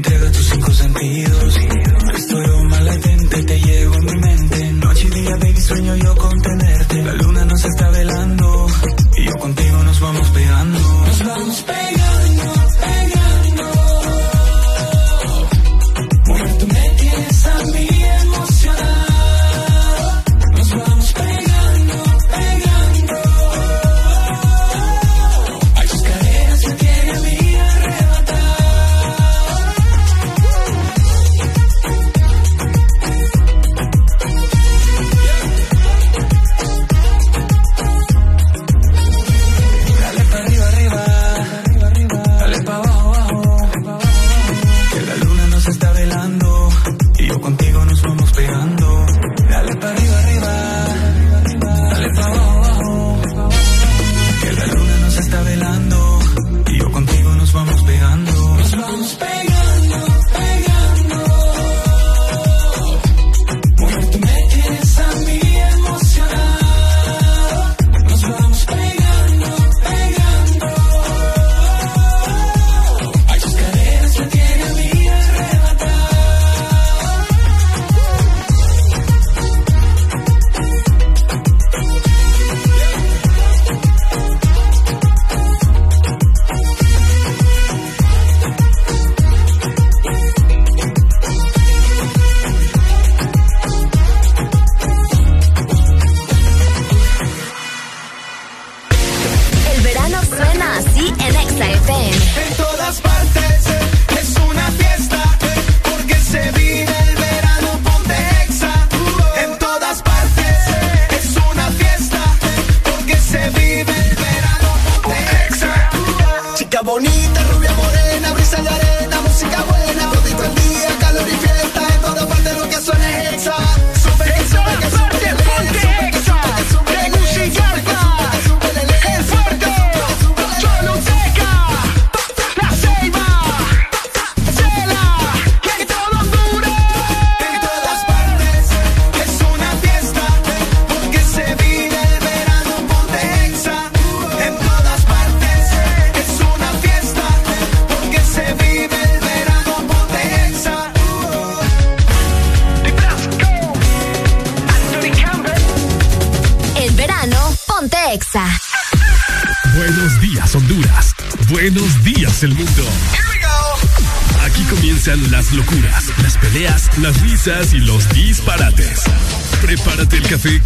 Entrega tus cinco sentidos. Estoy un maletente, te llevo en mi mente. Noche y día, baby, sueño yo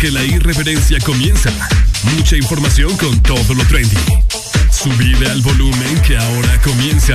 que la irreverencia comienza. Mucha información con todo lo trendy. Subida al volumen que ahora comienza.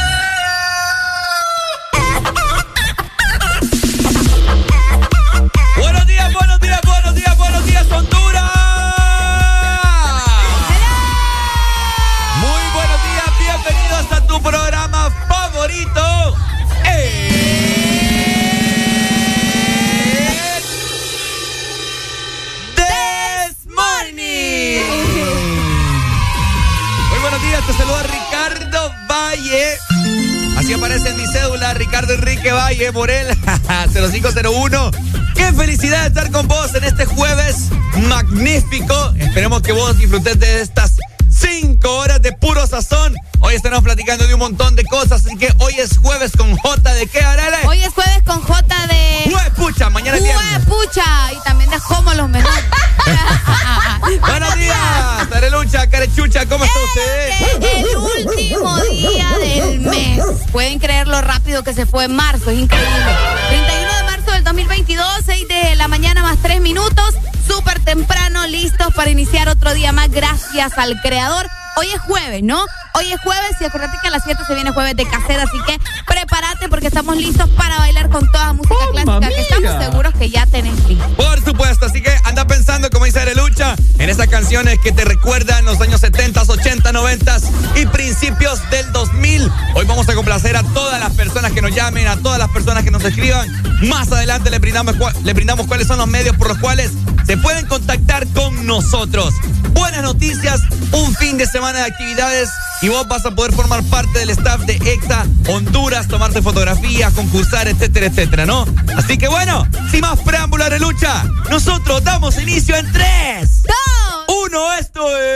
Esperemos que vos disfrutes de estas cinco horas de puro sazón. Hoy estamos platicando de un montón de cosas, así que hoy es jueves con J de qué, Arele? Hoy es jueves con J de... pucha, mañana es viernes. pucha, y también de Homo los mejores. Buenos días, Arelucha, Carechucha, ¿cómo está usted? El último día del mes. Pueden creer lo rápido que se fue en marzo, es increíble. 31 de marzo del 2022, 6 de la mañana más 3 minutos. Listos para iniciar otro día más. Gracias al creador. Hoy es jueves, ¿no? Hoy es jueves y acuérdate que a las 7 se viene jueves de casera, así que prepárate porque estamos listos para bailar con toda música clásica que estamos seguros que ya tenés listo. Por supuesto, así que anda pensando, como dice Arelucha, en esas canciones que te recuerdan los años 70, 80, 90 y principios del 2000. Hoy vamos a complacer a todas las personas que nos llamen, a todas las personas que nos escriban. Más adelante le brindamos, le brindamos cuáles son los medios por los cuales se pueden contactar con nosotros. Buenas noticias, un fin de semana de actividades y vos vas a poder formar parte del staff de EXA Honduras, tomarte fotografías, concursar, etcétera, etcétera, ¿no? Así que bueno, sin más preámbulo de lucha, nosotros damos inicio en 3, 2, 1, esto es...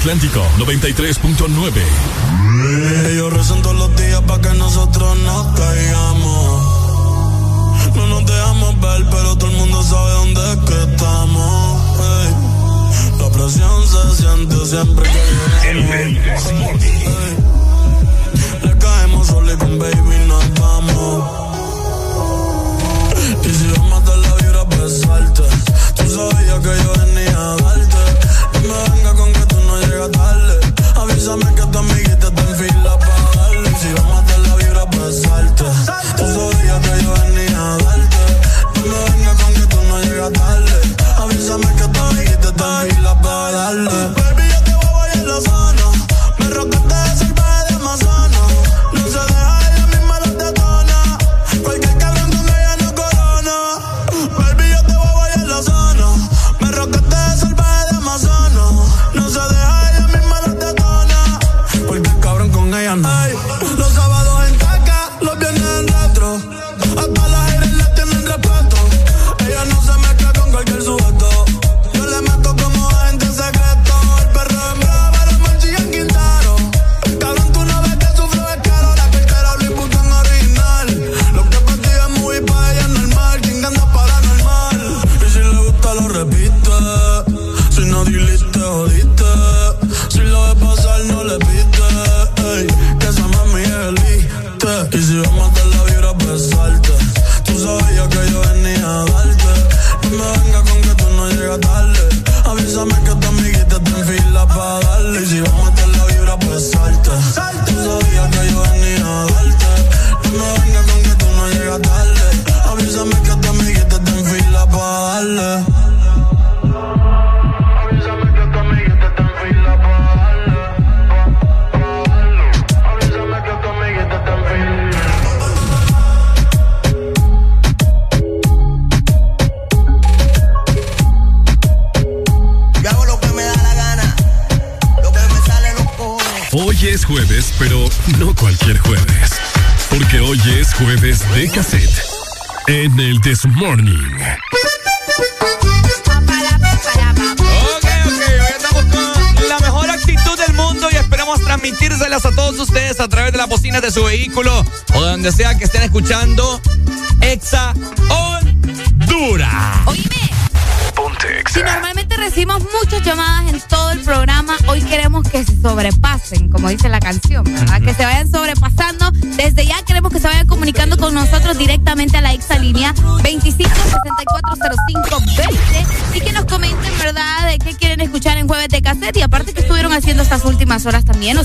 Atlántico 93.9.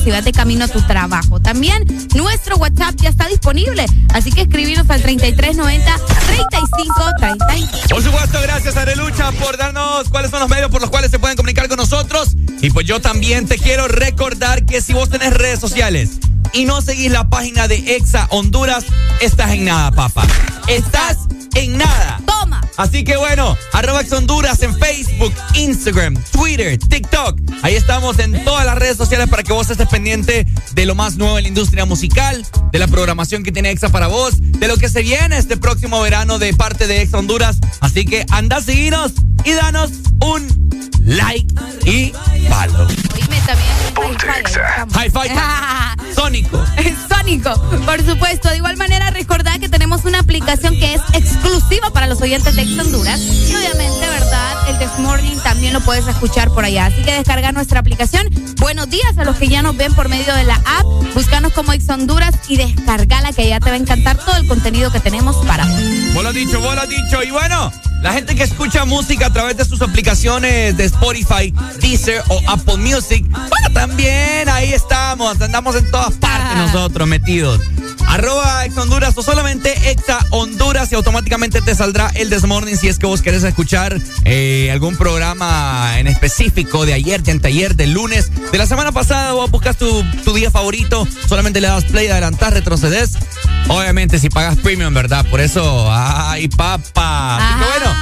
si vas de camino a tu trabajo. También nuestro WhatsApp ya está disponible, así que escribirnos al 3390 3530. Por supuesto, gracias Arelucha por darnos cuáles son los medios por los cuales se pueden comunicar con nosotros. Y pues yo también te quiero recordar que si vos tenés redes sociales y no seguís la página de Exa Honduras, estás en nada, papá. Estás en nada. Toma. Así que bueno, arroba Exa Honduras en Facebook, Instagram, Twitter, TikTok. Ahí estamos en todas las redes sociales para que vos estés pendiente de lo más nuevo en la industria musical, de la programación que tiene Exa para vos, de lo que se viene este próximo verano de parte de Exa Honduras. Así que anda a seguirnos y danos un like y follow. Oíme también. High five. Sónico. Sónico, por supuesto. De igual aplicación que es exclusiva para los oyentes de Ex Honduras. Y obviamente, ¿verdad? El This Morning también lo puedes escuchar por allá. Así que descarga nuestra aplicación. Buenos días a los que ya nos ven por medio de la app. Búscanos como Ex Honduras y descargala que ya te va a encantar todo el contenido que tenemos para vos. Vos lo dicho, vos lo dicho. Y bueno, la gente que escucha música a través de sus aplicaciones de Spotify, Deezer o Apple Music, bueno, también ahí estamos. Andamos en todas partes nosotros metidos. Arroba Ex Honduras o solamente Exa Honduras y automáticamente te saldrá el Desmorning si es que vos querés escuchar eh, algún programa en específico de ayer, de anteayer, del lunes, de la semana pasada. Vos buscas tu, tu día favorito, solamente le das play, adelantás, retrocedes. Obviamente si pagas premium, ¿verdad? Por eso, ay, papá. Así que bueno,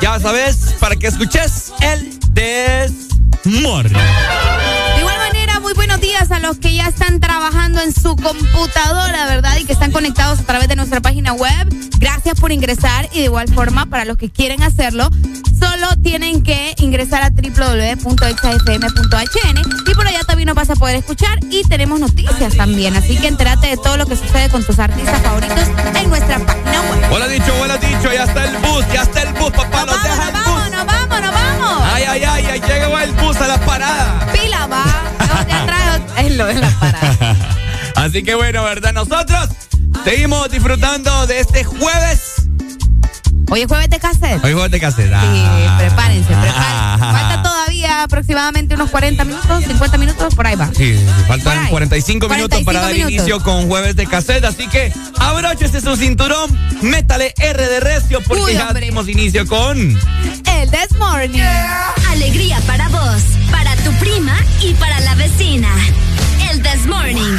ya sabes, para que escuches el Desmorning. De igual manera, muy buenos días a los que ya están trabajando en su computadora, ¿verdad? Y que están conectados a través de nuestra página web. Gracias por ingresar y de igual forma para los que quieren hacerlo, solo tienen que ingresar a www.exafm.hn y por allá también nos vas a poder escuchar y tenemos noticias también. Así que entérate de todo lo que sucede con tus artistas favoritos en nuestra página web. Hola dicho, hola dicho, ya está el bus, ya está el bus, papá, nos, vamos, nos vamos, nos vamos, nos vamos. Ay, ay, ay, ahí llegó el bus a la parada. Pila, va. No, te atrás es lo de la parada. Así que bueno, ¿verdad? Nosotros seguimos disfrutando de este jueves Hoy es jueves de cassette. Hoy es jueves de cassette. Sí, ah. prepárense, prepárense. Falta todavía aproximadamente unos 40 minutos, 50 minutos, por ahí va. Sí, faltan 45 minutos para dar inicio con jueves de cassette. Así que abróchese su cinturón, métale R de recio porque ya tenemos inicio con. El This Morning. Alegría para vos, para tu prima y para la vecina. El This Morning.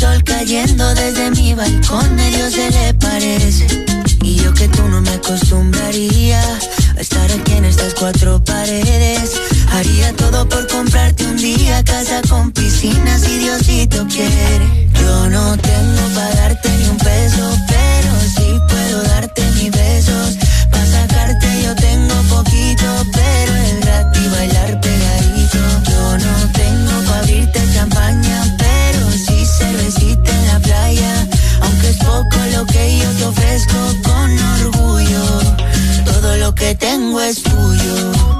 Sol cayendo desde mi balcón medio se le parece. Y yo que tú no me acostumbraría a estar aquí en estas cuatro paredes. Haría todo por comprarte un día casa con piscina si Diosito quiere. Yo no tengo para darte ni un peso, pero sí puedo darte mis besos. Para sacarte yo tengo poquito, pero te ofrezco con orgullo, todo lo que tengo es tuyo.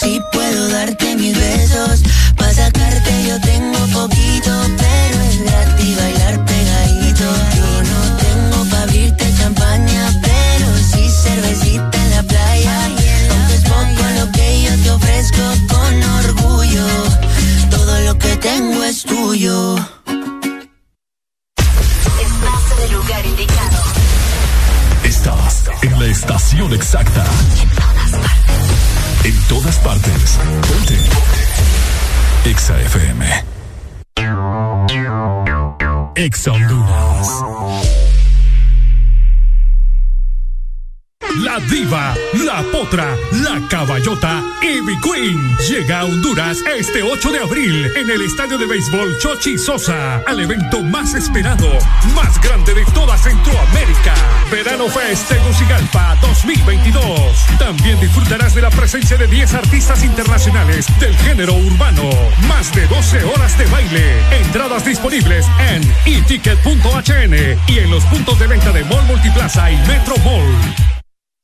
Sí puedo darte mis besos. Para sacarte yo tengo poquito, pero es gratis bailar pegadito. Yo no tengo para abrirte champaña, pero sí cervecita en la playa. Aunque es poco lo que yo te ofrezco con orgullo, todo lo que tengo es tuyo. en la estación exacta. Partes. Ponte. Exa FM. Exa Honduras. La diva, la potra, la caballota, Ivy Queen llega a Honduras este 8 de abril en el estadio de béisbol Chochi Sosa al evento más esperado, más grande de toda Centroamérica. Verano Fest Tegucigalpa 2022. También disfrutarás de la presencia de 10 artistas internacionales del género urbano. Más de 12 horas de baile. Entradas disponibles en eticket.hn y en los puntos de venta de Mall Multiplaza y Metro Mall.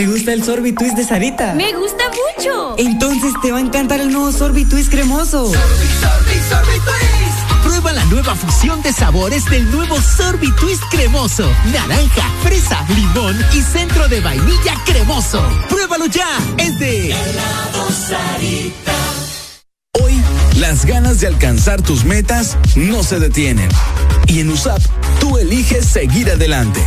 ¿Te gusta el sorbitwist de Sarita? Me gusta mucho. Entonces te va a encantar el nuevo sorbitwist cremoso. Prueba la nueva fusión de sabores del nuevo sorbitwist cremoso. Naranja, fresa, limón y centro de vainilla cremoso. Pruébalo ya. Es de Sarita. Hoy, las ganas de alcanzar tus metas no se detienen. Y en USAP, tú eliges seguir adelante.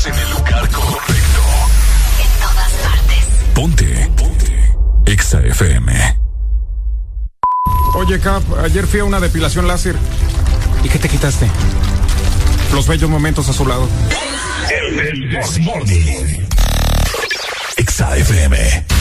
Estás en el lugar correcto. En todas partes. Ponte. Ponte. Exa FM. Oye, Cap, ayer fui a una depilación láser. ¿Y qué te quitaste? Los bellos momentos a su lado. El, el, el Morning. Exa FM.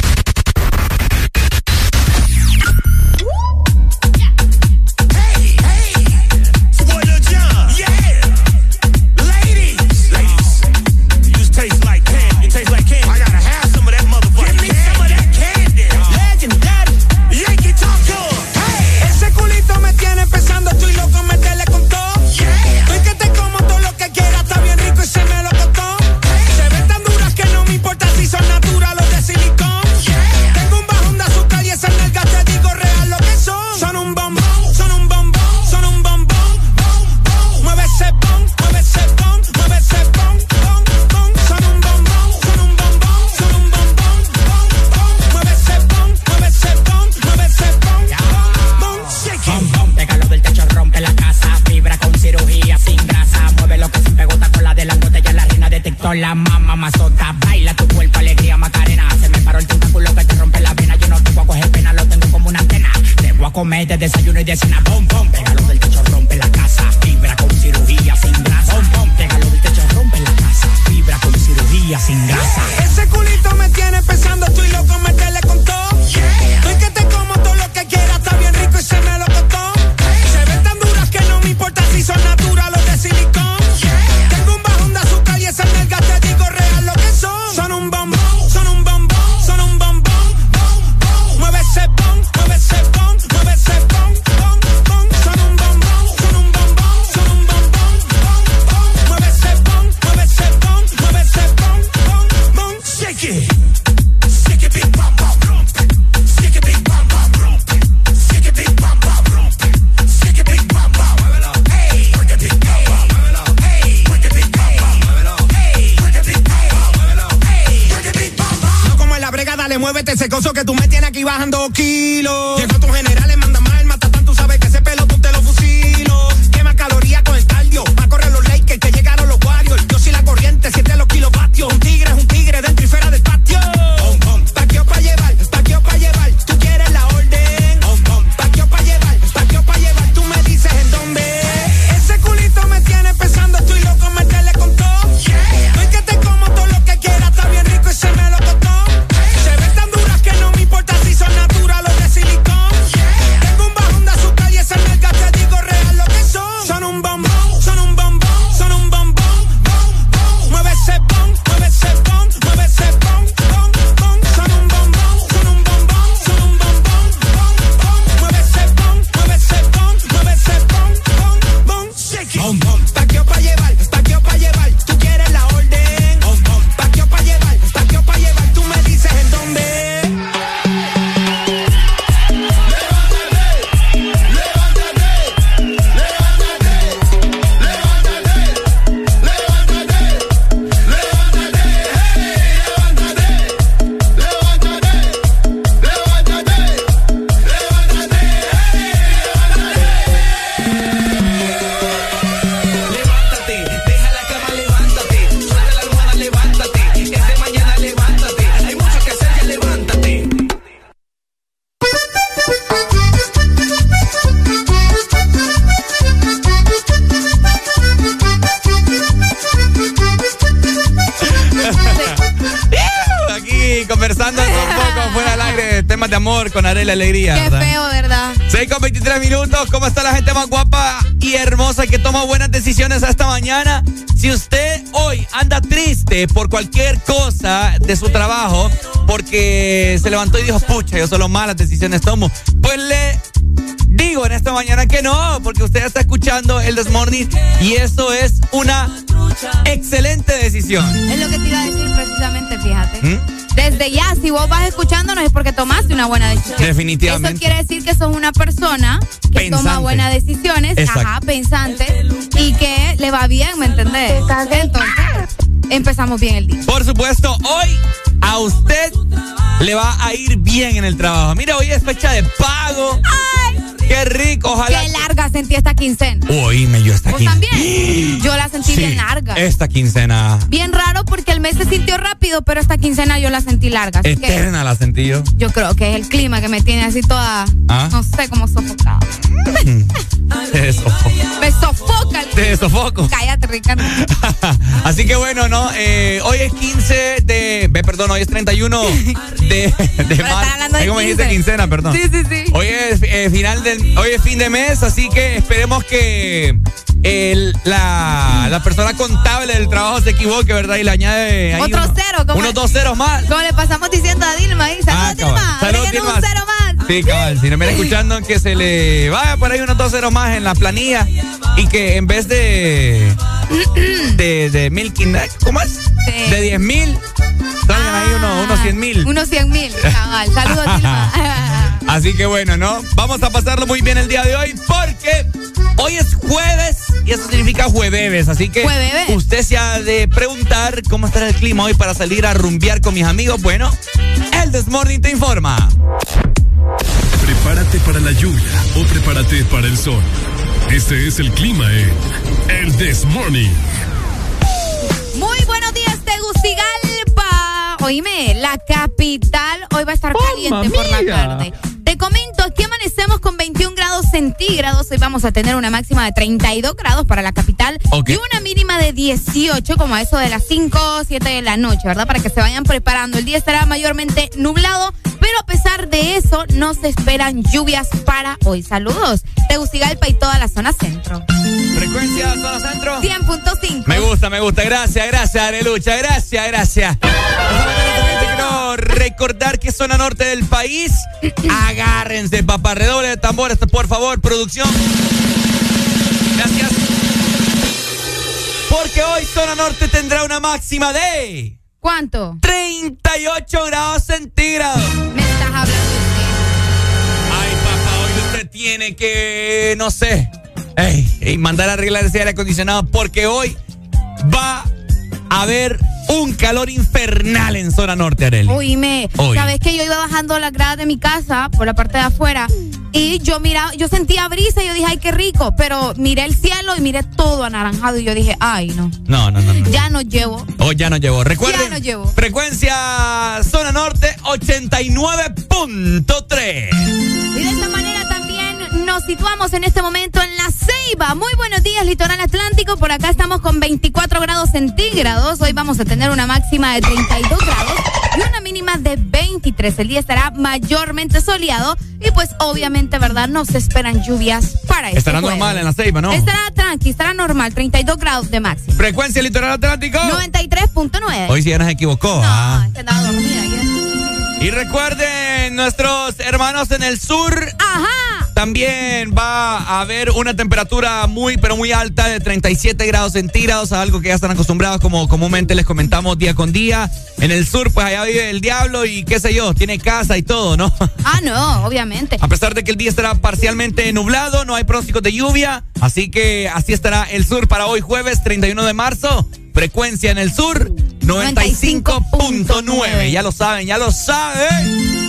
Comer de desayuno y de cena. Bom, bom, pégalo del techo, rompe la casa. Fibra con cirugía sin grasa. Bom, bom, pégalo del techo, rompe la casa. Fibra con cirugía sin grasa. Bajando kilos. Por cualquier cosa de su trabajo, porque se levantó y dijo, pucha, yo solo malas decisiones tomo, pues le digo en esta mañana que no, porque usted está escuchando el Desmorning y eso es una excelente decisión. Es lo que te iba a decir precisamente, fíjate. ¿Mm? Desde ya, si vos vas escuchándonos es porque tomaste una buena decisión. Definitivamente. Eso quiere decir que sos una persona que Pensante. toma buenas decisiones, Exacto. ajá, pensante, y que le va bien, ¿me entendés? Entonces, empezamos bien el día. Por supuesto, hoy a usted le va a ir bien en el trabajo. Mira, hoy es fecha de pago. ¡Ay! Qué rico, ojalá. Qué larga sentí esta quincena. Oíme, yo esta ¿Vos quincena. también? Yo la sentí Sí, bien larga. Esta quincena Bien raro porque el mes se sintió rápido, pero esta quincena yo la sentí larga. Que eterna la sentí yo. yo creo que es el clima que me tiene así toda, ¿Ah? no sé, como sofocada. Me sofoca Te sofoco. Cállate, Ricardo. Así que bueno, ¿no? Eh, hoy es 15 de. Ve, perdón, hoy es 31 de, de marzo. de ¿Cómo dijiste 15? quincena? Perdón. Sí, sí, sí. Hoy es eh, final del. Hoy es fin de mes, así que esperemos que el- la, la persona contable del trabajo se equivoque, ¿verdad? Y le añade ahí Otro uno- cero, como unos dos ceros más. Como le pasamos diciendo a Dilma ahí. Saludos, Ah. Dilma. Saludos, Dilma. un cero más. Sí, cabal. Si no me viene escuchando, que se le vaya por ahí unos dos ceros más en la planilla y que en vez de. de, de mil. quin- ¿Cómo es? Sí. De diez mil. Salgan ahí unos, unos cien mil. Unos 100 mil. Cabal. Saludos, Dilma. Así que bueno, ¿no? Vamos a pasarlo muy bien el día de hoy porque hoy es jueves y eso significa jueves. Así que Jueves. usted se ha de preguntar cómo estará el clima hoy para salir a rumbear con mis amigos. Bueno, el Desmorning te informa. Prepárate para la lluvia o prepárate para el sol. Este es el clima en El This Morning. Muy buenos días, Tegucigalpa. Oíme, la capital hoy va a estar caliente por la tarde. Centígrados. Hoy vamos a tener una máxima de 32 grados para la capital y una mínima de 18, como a eso de las 5 o 7 de la noche, ¿verdad? Para que se vayan preparando. El día estará mayormente nublado, pero a pesar de eso, no se esperan lluvias para hoy. Saludos, Tegucigalpa y toda la zona centro. Frecuencia zona centro. 100.5. Me gusta, me gusta. Gracias, gracias, Arelucha. Gracias, gracias. Recordar que zona norte del país. Agárrense, papá. Redoble de tambores, por favor, producción. Gracias. Porque hoy zona norte tendrá una máxima de ¿Cuánto? 38 grados centígrados. Me estás hablando Ay, papá, hoy usted tiene que, no sé, ey, ey, mandar a arreglar ese aire acondicionado porque hoy va a haber un calor infernal en zona norte, Arely. Oíme, sabes que yo iba bajando las gradas de mi casa por la parte de afuera y yo miraba, yo sentía brisa y yo dije, ay, qué rico, pero miré el cielo y miré todo anaranjado y yo dije, ay, no, No, no, no. no. ya no llevo. Hoy ya no llevo. Recuerden, Ya no llevo. frecuencia zona norte 89.3. Y de esta manera también nos situamos en este momento en La Ceiba. Muy buenos días, Litoral Atlántico. Por acá estamos con 24 grados centígrados. Hoy vamos a tener una máxima de 32 grados y una mínima de 23. El día estará mayormente soleado y pues obviamente, ¿verdad? No se esperan lluvias para este Estará jueves. normal en la ceiba, ¿no? Estará tranqui, estará normal, 32 grados de máxima. Frecuencia litoral atlántico. 93.9. Hoy sí ya no se equivocó. ah. No, es que andaba dormida ayer. Y recuerden, nuestros hermanos en el sur. Ajá. También va a haber una temperatura muy, pero muy alta de 37 grados centígrados, a algo que ya están acostumbrados, como comúnmente les comentamos día con día. En el sur, pues allá vive el diablo y qué sé yo, tiene casa y todo, ¿no? Ah, no, obviamente. A pesar de que el día estará parcialmente nublado, no hay pronósticos de lluvia, así que así estará el sur para hoy jueves 31 de marzo. Frecuencia en el sur 95.9. Ya lo saben, ya lo saben.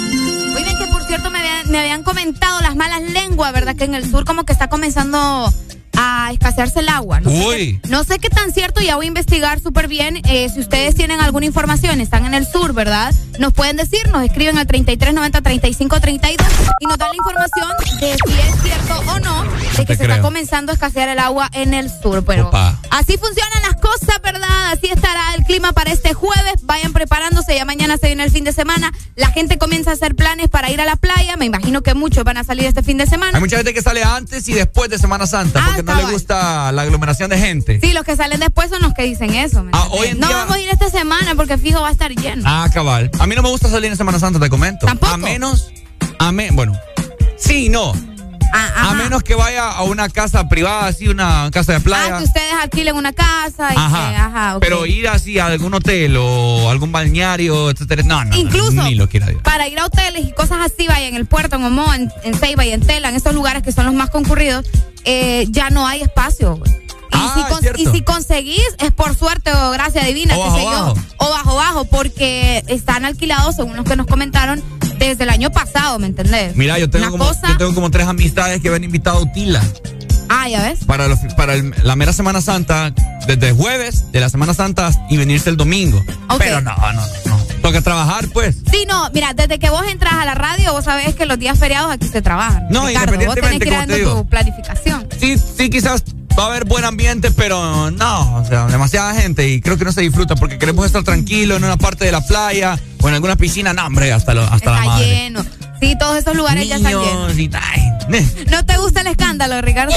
Cierto me me habían comentado las malas lenguas, ¿verdad? Que en el sur como que está comenzando a escasearse el agua. No, Uy. Sé, qué, no sé qué tan cierto, ya voy a investigar súper bien. Eh, si ustedes tienen alguna información, están en el sur, ¿verdad? nos pueden decir, nos escriben al 3390-3532 y nos dan la información de si es cierto o no de que se está comenzando a escasear el agua en el sur. Pero así funcionan las cosas, ¿verdad? Así estará el clima para este jueves. Vayan preparándose, ya mañana se viene el fin de semana. La gente comienza a hacer planes para ir a la playa. Me imagino que muchos van a salir este fin de semana. Hay mucha gente que sale antes y después de Semana Santa porque no le gusta la aglomeración de gente. Sí, los que salen después son los que dicen eso. Ah, hoy no vamos a ir esta semana porque fijo va a estar lleno. Ah, cabal. A mí no me gusta salir en Semana Santa, te comento. ¿Tampoco? A menos, a me, bueno, sí, no. Ah, a menos que vaya a una casa privada, así, una casa de playa. Ah, que ustedes alquilen una casa y ajá. que, ajá. Pero ir así a algún hotel o algún balneario, etcétera. No, no, Incluso no, ni lo quiera Dios. para ir a hoteles y cosas así, vaya en el puerto, en Omoa, en, en Ceiba y en Tela, en esos lugares que son los más concurridos, eh, ya no hay espacio. Y, Ah, si es con- cierto. y si conseguís, es por suerte o gracia divina, O qué bajo, sé yo. bajo. O bajo bajo, porque están alquilados, según los que nos comentaron, desde el año pasado, ¿me entendés? Mira, yo tengo, Una como, cosa- yo tengo como tres amistades que habían invitado a Utila Ah, ya ves. para, los- para el- la mera Semana Santa, desde jueves de la Semana Santa y venirse el domingo. Pero no, no, no. Toca trabajar, pues. Sí, no, mira, desde que vos entras a la radio, vos sabés que los días feriados aquí se trabajan. No, Ricardo, vos tenés independientemente, que ir dando tu planificación. Sí, sí, quizás va a haber buen ambiente, pero no, o sea, demasiada gente y creo que no se disfruta porque queremos estar tranquilos en una parte de la playa o en alguna piscina. No, hombre, hasta, lo- hasta la Está madre. lleno. Sí, todos esos lugares ya están llenos. Niños ay. ¿No te gusta el escándalo, Ricardo?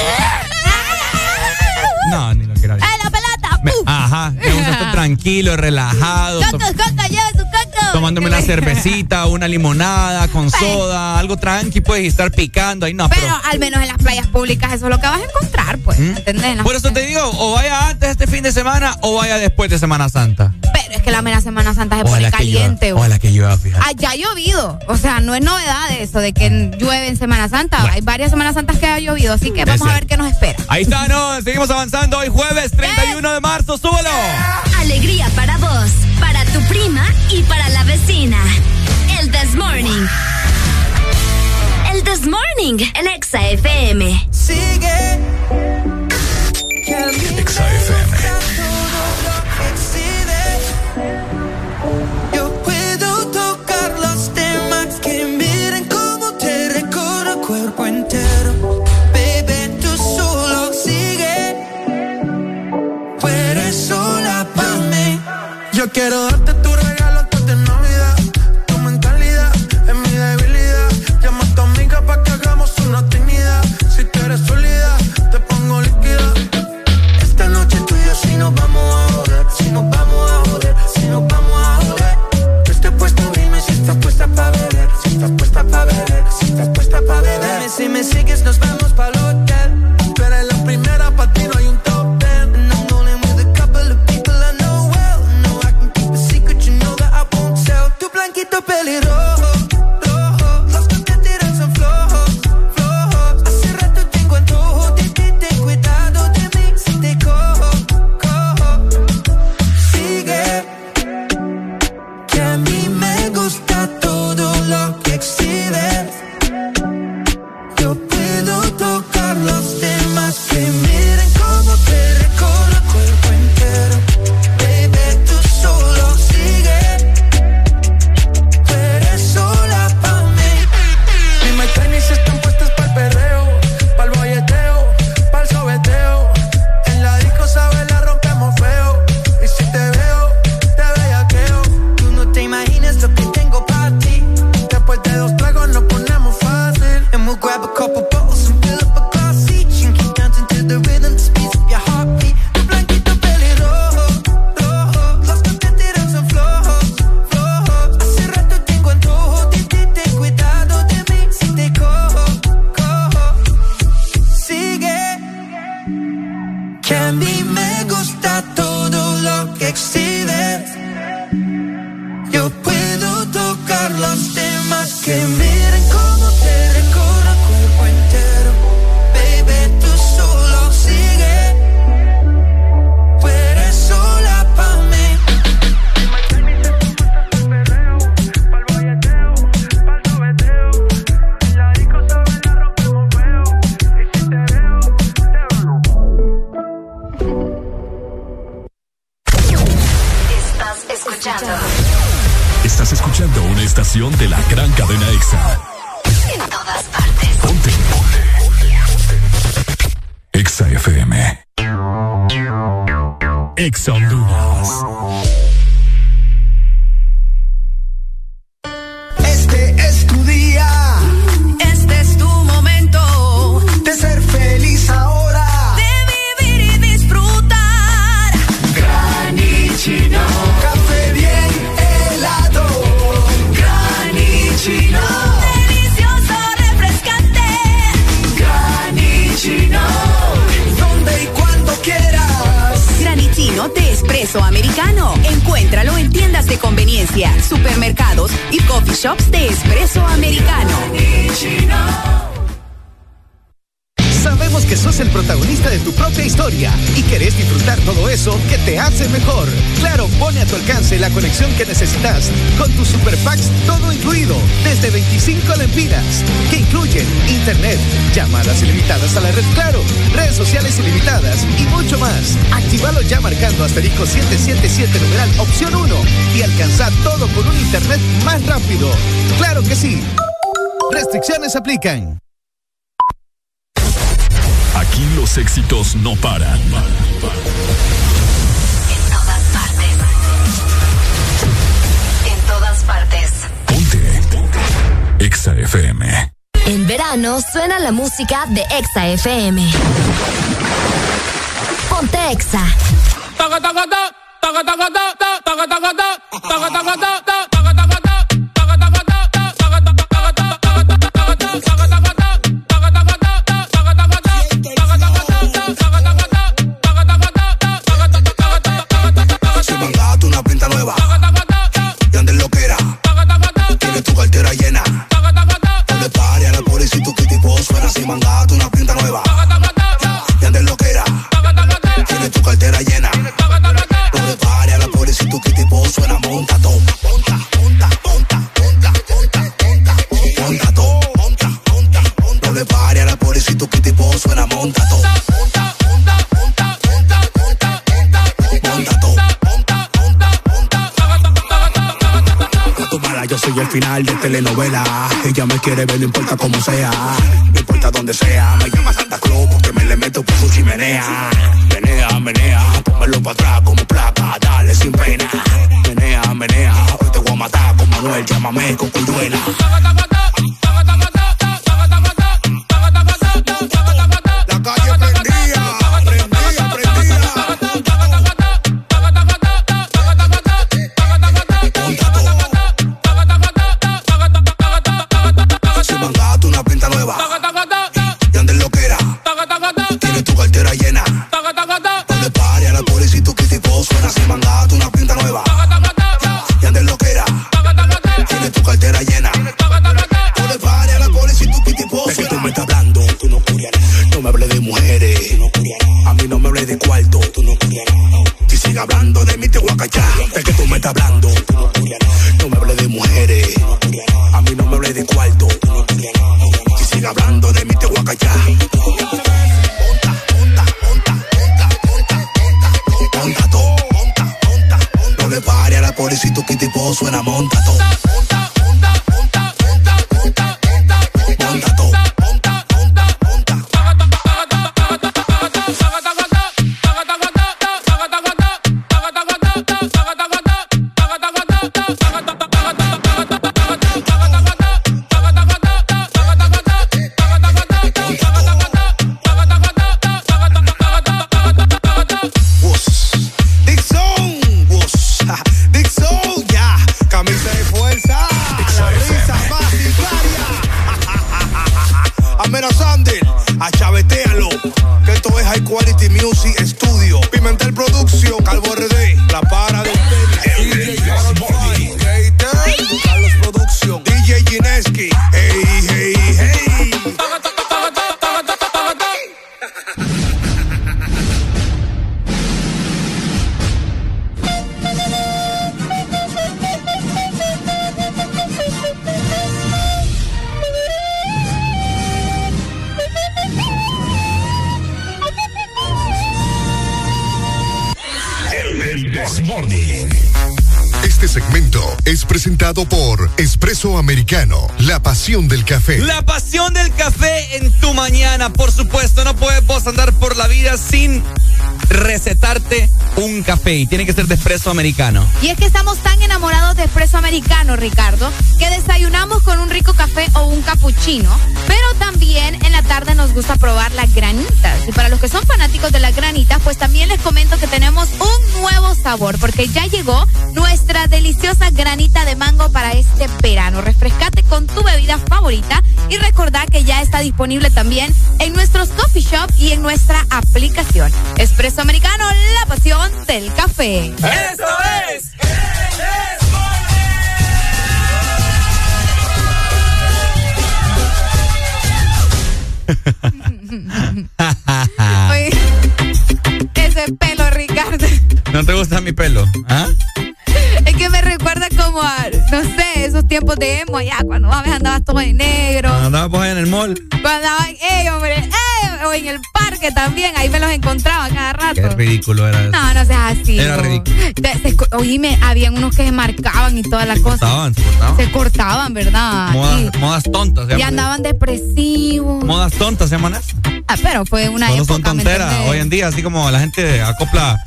No, ni lo quiero. ¡Ay, la pelota! Me- ajá, me gusta estar tranquilo, relajado. to- ¡Coco, coco, lleve su coco! Tomándome una cervecita, una limonada con soda, algo tranqui, pues, y estar picando ahí, no, pero. Pero al menos en las playas públicas eso es lo que vas a encontrar, pues. ¿Entendés? ¿Mm? Por eso te digo, o vaya antes de este fin de semana o vaya después de Semana Santa. Pero es que la mera Semana Santa se pone Ojalá caliente. llueva, ojalá que llueva, fíjate. Allá ha llovido. O sea, no es novedad eso de que llueve en Semana Santa. Hay varias Semanas Santas que ha llovido, así que vamos a ver qué nos espera. Ahí está, ¿no? Seguimos avanzando hoy jueves 31 de marzo, súbelo. Alegría para vos, para tu prima y para la vecina. El This Morning. El This Morning, el Exa FM. Sigue. Exa Yo puedo tocar los temas que miren cómo te recorro cuerpo entero. Baby, Estás puesta pa' beber. Si me sigues, nos vamos pa' hotel. Tú eres la primera, pa' ti no hay un top ten. And I'm rolling with a couple of people I know well. No, I can keep a secret, you know that I won't tell. Tu blanquito pelirrojo. aplican. Aquí los éxitos no paran. En todas partes. En todas partes. Ponte. Exa FM. En verano suena la música de Exa FM. Ponte Exa. una pinta nueva. Lo que era. Tienes tu cartera llena. La policía, tu tipo suena monta todo. Monta, monta, monta, monta, monta, monta, monta todo. Monta, monta, la policía, suena monta todo. Monta, monta, monta, monta, monta, monta, monta todo. Yo soy el final de telenovela. Ella me quiere ver, no importa cómo sea donde sea. Me llama Santa Claus porque me le meto por su chimenea. Menea, menea, pónmelo para atrás como placa, dale sin pena. Menea, menea, hoy te voy a matar con Manuel, llámame con Conduela. Sin recetarte un café y tiene que ser de espresso americano. Y es que estamos tan enamorados de espresso americano, Ricardo, que desayunamos con un rico café o un cappuccino, pero también en la tarde nos gusta probar las granitas. Y para los que son fanáticos de las granitas, pues también les comento que tenemos un nuevo sabor, porque ya llegó nuestra deliciosa granita de mango para este verano. Refrescate con tu bebida favorita y recordá que ya está disponible también en nuestros coffee shop y en nuestra aplicación. Espresso americano, la pasión del café. ¡Eso ¿No te gusta mi pelo? ¿Ah? Es que me recuerda como a, no sé, esos tiempos de emo, ya cuando andabas todo de negro. Cuando andabas en el mall. Cuando andaban, ey, hombre, ey, o en el parque también, ahí me los encontraba cada rato. Qué ridículo era eso. No, no seas así. Era ridículo. Se oíme, habían unos que se marcaban y todas las cosas. Cortaban, se cortaban. Se cortaban, ¿verdad? Modas, modas tontas. se y, andaban depresivos. Modas tontas se llaman eso. Ah, pero fue una Solo época, son ¿me tonteras. Hoy en día, así como la gente acopla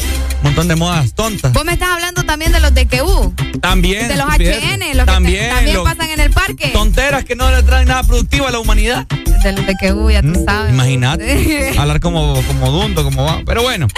montón de modas tontas. Vos me estás hablando también de los de QU. También. De los. HN, los también, que también pasan en el parque. Tonteras que no le traen nada productivo a la humanidad. De los de QU, ya tú sabes. Imagínate. hablar como, como dundo, como va. Pero bueno.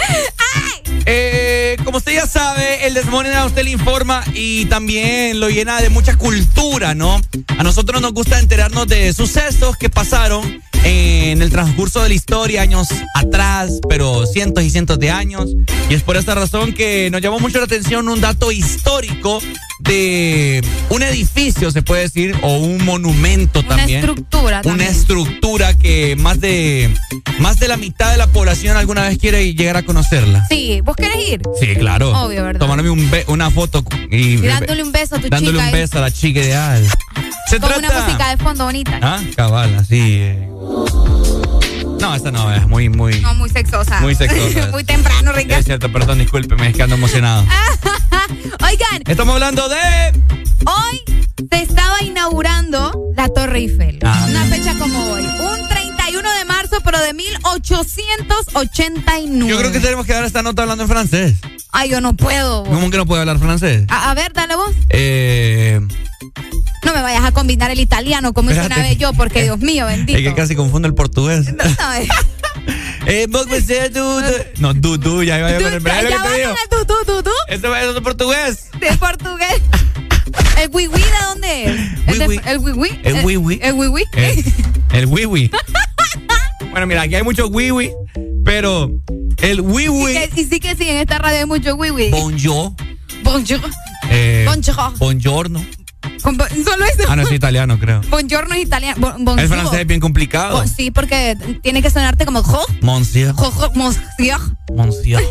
Eh, como usted ya sabe, el Desmorning a usted le informa y también lo llena de mucha cultura, ¿no? A nosotros nos gusta enterarnos de sucesos que pasaron en el transcurso de la historia, años atrás, pero cientos y cientos de años. Y es por esta razón que nos llamó mucho la atención un dato histórico de un edificio, se puede decir, o un monumento Una también. estructura Una también. estructura que más de, más de la mitad de la población alguna vez quiere llegar a conocerla. Sí, ¿vos querés ir? Sí, claro. Obvio, ¿verdad? Tomarme un una foto y, Y dándole un beso a tu dándole chica. un ahí, beso a la chica ideal. Se Con trata. una música de fondo bonita. Ah, cabal, así. eh. No, esta no es muy, muy. No, muy sexosa. Muy sexosa. muy temprano, Ricardo. Es cierto, perdón, discúlpeme, es que ando emocionado. Oigan, Estamos hablando de. hoy se estaba inaugurando la Torre Eiffel. Ah. Una fecha como hoy. Un 31 de marzo, pero de 1889. Yo creo que tenemos que dar esta nota hablando en francés. Ay, yo no puedo. ¿Cómo que no puede hablar francés? A, a ver, dale vos. Eh. No me vayas a combinar el italiano como hice una vez yo, porque Dios mío, bendito. Es que casi confundo el portugués. No, eh. Eh, vos me sé, du- du- No, du, ya iba a Tú- con el es lo ya digo. tú, tú, tú, tú. Eso es portugués. De portugués. ¿El wiwi de dónde es? ¿El, Wiwi. el wiwi? El wiwi. ¿El wiwi? El, wiwi. Bueno, mira, aquí hay muchos wiwi, pero el wiwi. y sí que sí, en esta radio hay mucho wiwi. Bonjour. Bonjour. Eh, Bonjour. Buongiorno. Solo eso. Ah, no, es italiano, creo. Buongiorno es italiano. Bon-. El francés es bien complicado. Oh, sí, porque tiene que sonarte como jo, Monsieur. jo, jo, monsieur. Monsieur.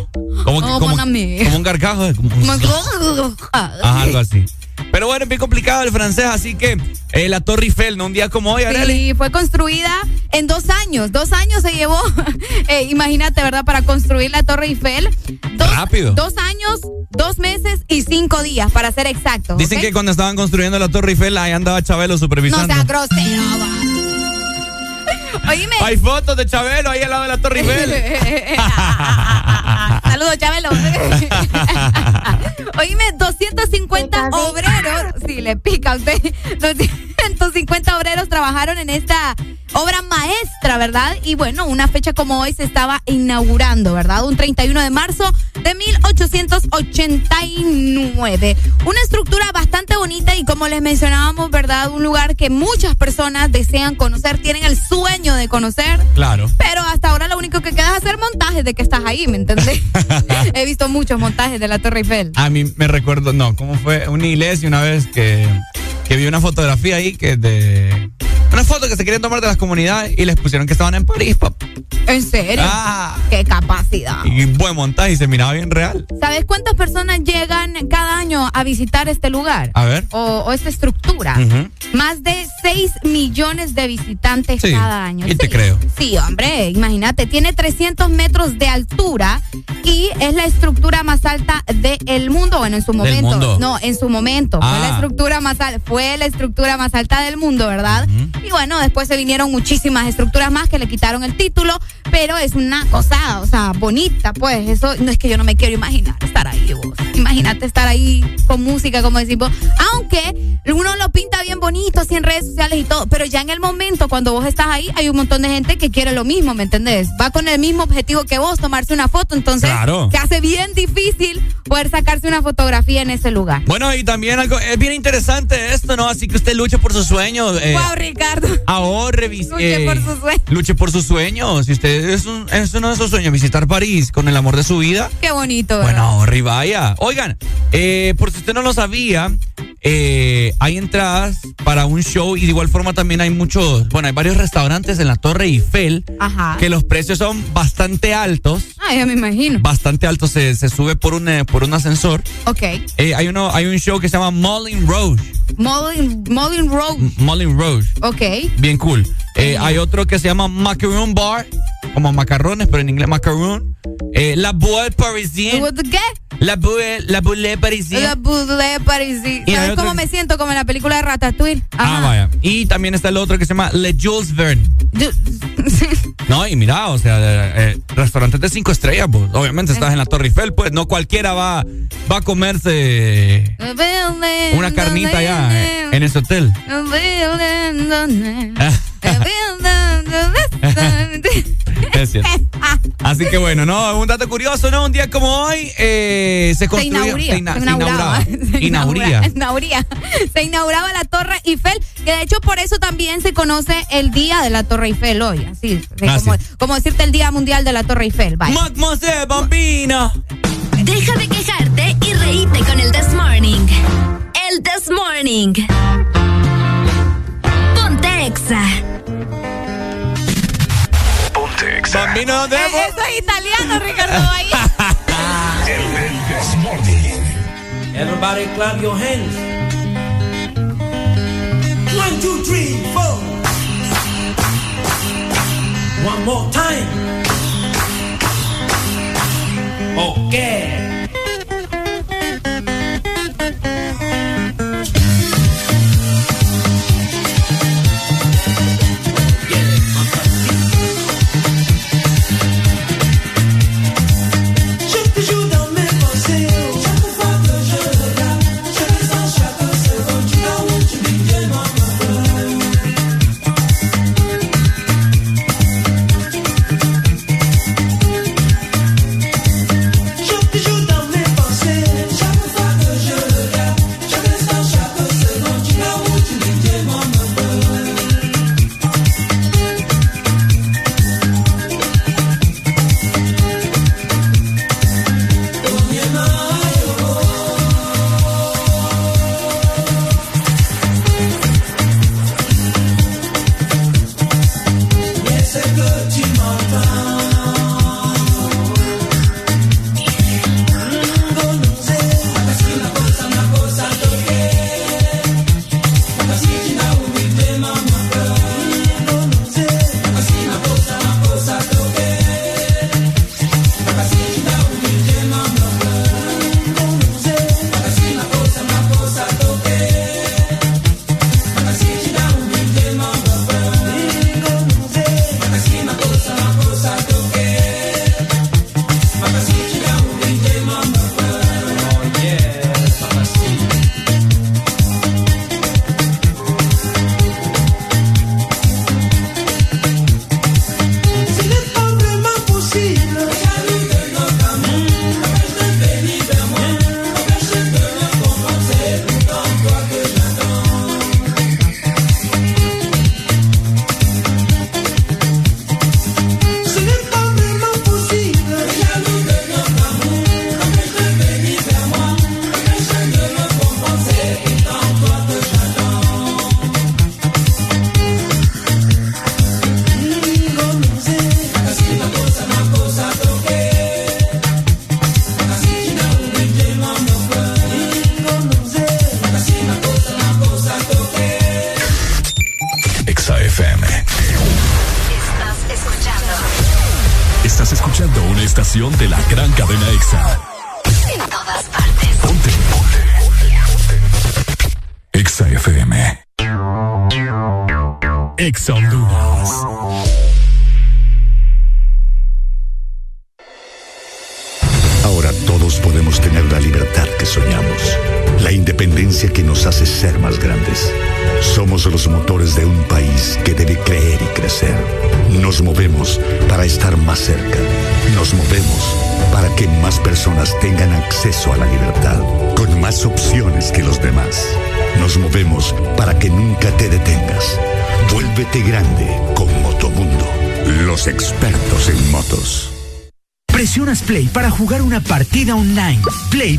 Como, Oh, como, como un carcajo. eh, Monsieur. Ajá, algo así. Pero bueno, es bien complicado el francés, así que eh, la Torre Eiffel, ¿no? Un día como hoy, Arely. Sí, fue construida en dos años. Dos años se llevó, eh, imagínate, ¿verdad? Para construir la Torre Eiffel. Dos, Rápido. Dos años, dos meses y cinco días, para ser exactos. Dicen que cuando estaban construyendo la Torre Eiffel, ahí andaba Chabelo No supervisando. sea grosero, va. Oíme. Hay fotos de Chabelo ahí al lado de la Torre Eiffel. Saludos, Chabelo. Oíme, 250 obreros. Sí, le pica a usted. 250 obreros trabajaron en esta obra maestra, ¿verdad? Y bueno, una fecha como hoy se estaba inaugurando, ¿verdad? Un 31 de marzo de 1889. Una estructura bastante bonita y como les mencionábamos, ¿verdad? Un lugar que muchas personas desean conocer, tienen el sueño de conocer. Claro. Pero hasta ahora lo único que queda es hacer montajes de que estás ahí, ¿me entendés? He visto muchos montajes de la Torre Eiffel. A mí me recuerdo, no, ¿cómo fue? Una iglesia una vez que, que vi una fotografía ahí que de. Una foto que se querían tomar de las comunidades y les pusieron que estaban en París, pap. ¿En serio? Ah. Qué capacidad. Y buen montaje y se miraba bien real. ¿Sabes cuántas personas llegan cada año a visitar este lugar? A ver. O, esta estructura. Más de 6 millones de visitantes cada año. Y te creo. Sí, hombre, imagínate. Tiene 300 metros de altura y es la estructura más alta del mundo. Bueno, en su momento. No, en su momento. Fue la ah. estructura más alta. Fue la estructura más alta del mundo, ¿verdad? Y bueno, después se vinieron muchísimas estructuras más que le quitaron el título, pero es una cosa, o sea, bonita, pues. Eso no es que yo no me quiero imaginar estar ahí, vos. Imagínate estar ahí con música, como decimos. Aunque uno lo pinta bien bonito así en redes sociales y todo, pero ya en el momento cuando vos estás ahí, hay un montón de gente que quiere lo mismo, ¿me entendés? Va con el mismo objetivo que vos, tomarse una foto, entonces se hace bien difícil poder sacarse una fotografía en ese lugar. Bueno, y también algo, es bien interesante esto, ¿no? Así que usted luche por sus sueños. Eh, wow, Ricardo. Ahorre, Luche por sus sueños. Luche por sus sueños. Si usted es, un, es uno de esos sueños, visitar París con el amor de su vida. Qué bonito. Bueno, ahorre y vaya. Oigan, eh, por si usted no lo sabía, eh, hay entradas para un show y de igual forma también hay muchos, bueno, hay varios restaurantes en la Torre Eiffel que los precios son bastante altos. Ah, ya me imagino. Bastante altos, se, se sube por un, eh, por un ascensor. Ok. Eh, hay, uno, hay un show que se llama Moulin Rouge. Moulin, Moulin Rouge. Moulin Rouge. Ok. Bien cool. hay otro que se llama Macaroon Bar, como macarrones, pero en inglés macaroon. la Boule Parisienne. ¿Qué? La boule, la boule parisienne. La boule parisienne. ¿Sabes cómo me siento? Como en la película de Ratatouille. Ah, vaya. Y también está el otro que se llama Le Jules Verne. no, y mira, o sea, eh, restaurantes de cinco estrellas, pues. Obviamente estás en la Torre Eiffel, pues. No cualquiera va, va a comerse una carnita allá en ese hotel. Así que bueno, no, un dato curioso, ¿no? Un día como hoy eh, se construyó. Se, se, inauguraba. Se inauguraba la Torre Eiffel, que de hecho por eso también se conoce el día de la Torre Eiffel hoy. Así, ah, como, decirte el Día Mundial de la Torre Eiffel. Mademoiselle Bambina. Deja de quejarte y reíte con el This Morning. El This Morning. Ponte Exa. Bambino de Eso es italiano, Ricardo. Ahí. Everybody clap your hands. One, two, three, four. One more time. Okay.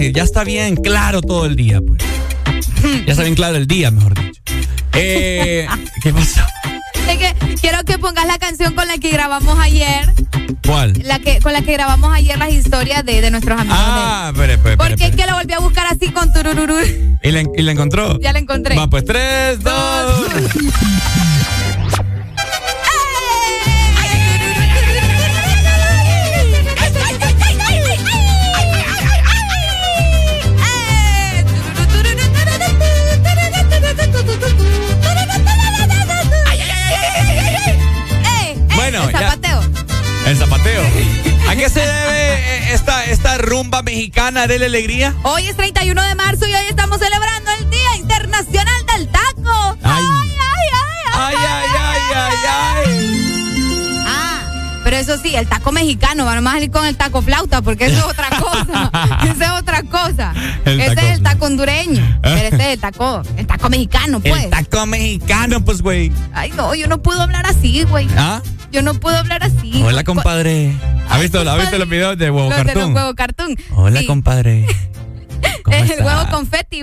Decir? Ya está bien claro todo el día, pues. Ya está bien claro el día, mejor dicho. Eh, ¿Qué pasó? Es que quiero que pongas la canción con la que grabamos ayer. ¿Cuál? La que, con la que grabamos ayer las historias de, de nuestros amigos. Ah, espere, espere, Porque es que la volví a buscar así con turururu. ¿Y la, y la encontró? Ya la encontré. Va, pues tres, dos. Zapateo. ¿A qué se debe eh, esta, esta rumba mexicana de la alegría? Hoy es 31 de marzo y hoy estamos celebrando el Día Internacional del Taco. Ay. ay, ay, Ay, ay, ay, ay, ay. Ah, pero eso sí, el taco mexicano, van a salir con el taco flauta porque eso es otra cosa. eso es otra cosa. El ese taco es el taco hondureño, pero ese es el taco, el taco mexicano, pues. El taco mexicano, pues, güey. Ay, no, yo no puedo hablar así, güey. ¿Ah? Yo no puedo hablar así. Hola, compadre. ¿Ha visto, ¿ha visto los videos de huevo Los de los cartoon. Hola, Sí. compadre. ¿Cómo el está? huevo confeti.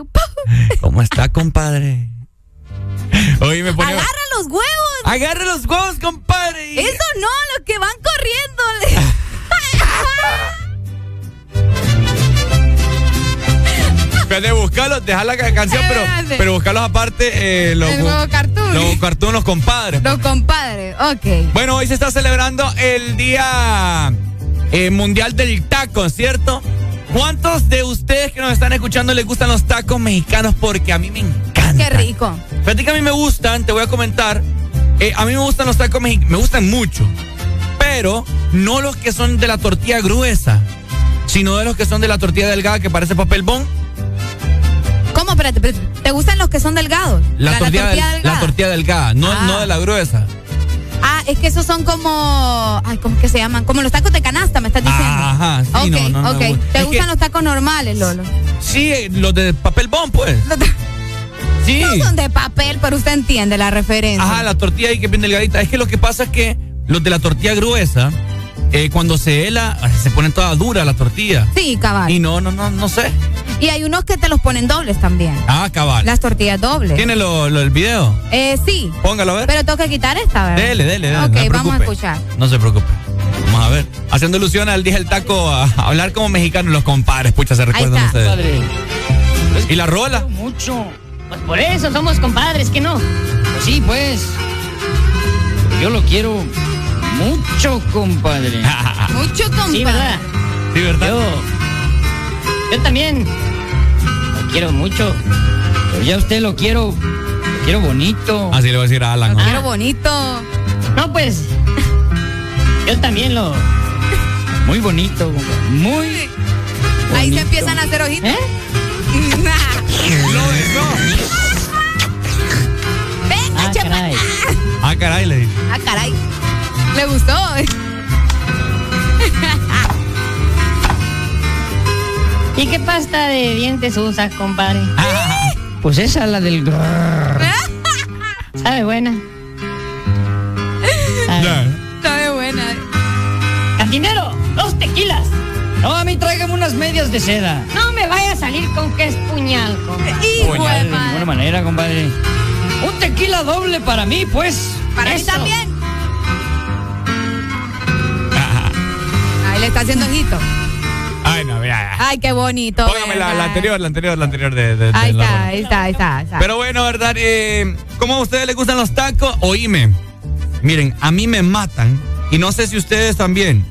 ¿Cómo está, compadre? Oye, me pone. Agarra los huevos. Agarra los huevos, compadre. Eso no, los que van corriendo. De buscarlos, dejar la ca- canción, pero, pero buscarlos aparte. Eh, los, El huevo cartoon. Los cartoon, los compadres. los compadres, ok. Bueno, hoy se está celebrando el Día eh, Mundial del Taco, ¿cierto? ¿Cuántos de ustedes que nos están escuchando les gustan los tacos mexicanos? Porque a mí me encanta. Qué rico. Fíjate que a mí me gustan, te voy a comentar. eh, a mí me gustan los tacos mexicanos, me gustan mucho. Pero no los que son de la tortilla gruesa, sino de los que son de la tortilla delgada que parece papel bond. Espérate, espérate. ¿Te gustan los que son delgados? La, tortilla, del- delgada. la tortilla delgada, no, Ah. no de la gruesa. Ah, es que esos son como. Ay, ¿cómo es que se llaman? Como los tacos de canasta, me estás diciendo. Ajá, sí, ok, no, no, no ok. me gusta. ¿Te gustan que- los tacos normales, Lolo? Sí, los de papel bond, pues. Sí. No son de papel, pero usted entiende la referencia. Ajá, la tortilla ahí que es bien delgadita. Es que lo que pasa es que los de la tortilla gruesa, eh, cuando se hela, se pone toda dura la tortilla. Sí, cabal. Y no, no, no, no sé. Y hay unos que te los ponen dobles también. Ah, cabal. Las tortillas dobles. ¿Tiene lo, lo- el video? Eh, sí. Póngalo a ver. Pero tengo que quitar esta, ¿verdad? Dele, dele, dele. Ok, no vamos a escuchar. No se preocupe. Vamos a ver. Haciendo alusión al dije el taco a, a hablar como mexicano los compadres. Pucha, se recuerdan está. ustedes. ¿Y la rola? Mucho. Pues por eso somos compadres, ¿que no? Pues sí, pues. Yo lo quiero mucho, compadre. Mucho, compadre. Sí, ¿verdad? Sí, ¿verdad? Yo, yo también lo quiero mucho. Pero ya usted lo quiero, lo quiero bonito. Así le voy a decir a Alan. ¿no? Quiero bonito. No, pues. Yo también lo. Muy bonito, compadre. Muy. Ahí se empiezan a hacer ojitos. ¿Eh? Venga, Ah, chepa. caray. Ah, caray, le dije. Ah, caray. Le gustó. ¿Y qué pasta de dientes usas, compadre? Pues esa, la del. ¿Sabe buena? Sabe. Sabe buena. ¡Cantinero! ¡Dos tequilas! No, a mí tráigame unas medias de seda. No me vaya a salir con que es puñal, compadre. Hijo Puñal, de ninguna manera, compadre. Un tequila doble para mí, pues. Para mí Eso. también. Le está haciendo ojito. Ay, no, vea. Ay, qué bonito. Póngame la, anterior, la anterior, la anterior de, de- de Ahí está, ahí está, ahí está, ahí está. Pero bueno, ¿verdad? Eh, ¿Cómo a ustedes les gustan los tacos? Oíme. Miren, a mí me matan. Y no sé si ustedes también.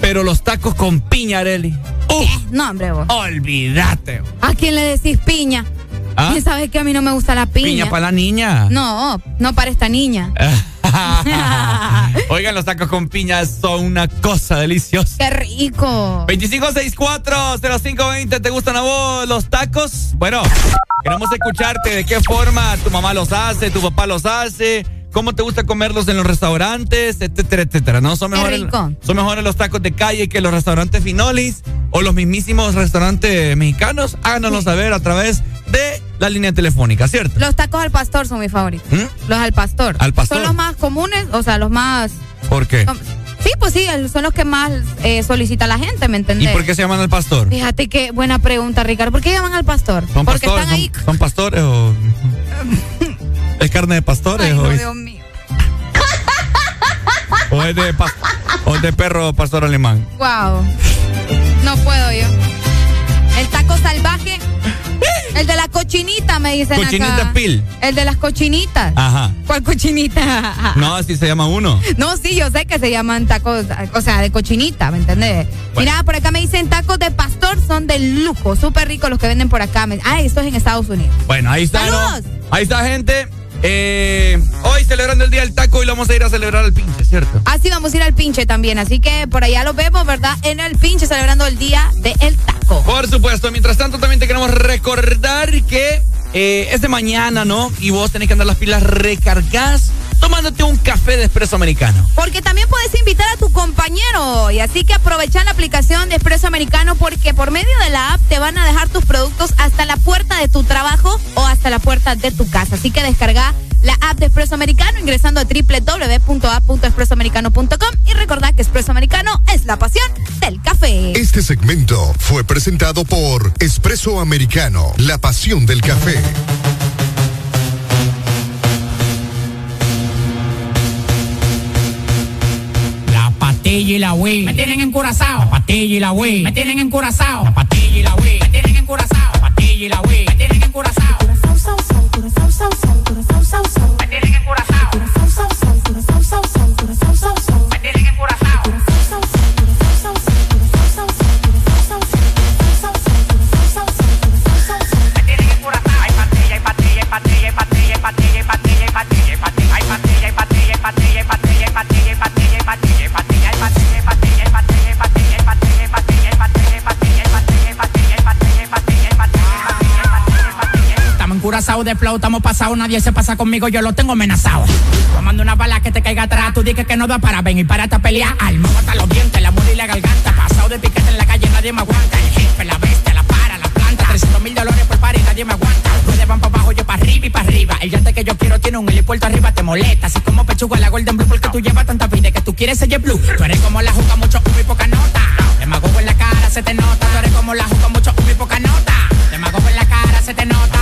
Pero los tacos con piña, Areli. ¡Uf! No, hombre, vos. Olvídate. ¿A quién le decís piña? ¿Ah? ¿Y sabes que a mí no me gusta la piña? Piña para la niña. No, no para esta niña. Oigan, los tacos con piña son una cosa deliciosa. ¡Qué rico! 2564-0520, ¿te gustan a vos los tacos? Bueno, queremos escucharte de qué forma tu mamá los hace, tu papá los hace, cómo te gusta comerlos en los restaurantes, etcétera, etcétera. ¿No? Son mejores, son mejores los tacos de calle que los restaurantes finolis o los mismísimos restaurantes mexicanos. Háganoslo saber a través de la línea telefónica, ¿cierto? Los tacos al pastor son mis favoritos. ¿Mm? Los al pastor. Al pastor. Son los más comunes, o sea, los más. ¿Por qué? Sí, pues sí, son los que más eh, solicita la gente, ¿me entendés? ¿Y por qué se llaman al pastor? Fíjate qué buena pregunta, Ricardo. ¿Por qué llaman al pastor? ¿Son Porque pastores, están son, ahí. ¿Son pastores o.? ¿Es carne de pastores Ay. Dios mío. ¿O es de, pa... o de perro pastor alemán? ¡Wow! No puedo yo. El taco salvaje el de la cochinita, me dicen. Cochinita acá. Pil. El de las cochinitas. Ajá. ¿Cuál cochinita? no, así se llama uno. No, sí, yo sé que se llaman tacos, o sea, de cochinita, ¿me entendés? Bueno. Mira, por acá me dicen tacos de pastor, son de lujo, súper ricos los que venden por acá. Ah, esto es en Estados Unidos. Bueno, ahí está. ¡Saludos! Ahí está, gente. Eh, hoy celebrando el Día del Taco y lo vamos a ir a celebrar al pinche, ¿cierto? Así vamos a ir al pinche también, así que por allá lo vemos, ¿verdad? En el pinche celebrando el Día del de Taco. Por supuesto, mientras tanto también te queremos recordar que eh, es de mañana, ¿no? Y vos tenés que andar las pilas recargadas tomándote un café de espresso americano. Porque también puedes invitar a tu compañero y así que aprovecha la aplicación de espresso americano porque por medio de la app te van a dejar tus productos hasta la puerta de tu trabajo o hasta la puerta de tu casa. Así que descarga la app de Espresso Americano ingresando a www.app.expresoamericano.com y recordad que Espresso Americano es la pasión del café. Este segmento fue presentado por Espresso Americano, la pasión del café. patilla y la wey. Me tienen encurazao. La patilla y la wey. Me tienen encurazao. La patilla y la wey. Me tienen encurazao. La patilla y la wey. Me tienen encurazao. Curazao, sao, sao, curazao, sao, sao, curazao, sao, sao. Me tienen encurazao. Curazao, sao, sao, curazao, sao, sao, curazao, sao, sao. Me tienen encurazao. Curazao, sao, sao, curazao, sao, sao, curazao, sao, sao, curazao, sao, sao. patilla, patilla, patilla, patilla, patilla, patilla, patilla, patilla, patilla, patilla, patilla, patilla, patilla, patilla, curasao de flow, estamos pasados, nadie se pasa conmigo, yo lo tengo amenazado. Tomando una bala que te caiga atrás, tú dices que no da para venir y para esta pelea. Alma, mata los dientes, la mula y la garganta. Pasado de piquete en la calle, nadie me aguanta. El jefe, la bestia, la para, la planta. 300 mil dólares por par nadie me aguanta. Ustedes van para abajo, yo para arriba y para arriba. El yate que yo quiero tiene un helipuerto arriba, te molesta. Así como pechuga la Golden Blue, porque tú llevas tanta vida que tú quieres ser blue. Tú eres como la juca, mucho humo y poca nota. Te mago en la cara, se te nota. Tú eres como la juca, mucho humo y poca nota. Te mago en la cara, se te nota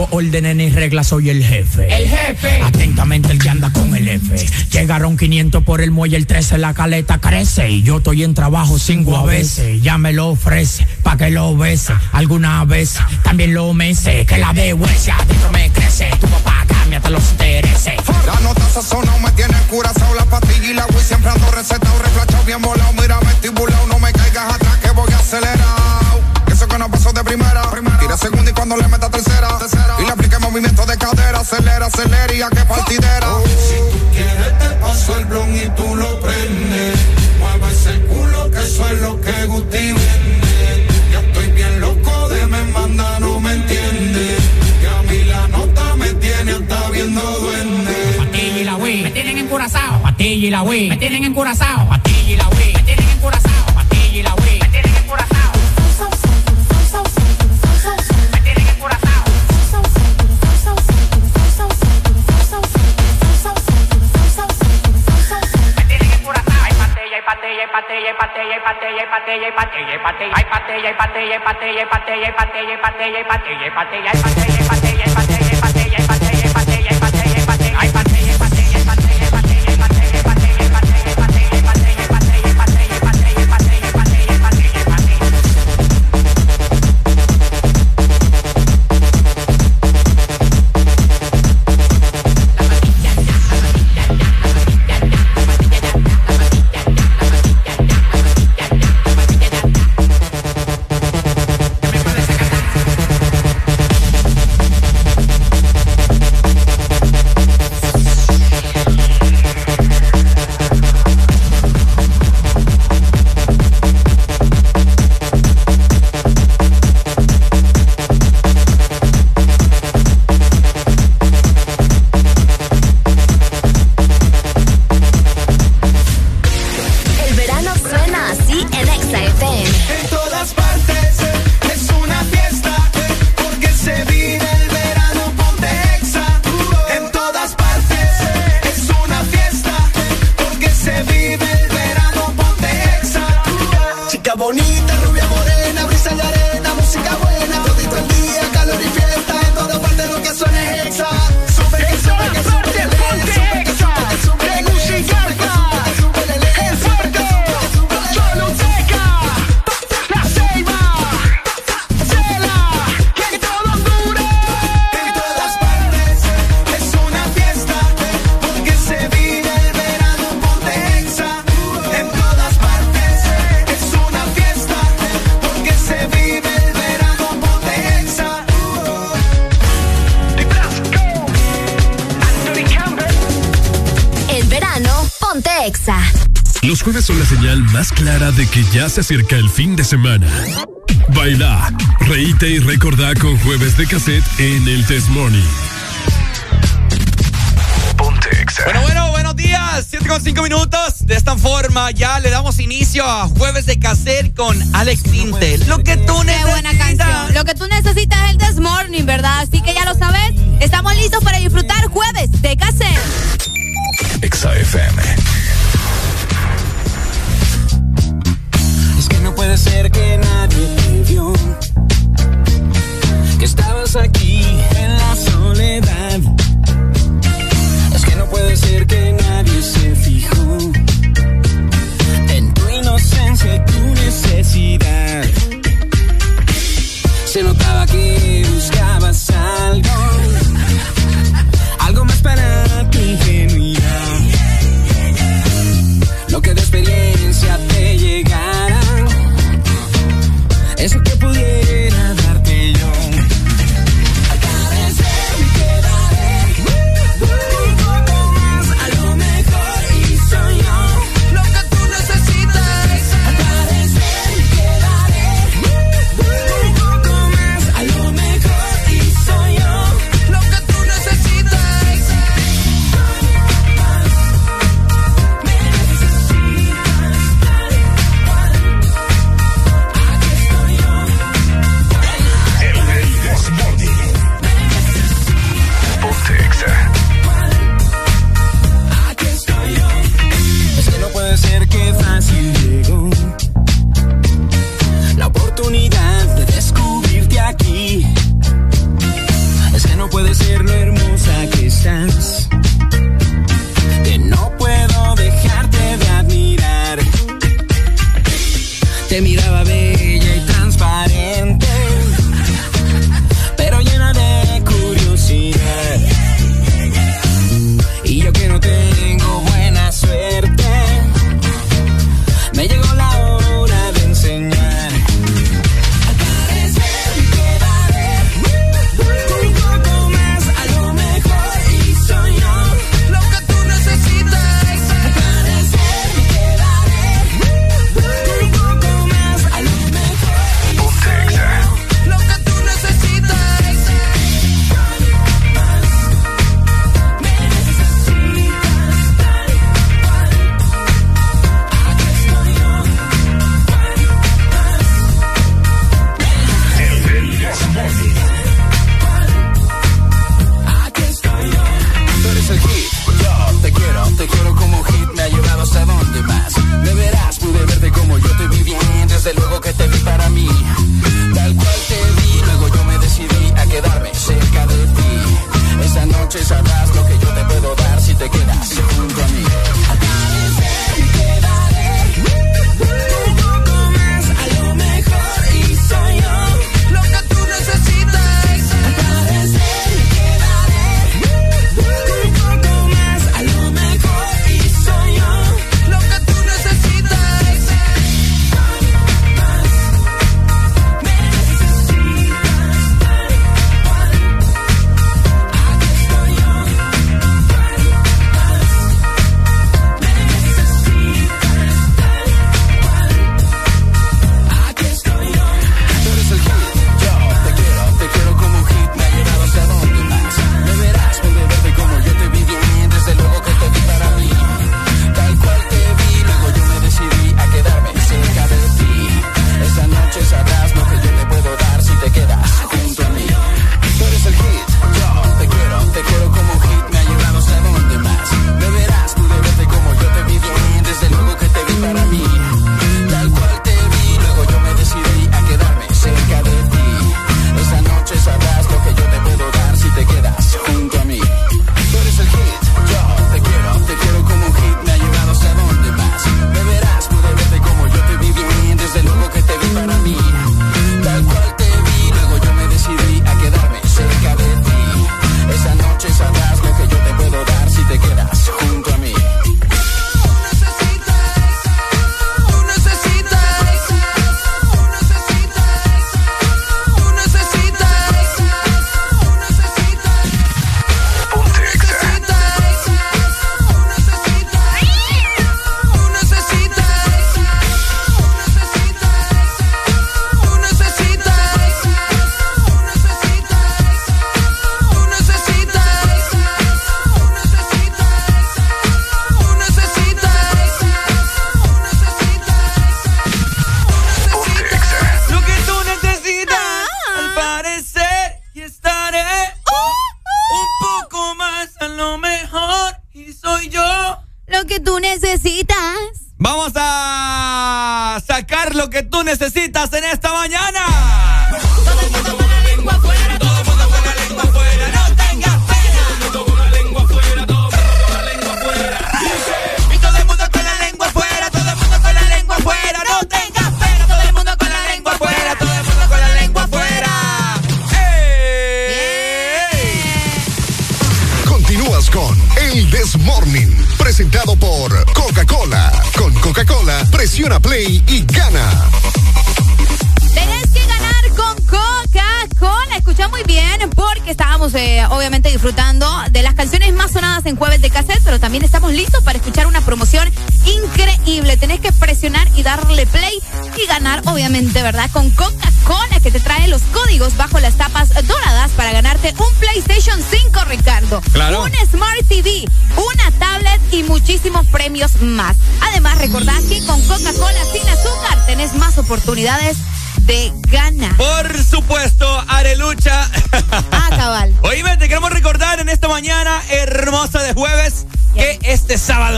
Recibo órdenes y reglas, soy el jefe. El jefe. Atentamente el que anda con el F. Llegaron 500 por el muelle, el 13, la caleta crece. Y yo estoy en trabajo cinco a veces. Ya me lo ofrece, pa' que lo bese. Alguna vez también lo mece. Que la vergüenza adentro me crece. Tu papá cambia hasta los intereses. La nota sazona, me tiene curazao. La pastilla y la Wii siempre ando recetado. Reflachado, bien volado. Mira, vestibulado. No me caigas atrás que voy acelerado. Eso que no pasó de primera. Tira segunda y cuando le meta tercera movimiento de cadera, acelera, acelera que partidera. Oh. Si tú quieres te paso el blon y tú lo prendes. Mueve ese culo que eso es lo que Guti vende. Ya estoy bien loco de me manda, no me entiende. Que a mí la nota me tiene hasta viendo duende. Patilla y la wey, me tienen encurazao. Patilla y la wey, me tienen encurazao. Patilla y la wey, me tienen encurazao. Patilla y la wey. pate ye pate ye pate ye pate ye pate ye pate ye pate ye pate ye pate ye pate ye pate ye pate ye pate ye pate ye pate ye pate ye pate ye pate clara de que ya se acerca el fin de semana. Baila, reíte y recordá con jueves de cassette en el Test Morning. Bueno, bueno, buenos días. 7 con 5 minutos. De esta forma ya le damos inicio a Jueves de Cacer con Alex Tinte. Lo que tú necesitas. Buena. Lo que tú necesitas es el Desmorning, ¿verdad? Así que ya lo sabes. Estamos listos para disfrutar Jueves de Cacer. XFM.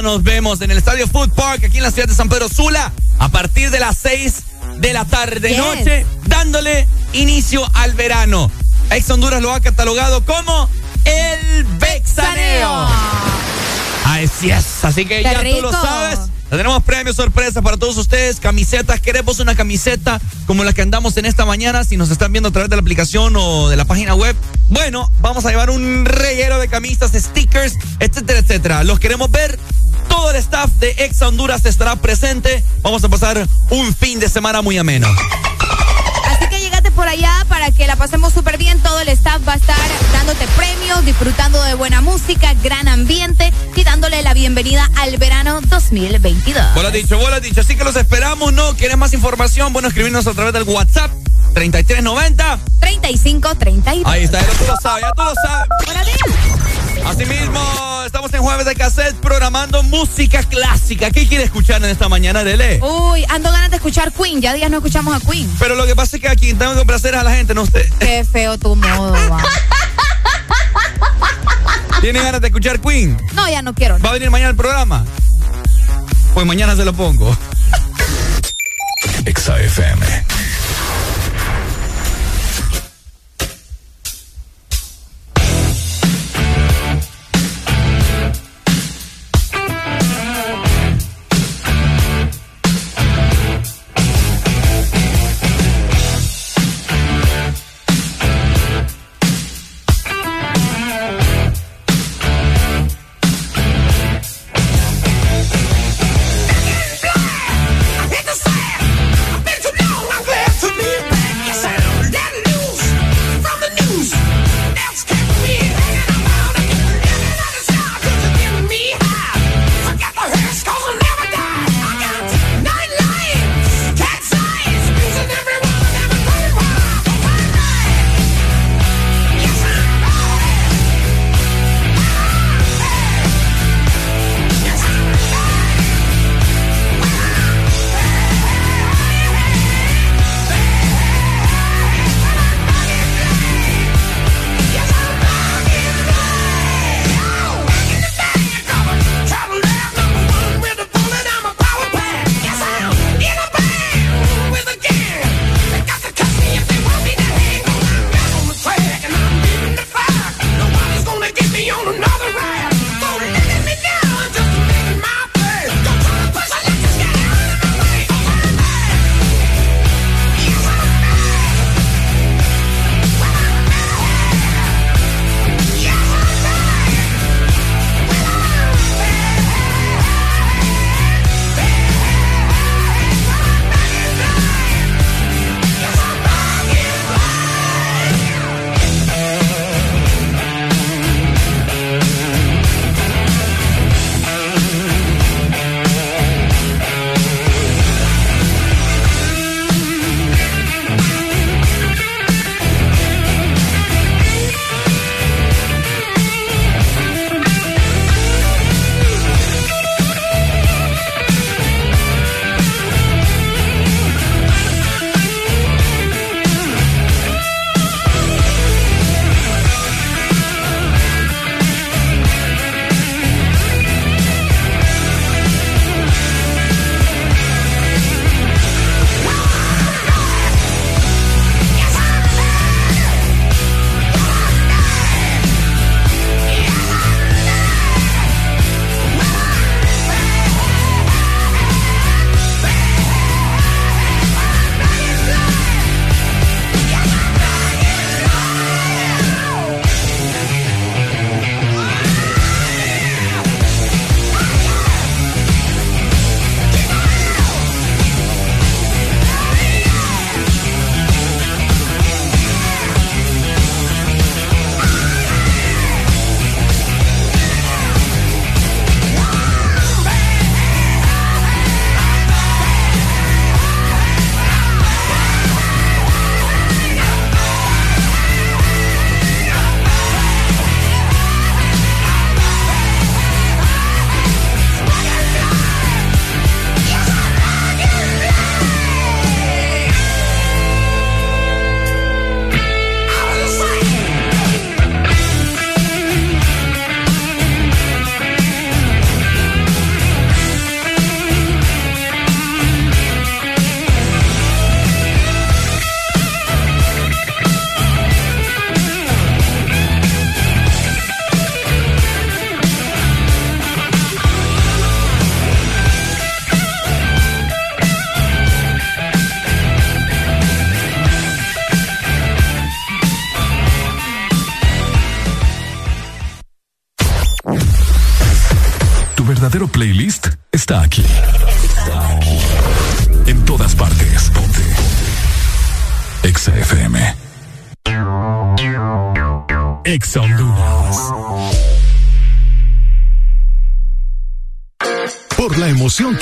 Nos vemos en el Estadio Food Park aquí en la ciudad de San Pedro Sula a partir de las 6 de la tarde Yes. noche, dándole inicio al verano. Ex Honduras lo ha catalogado como el Bexaneo. Así es, así que Qué ya tú lo sabes. Tenemos premios sorpresa para todos ustedes, camisetas. Queremos una camiseta como la que andamos en esta mañana. Si nos están viendo a través de la aplicación o de la página web, bueno, vamos a llevar un reguero de camisas, stickers, etcétera, etcétera. Los queremos ver. Staff de Exa Honduras estará presente. Vamos a pasar un fin de semana muy ameno. Así que llegate por allá para que la pasemos súper bien. Todo el staff va a estar dándote premios, disfrutando de buena música, gran ambiente y dándole la bienvenida al verano 2022. Vos lo has dicho, has dicho. Así que los esperamos, ¿no? ¿Quieres más información? Bueno, escribirnos a través del WhatsApp 3390. 35 32. Ahí está, ya tú lo sabes, ya tú lo sabes. Estamos en jueves de cassette programando música clásica. ¿Qué quiere escuchar en esta mañana, Dele? Uy, ando ganas de escuchar Queen. Ya días no escuchamos a Queen. Pero lo que pasa es que aquí tengo que complacer a la gente, no usted. Qué feo tu modo, va. ¿Tiene ganas de escuchar Queen? No, ya no quiero. ¿Va a venir mañana al programa? Pues mañana se lo pongo. Exa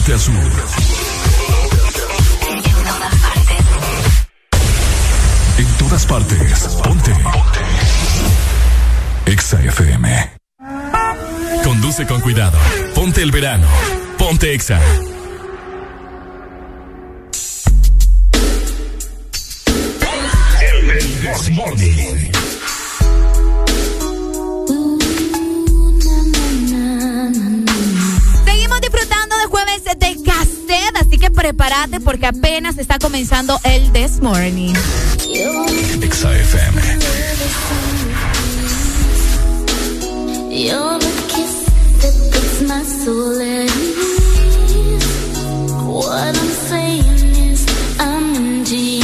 Norte a sur. En todas partes. Ponte. Exa FM. Conduce con cuidado. Ponte el verano. Ponte Exa. Prepárate porque apenas está comenzando el This Morning. Exa FM. You're the kiss that puts my soul at ease. What I'm saying is, I'm into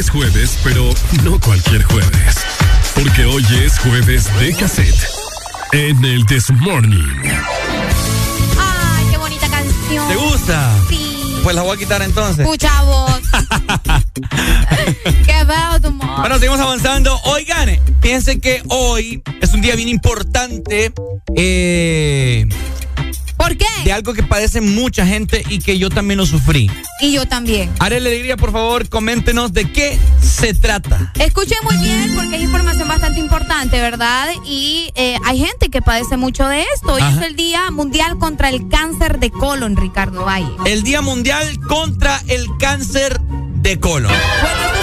es jueves, pero no cualquier jueves. Porque hoy es jueves de cassette. En el This Morning. Ay, qué bonita canción. ¿Te gusta? Sí. Pues la voy a quitar entonces. Escucha vos. qué feo tu humor. Bueno, seguimos avanzando. Oigan, piensen que hoy es un día bien importante. Eh, ¿Por qué? de algo que padece mucha gente y que yo también lo sufrí. Y yo también. Arely Alegría, por favor, coméntenos de qué se trata. Escuchen muy bien porque es información bastante importante, ¿verdad? Y eh, hay gente que padece mucho de esto. Hoy Ajá. es el Día Mundial contra el Cáncer de Colon, Ricardo Valle. El Día Mundial contra el Cáncer de Colon. Bueno,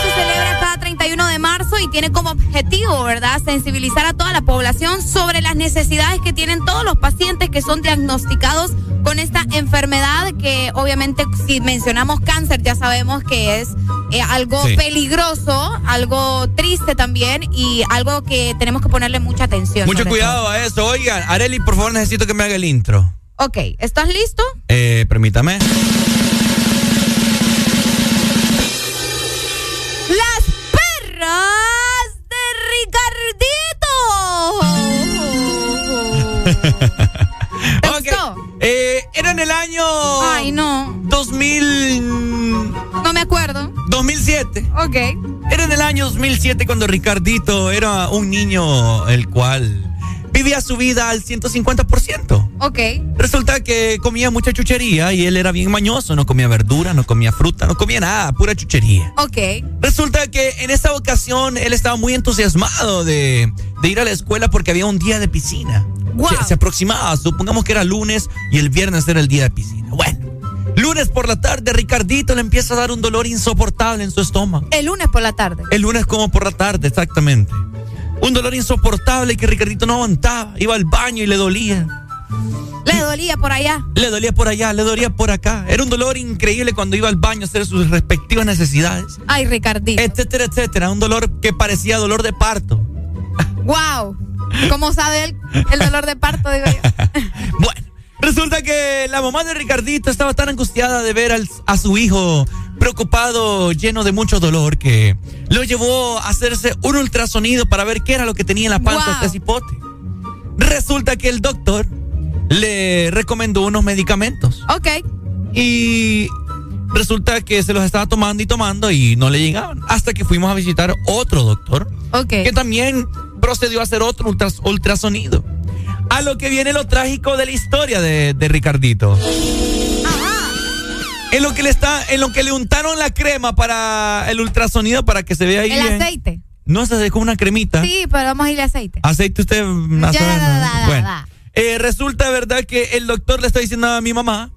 esto se celebra cada 31 de marzo y tiene como objetivo, ¿verdad?, sensibilizar a toda la población sobre las necesidades que tienen todos los pacientes que son diagnosticados con esta enfermedad que obviamente si mencionamos cáncer ya sabemos que es eh, algo Sí. peligroso, algo triste también y algo que tenemos que ponerle mucha atención. Mucho cuidado a eso. Oigan, Areli, por favor, necesito que me haga el intro. Ok, ¿estás listo? Eh, permítame. De Ricardito. Ok. Eh, era en el año. Ay, no. 2000. No me acuerdo. 2007. Ok. Era en el año 2007 cuando Ricardito era un niño el cual vivía su vida al 150%. Ok. Resulta que comía mucha chuchería y él era bien mañoso, no comía verdura, no comía fruta, no comía nada, pura chuchería. Ok. Resulta que en esa ocasión él estaba muy entusiasmado de, de ir a la escuela porque había un día de piscina. Wow. Se, se aproximaba, supongamos que era lunes y el viernes era el día de piscina. Bueno, lunes por la tarde Ricardito le empieza a dar un dolor insoportable en su estómago. El lunes por la tarde. El lunes como por la tarde, exactamente. Un dolor insoportable que Ricardito no aguantaba. Iba al baño y le dolía. Le dolía por allá. Le dolía por allá, le dolía por acá. Era un dolor increíble cuando iba al baño a hacer sus respectivas necesidades. Ay, Ricardito. Etcétera, etcétera. Un dolor que parecía dolor de parto. Wow. ¿Cómo sabe él el dolor de parto? Digo yo. Bueno, resulta que la mamá de Ricardito estaba tan angustiada de ver al- a su hijo preocupado, lleno de mucho dolor, que lo llevó a hacerse un ultrasonido para ver qué era lo que tenía en la panza Wow. este cipote. Resulta que el doctor le recomendó unos medicamentos. Ok. Y resulta que se los estaba tomando y tomando y no le llegaban. Hasta que fuimos a visitar otro doctor. Ok. Que también procedió a hacer otro ultras- ultrasonido. A lo que viene lo trágico de la historia de, de Ricardito. En lo que le está, en lo que le untaron la crema para el ultrasonido para que se vea ahí. El bien. aceite. No se dejó una cremita. Sí, pero vamos a irle aceite. Aceite usted. más Ya, da, da, Bueno. da. Eh, resulta verdad que el doctor le está diciendo a mi mamá,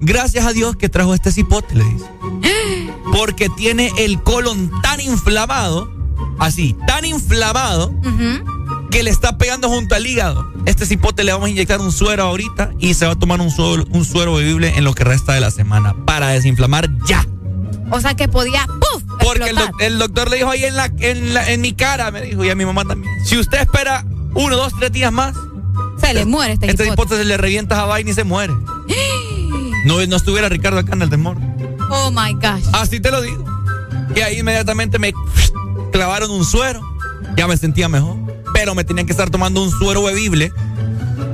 gracias a Dios que trajo este cipote, le dice. Porque tiene el colon tan inflamado, así, tan inflamado, Ujú. Que le está pegando junto al hígado. Este cipote le vamos a inyectar un suero ahorita y se va a tomar un suero, un suero bebible en lo que resta de la semana para desinflamar ya. O sea que podía, ¡puf! Porque el, doctor le dijo ahí en, la, en, la- en mi cara, me dijo, y a mi mamá también. Si usted espera uno, dos, tres días más, Se le muere este, este hipote. se le revienta esa vaina y se muere. No, no estuviera Ricardo acá en el temor. Oh my gosh. Así te lo digo. Y ahí inmediatamente me clavaron un suero. Ya me sentía mejor. Pero me tenían que estar tomando un suero bebible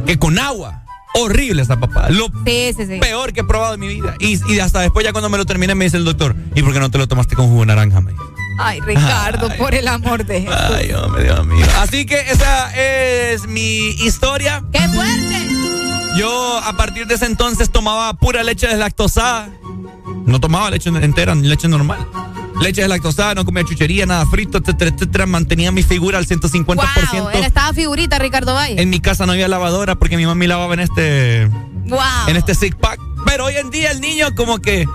que con agua. Horrible esa papá. Lo Sí, sí, sí. peor que he probado en mi vida. Y, y hasta después, ya cuando me lo terminé, me dice el doctor: ¿Y por qué no te lo tomaste con jugo de naranja? Me dice. Ay, Ricardo, por el amor de Jesús. Ay, hombre, Dios mío. Así que esa es mi historia. ¡Qué fuerte! Yo a partir de ese entonces tomaba pura leche deslactosada. No tomaba leche entera, ni leche normal. Leche deslactosada, no comía chuchería, nada frito, etcétera, etcétera. Mantenía mi figura al 150%. Wow, él estaba figurita, Ricardo Valle. En mi casa no había lavadora porque mi mami lavaba en este, Wow. en este six pack. Pero hoy en día el niño como que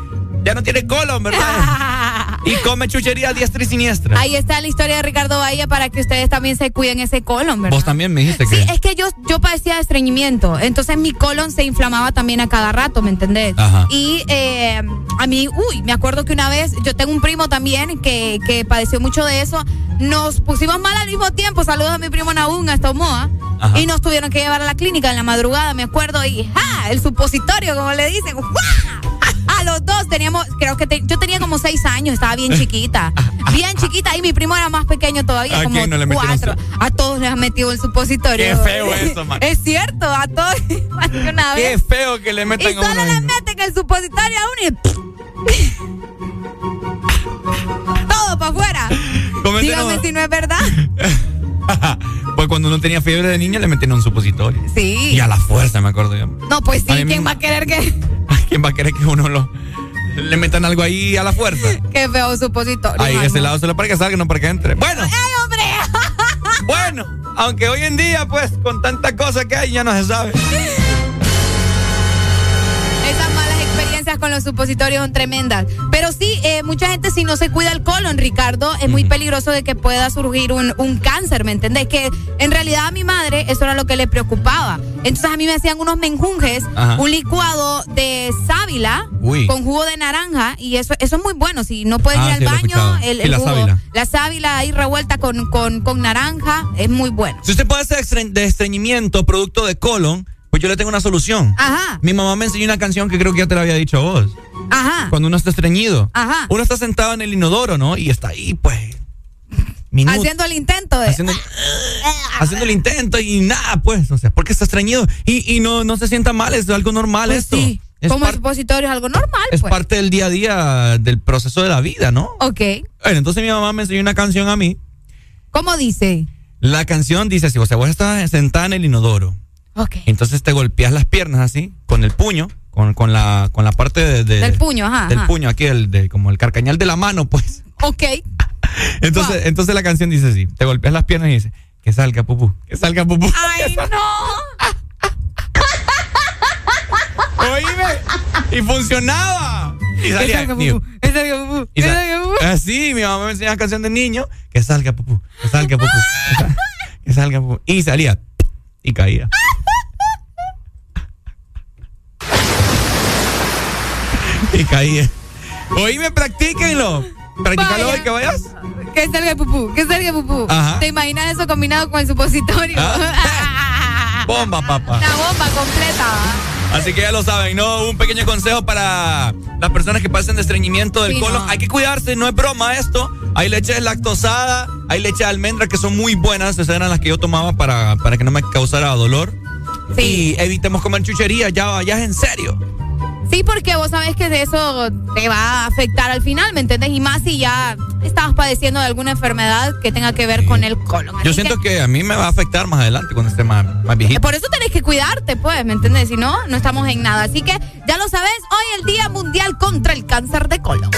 ya no tiene colon, ¿verdad? y come chuchería a diestra y siniestra. Ahí está la historia de Ricardo Bahía para que ustedes también se cuiden ese colon, ¿verdad? Vos también me dijiste Sí, que... es que yo, yo padecía de estreñimiento, entonces mi colon se inflamaba también a cada rato, ¿me entendés? Ajá. Y eh, a mí, uy, me acuerdo que una vez, yo tengo un primo también que, que padeció mucho de eso, nos pusimos mal al mismo tiempo, saludos a mi primo Nahún hasta Omoa, Ajá. y nos tuvieron que llevar a la clínica en la madrugada, me acuerdo, y ¡ja! El supositorio, como le dicen, ¡ja! A los dos teníamos, creo que te- yo tenía como seis años, estaba bien chiquita. Bien chiquita y mi primo era más pequeño todavía, ¿A como no le cuatro. A todos les han metido el supositorio. Qué feo eso, man. Es cierto, a todos más una Qué vez. feo que le Y metan a solo le meten el supositorio a uno y todo para afuera. Dígame si no es verdad. Pues cuando uno tenía fiebre de niño le metían un supositorio. Sí. Y a la fuerza, me acuerdo yo. No, pues sí, ¿quién va a querer que, ¿Quién va a querer que uno lo le metan algo ahí a la fuerza? que feo un supositorio? Ahí, ese lado solo para que salga, no para que entre. Bueno, ¡Ay, hombre! bueno, aunque hoy en día, pues, con tanta cosa que hay, ya no se sabe. Con los supositorios son tremendas. Pero sí, eh, mucha gente si no se cuida el colon, Ricardo, es muy peligroso de que pueda surgir un, un cáncer, ¿me entendés? Que en realidad a mi madre eso era lo que le preocupaba. Entonces a mí me hacían unos menjunjes, Ajá. un licuado de sábila Uy. con jugo de naranja y eso, eso es muy bueno. Si no puedes Ah, ir al sí, baño, el, la jugo, sábila. la sábila ahí revuelta con, con, con naranja, es muy bueno. Si usted puede hacer de estreñimiento producto de colon, pues yo le tengo una solución. Ajá, Mi mamá me enseñó una canción que creo que ya te la había dicho a vos. ajá, Cuando uno está estreñido. ajá. Uno está sentado en el inodoro, ¿no? Y está ahí, pues. Haciendo el intento de... Haciendo, haciendo el intento y nada, pues. O sea, porque está estreñido. Y, y no, no se sienta mal, es algo normal Pues esto. sí, Es, como supositorio es algo normal, es pues. parte del día a día del proceso de la vida, ¿no? Ok. Bueno, entonces mi mamá me enseñó una canción a mí. ¿Cómo dice? La canción dice así, o sea, vos estás sentada en el inodoro. Ok. Entonces te golpeas las piernas así, con el puño, con, con la, con la parte de, de- Del puño, ajá, Del ajá. puño, aquí, el, de, como el carcañal de la mano, pues. Ok. Entonces, entonces la canción dice así, te golpeas las piernas y dice, que salga pupú, que salga pupú. ¡Ay, no! Oíme, y funcionaba. Y Que salía, salga mi- pupú, que salga pupú, y que sa- salga pupú. Así, mi mamá me enseñó la canción de niño, que salga pupú, que salga pupú, que salga, que salga pupú. Y salía, y caía. Y caía. Oíme, practíquenlo. Practícalo hoy que vayas. Que salga pupú, que salga pupú. Ajá. ¿Te imaginas eso combinado con el supositorio? Bomba, papá. Una bomba completa. Así que ya lo saben, ¿no? Un pequeño consejo para las personas que pasen de estreñimiento del Sí, colon. no. Hay que cuidarse, no es broma esto. Hay leches lactosada, hay leche de almendra que son muy buenas. Esas eran las que yo tomaba para, para que no me causara dolor. Y evitemos comer chuchería, ya, ya es en serio. Sí, porque vos sabés que eso te va a afectar al final, ¿me entiendes? Y más si ya estabas padeciendo de alguna enfermedad que tenga que ver con el colon. Yo siento que, a mí me va a afectar más adelante cuando esté más, más viejito. por eso tenés que cuidarte, pues, ¿me entiendes? Si no, no estamos en nada. Así que ya lo sabes, hoy el Día Mundial contra el Cáncer de Colon.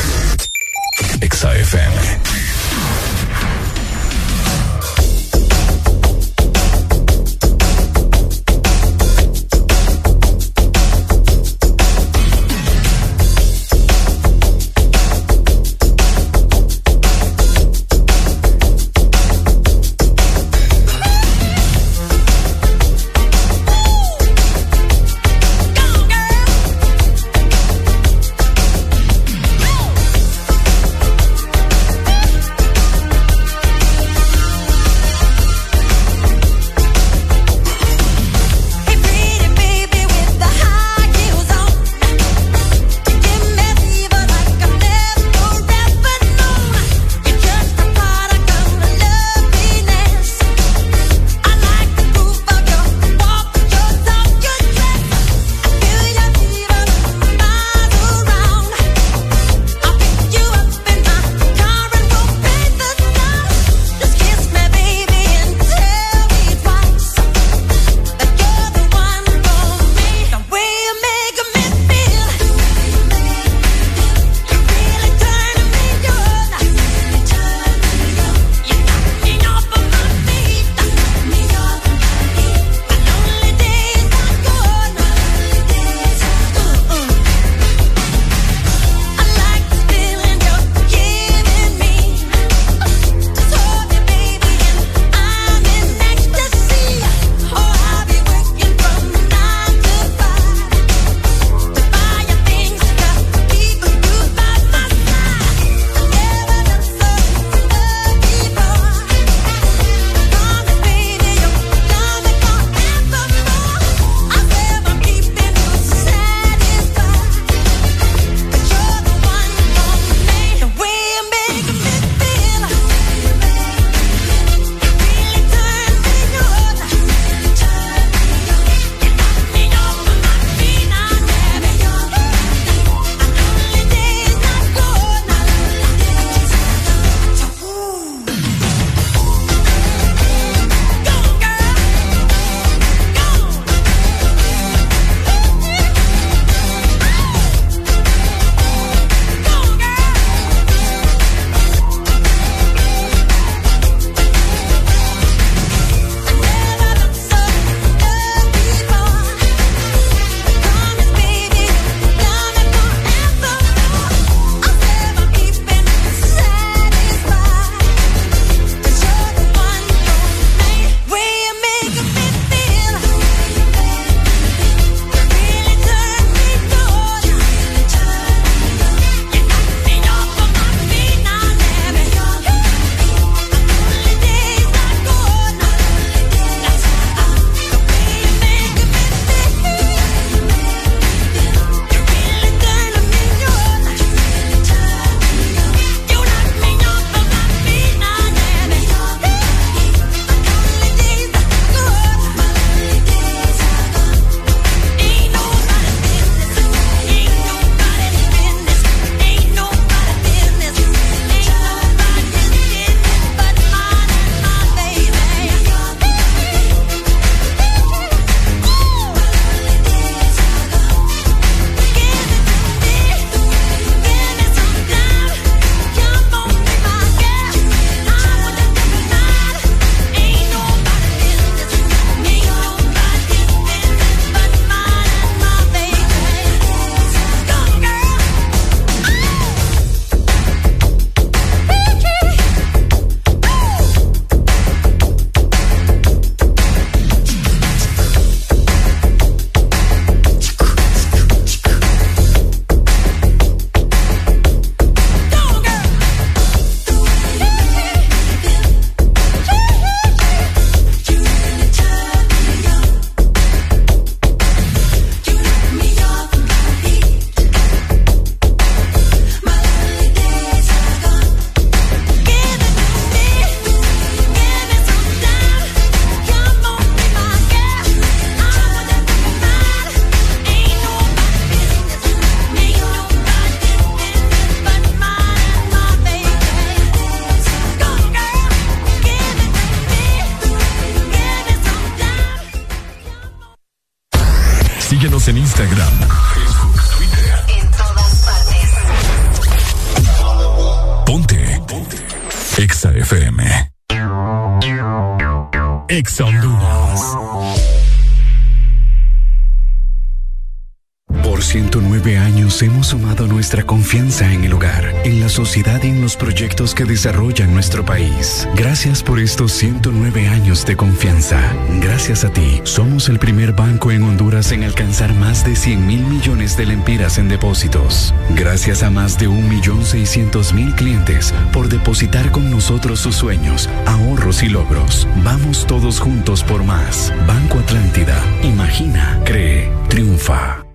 Estos 109 años de confianza. Gracias a ti, somos el primer banco en Honduras en alcanzar más de 100 mil millones de lempiras en depósitos. Gracias a más de 1.600.000 clientes por depositar con nosotros sus sueños, ahorros y logros. Vamos todos juntos por más. Banco Atlántida. Imagina, cree, triunfa.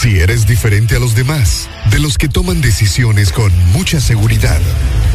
Si eres diferente a los demás, de los que toman decisiones con mucha seguridad,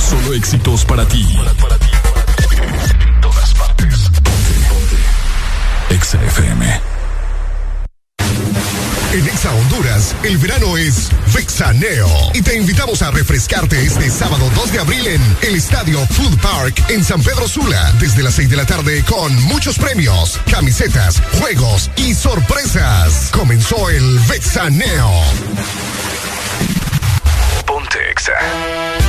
Solo éxitos para ti. En todas partes. Ponte, ponte. Exa FM. En Exa Honduras, el verano es Vexaneo. Y te invitamos a refrescarte este sábado 2 de abril en el Estadio Food Park en San Pedro Sula, desde las 6 de la tarde con muchos premios, camisetas, juegos y sorpresas. Comenzó el Vexaneo. Ponte Exa.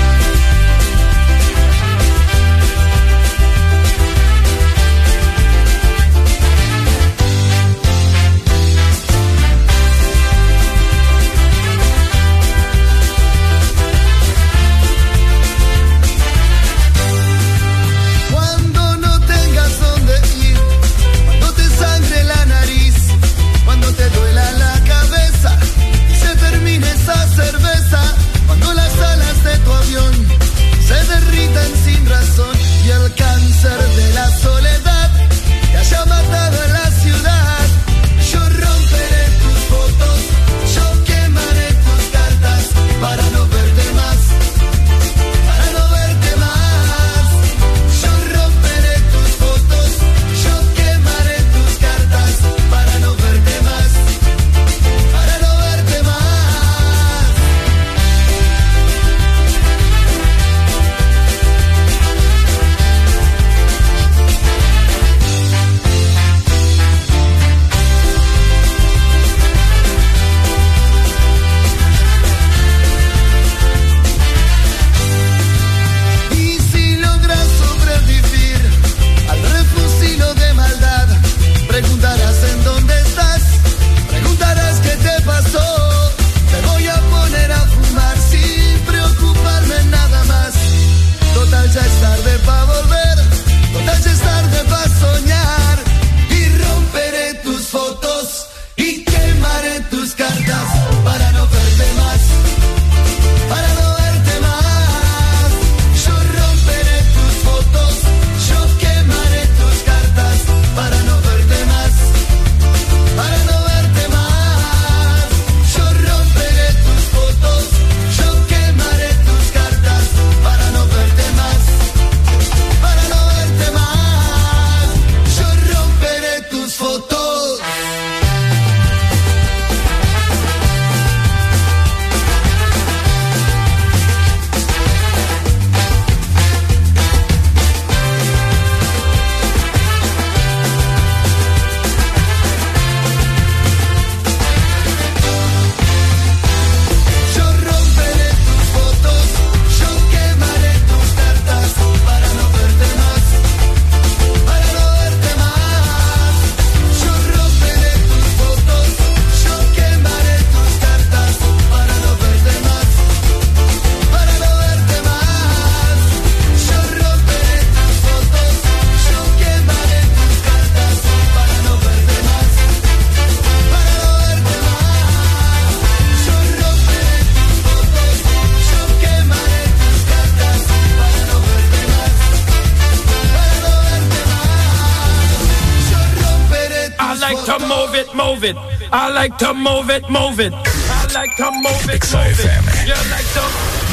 Like to move it, move it. I like to move it, move it. You like to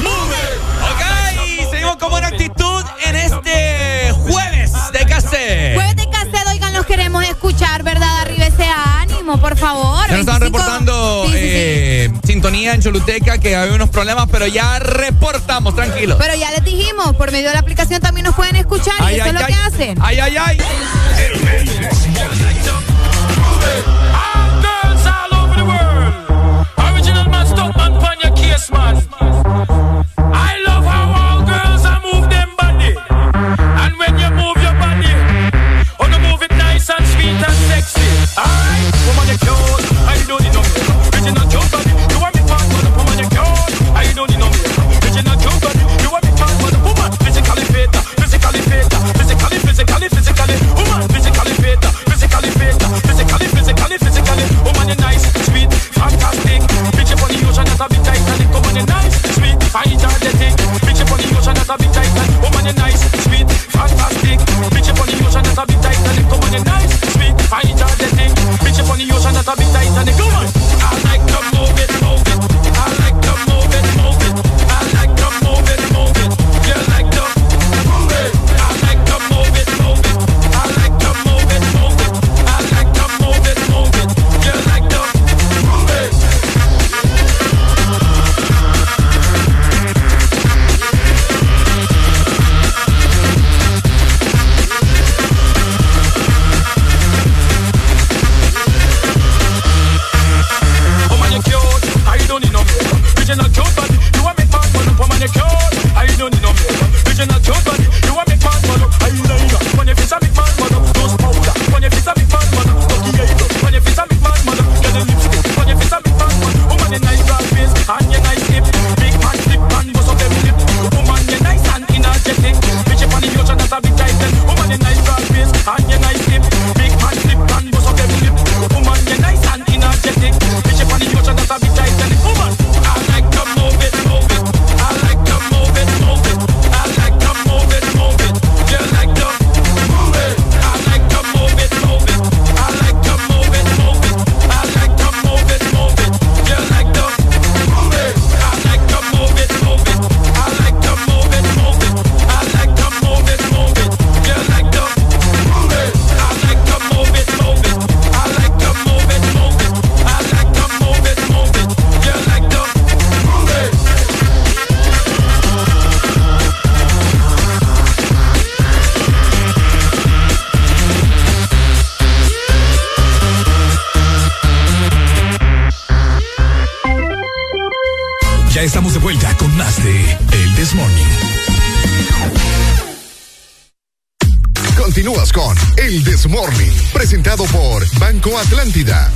move it. Ok, seguimos con buena actitud en este jueves de cassette. Jueves de cassette, oigan, los queremos escuchar, ¿verdad? Arriba ese ánimo, por favor. Ya nos estaban 25. reportando Sí, sí, sí. eh, sintonía en Choluteca que había unos problemas, pero ya reportamos, tranquilo. Pero ya les dijimos, por medio de la aplicación también nos pueden escuchar y eso es lo que hacen. Ay, ay, ay.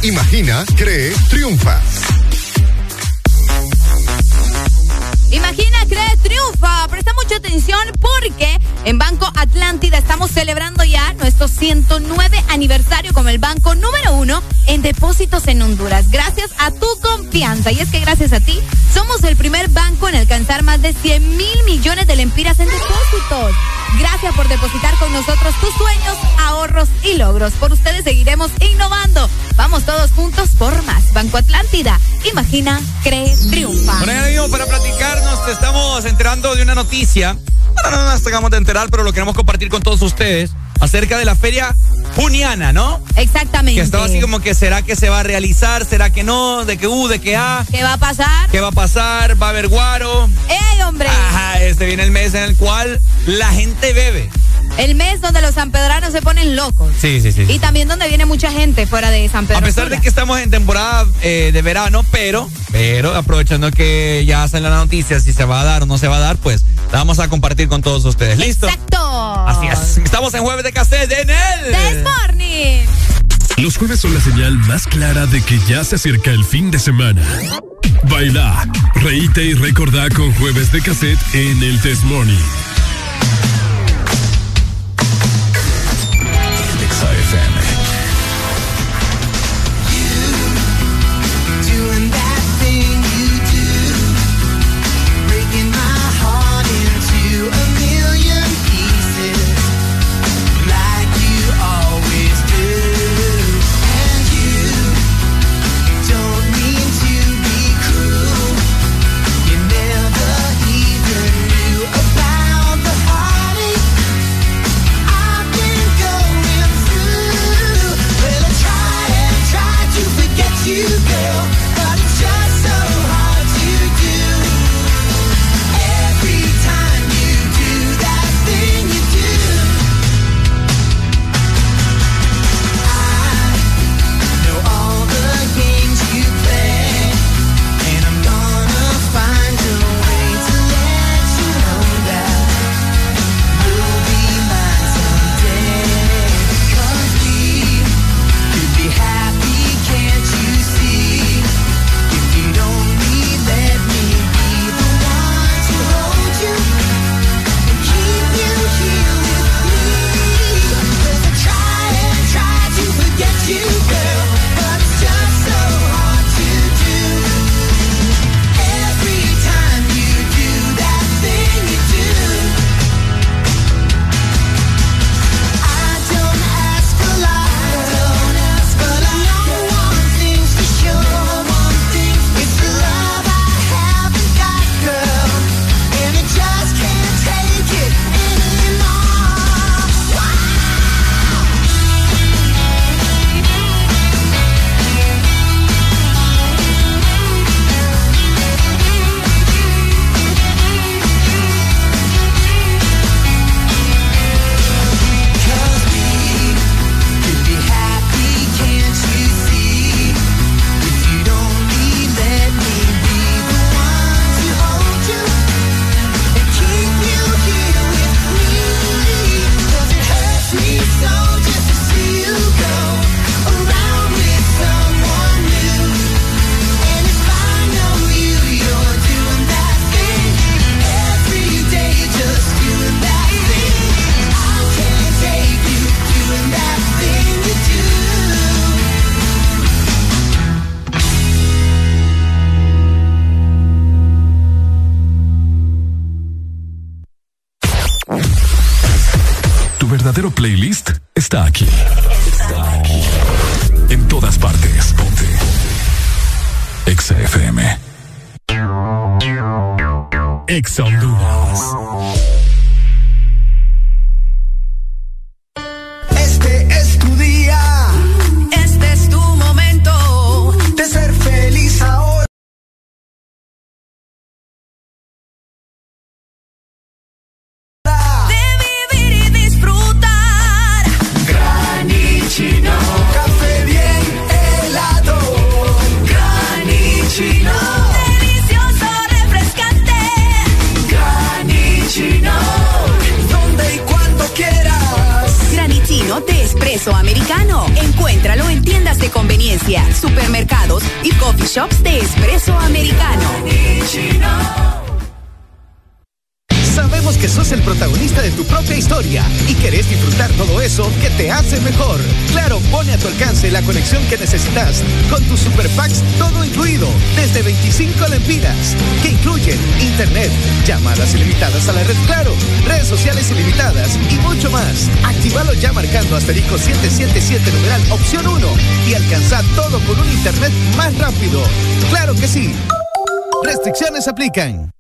Imagina, cree, triunfa. Imagina, cree, triunfa. Presta mucha atención porque en Banco Atlántida estamos celebrando ya nuestro 109 aniversario como el banco número uno en depósitos en Honduras. Gracias a tu confianza. Y es que gracias a ti somos el primer banco en alcanzar más de 100 mil millones de lempiras en depósitos. Gracias por depositar con nosotros tus sueños, ahorros y logros. Por ustedes seguiremos innovando. Vamos todos juntos por más. Banco Atlántida. Imagina, cree, triunfa. Bueno, ya mismo para platicarnos, te estamos enterando de una noticia. Bueno, no nos acabamos de enterar, pero lo queremos compartir con todos ustedes acerca de la feria juniana, ¿no? Exactamente. Que estaba así como que será que se va a realizar, será que no, de que U, de que A. ¿Qué va a pasar? ¿Qué va a pasar? ¿Va a haber guaro? ¡Ey, hombre! Ajá, este viene el mes en el cual la gente bebe. El mes donde los sanpedranos se ponen locos. Sí, sí, sí. Y también donde viene mucha gente fuera de San Pedro. A pesar de que estamos en temporada eh, de verano, pero, pero aprovechando que ya salen las noticias si se va a dar o no se va a dar, pues la vamos a compartir con todos ustedes. ¿Listo? Exacto. Así es. Estamos en jueves de cassette en el. This morning. Los jueves son la señal más clara de que ya se acerca el fin de semana. Baila, reíte y recordá con jueves de cassette en el This Morning. Restricciones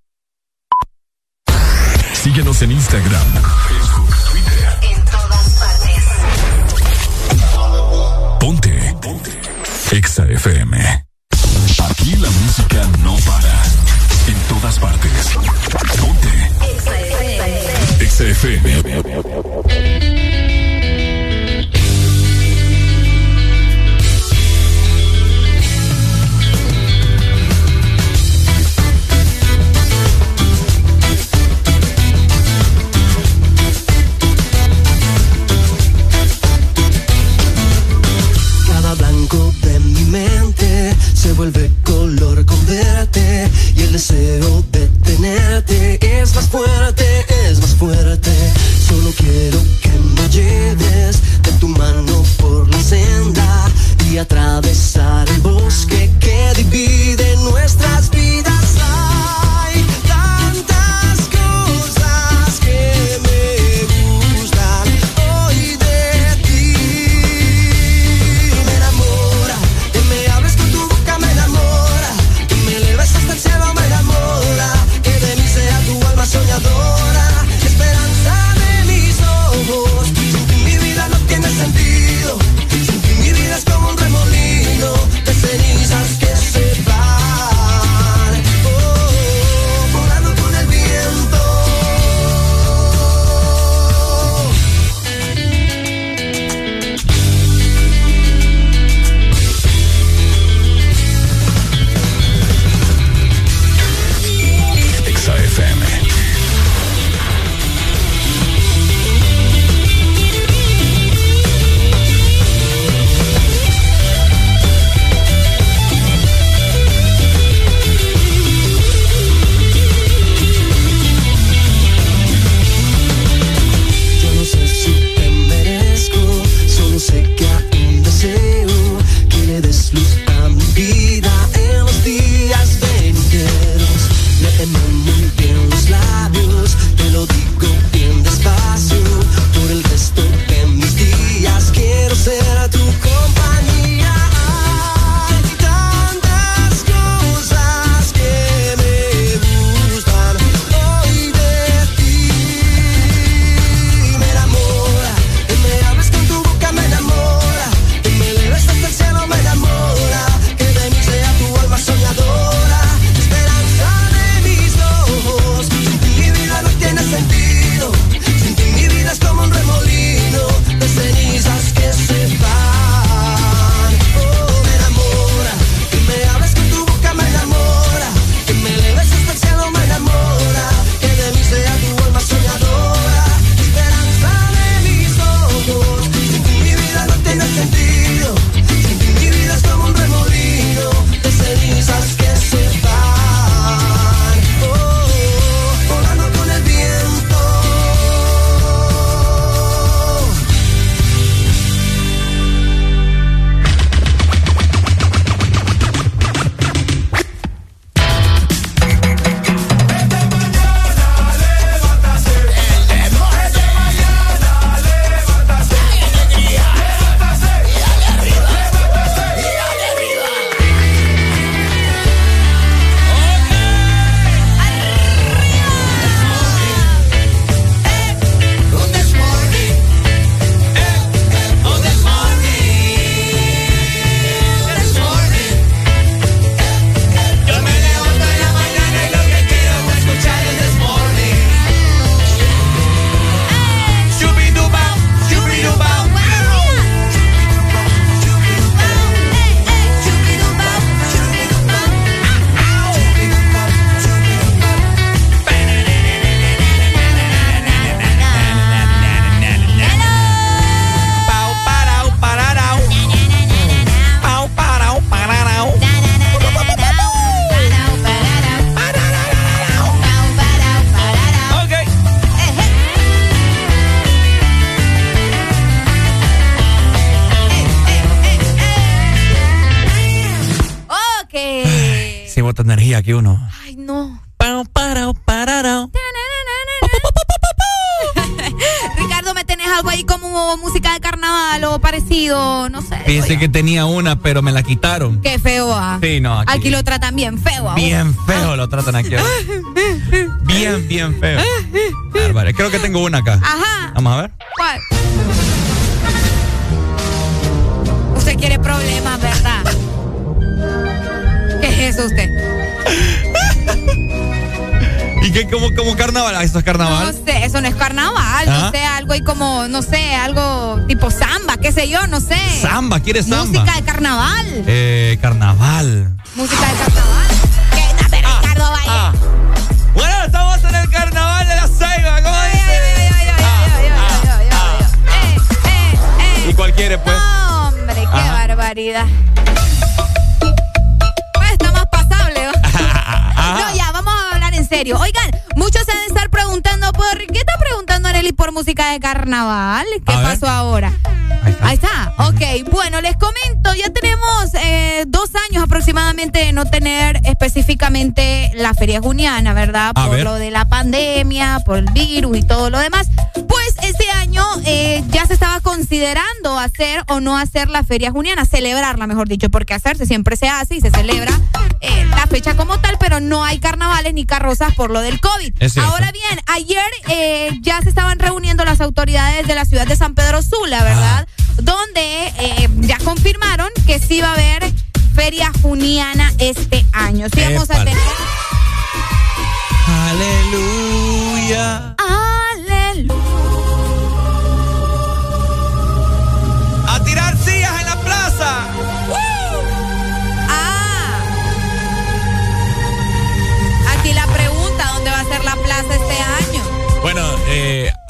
una, pero me la quitaron. Qué feo, ah. Sí, no, aquí. Aquí lo tratan bien feo, ah. Bien feo lo tratan aquí. Bien, bien feo. Bárbaro. Creo que tengo una acá. Ajá. Vamos a ver. ¿Cuál? Usted quiere problemas, ¿verdad? ¿Qué es eso usted? ¿Y qué como, como carnaval? ¿Eso es carnaval? No sé, eso no es carnaval, ¿Ah? no sé, algo ahí como, no sé, algo tipo samba, qué sé yo, no sé. Samba, ¿quieres samba? Música de carnaval. Eh, carnaval. Música de carnaval. ¿Qué? Date, Ricardo Valle. ah. Bueno, estamos en el carnaval de la Ceiba, ¿cómo dice? ¿Y cuál quiere, pues? No, hombre, qué Ajá. barbaridad. Serio. Oigan, muchos se han de estar preguntando, por ¿qué está preguntando Arely por música de carnaval? ¿Qué A ver. pasó ahora? Ahí está. Ok, bueno, les comento, ya tenemos eh, dos años aproximadamente de no tener específicamente la feria juniana, ¿verdad? A por ver. lo de la pandemia, por el virus y todo lo demás. Eh, ya se estaba considerando hacer o no hacer la feria juniana, celebrarla, mejor dicho, porque hacerse siempre se hace y se celebra eh, la fecha como tal, pero no hay carnavales ni carrozas por lo del COVID. Ahora bien, ayer eh, ya se estaban reuniendo las autoridades de la ciudad de San Pedro Sula, ¿verdad? Donde ya confirmaron que sí va a haber feria juniana este año. Sí vamos a tener... Aleluya.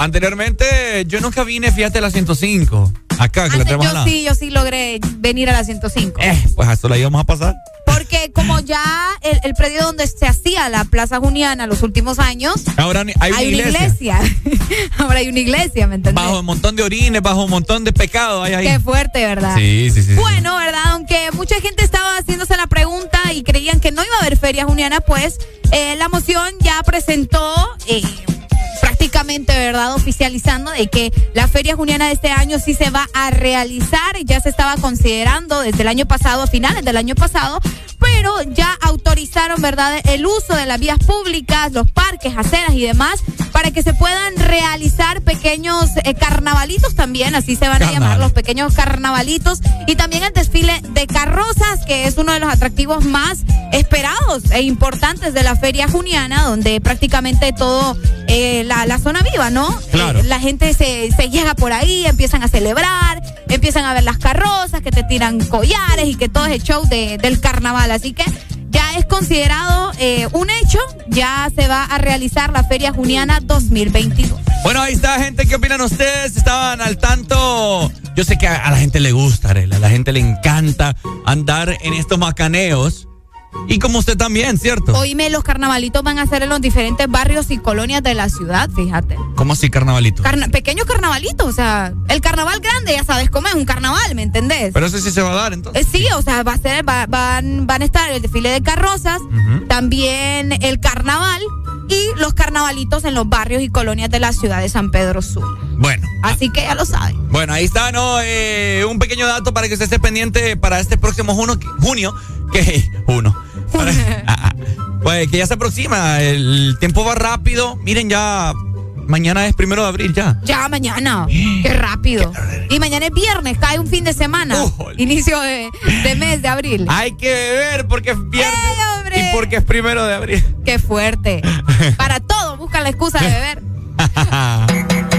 Anteriormente yo nunca vine, fíjate, a la 105. Acá, que la tenemos al Yo sí, yo sí logré venir a la 105. Eh, pues a eso la íbamos a pasar. Porque como ya el, el predio donde se hacía la Plaza Juniana los últimos años, Ahora hay una iglesia. Ahora hay una iglesia, ¿me entendés? Bajo un montón de orines, bajo un montón de pecados. Hay ahí. Qué fuerte, ¿verdad? Sí, sí, sí. sí. Bueno, ¿verdad? Aunque mucha gente estaba haciéndose la pregunta y creían que no iba a haber feria juniana, pues eh, la moción ya presentó eh, prácticamente, ¿verdad? Oficializando de que la feria juniana de este año sí se va a realizar. Ya se estaba considerando desde el año pasado, a finales del año pasado, pero ya autorizaron, ¿verdad? El uso de las vías públicas, los parques, aceras y demás para que se puedan realizar pequeños eh, carnavalitos también, así se van a llamar los pequeños carnavalitos y también el desfile de carrozas, que es uno de los atractivos más esperados e importantes de la feria juniana, donde prácticamente todo eh, la, la zona viva, ¿no? Claro. Eh, la gente se, se llega por ahí, empiezan a celebrar, empiezan a ver las carrozas, que te tiran collares y que todo es el show de- del carnaval. Así que ya es considerado eh, un hecho, ya se va a realizar la feria juniana 2022. Bueno, ahí está, gente. ¿Qué opinan ustedes? Estaban al tanto. Yo sé que a, la gente le gusta, Arela, a la gente le encanta andar en estos macaneos. Y como usted también, ¿cierto? Oíme, los carnavalitos van a ser en los diferentes barrios y colonias de la ciudad, fíjate. ¿Cómo así, carnavalito? Carna- pequeños carnavalitos, o sea, el carnaval grande, ya sabes cómo es, un carnaval, ¿me entendés? Pero eso sí se va a dar, entonces. Eh, sí, o sea, va a ser, va- van, van a estar el desfile de carrozas, también el carnaval y los carnavalitos en los barrios y colonias de la ciudad de San Pedro Sur. Bueno. Así que ya lo saben. Bueno, ahí está, ¿no? Eh, un pequeño dato para que usted esté pendiente para este próximo juno- junio. Que. Uno. Ah, ah. pues que ya se aproxima. El tiempo va rápido. Miren, ya. Mañana es primero de abril, ya. Ya mañana, qué rápido. Y mañana es viernes, cae un fin de semana, inicio de, de mes de abril. Hay que beber porque es viernes. y porque es primero de abril. Qué fuerte. Para todo, buscan la excusa de beber.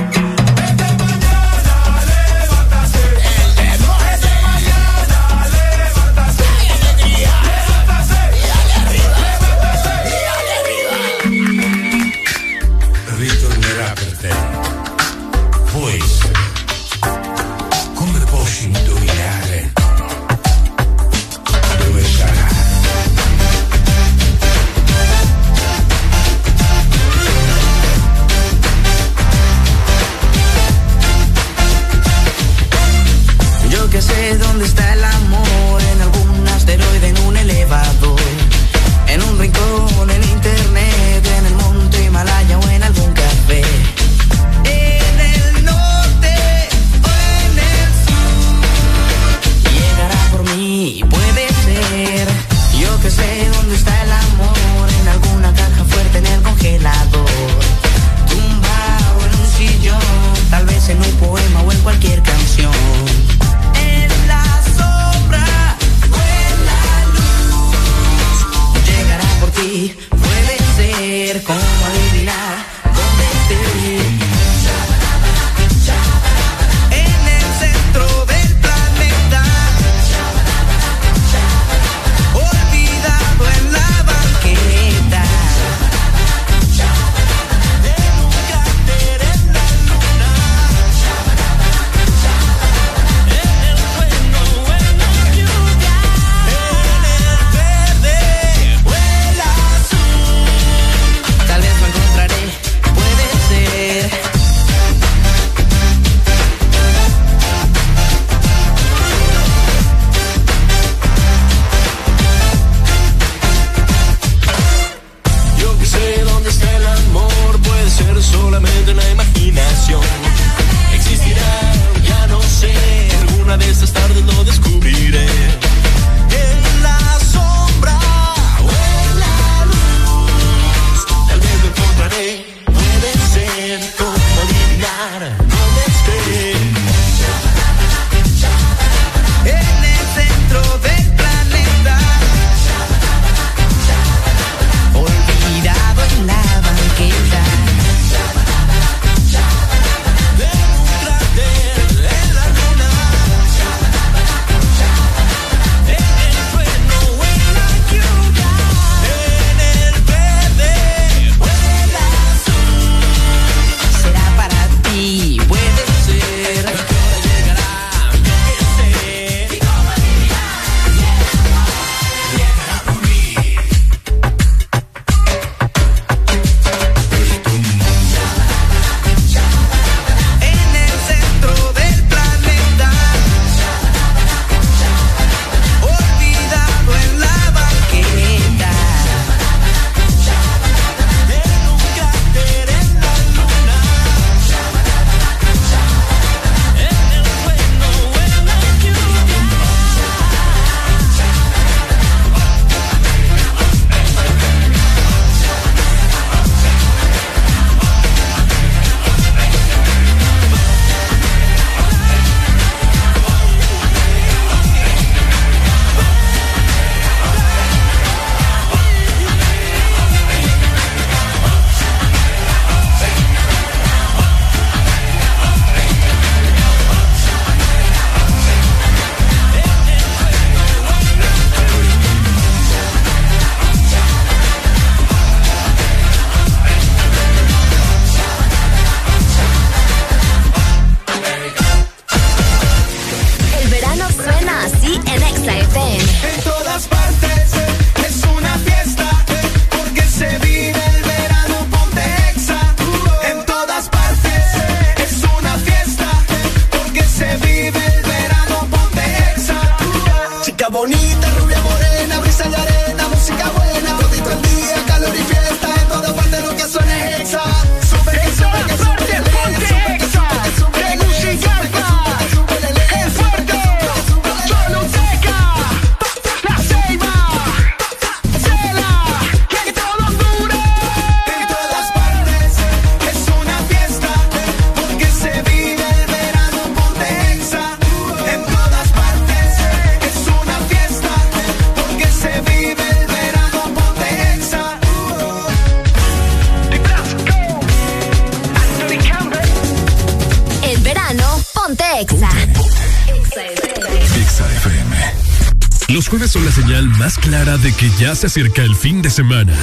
de que ya se acerca el fin de semana.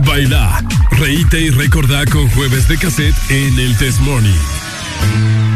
Baila, reíte y recordá con jueves de cassette en el Test Morning.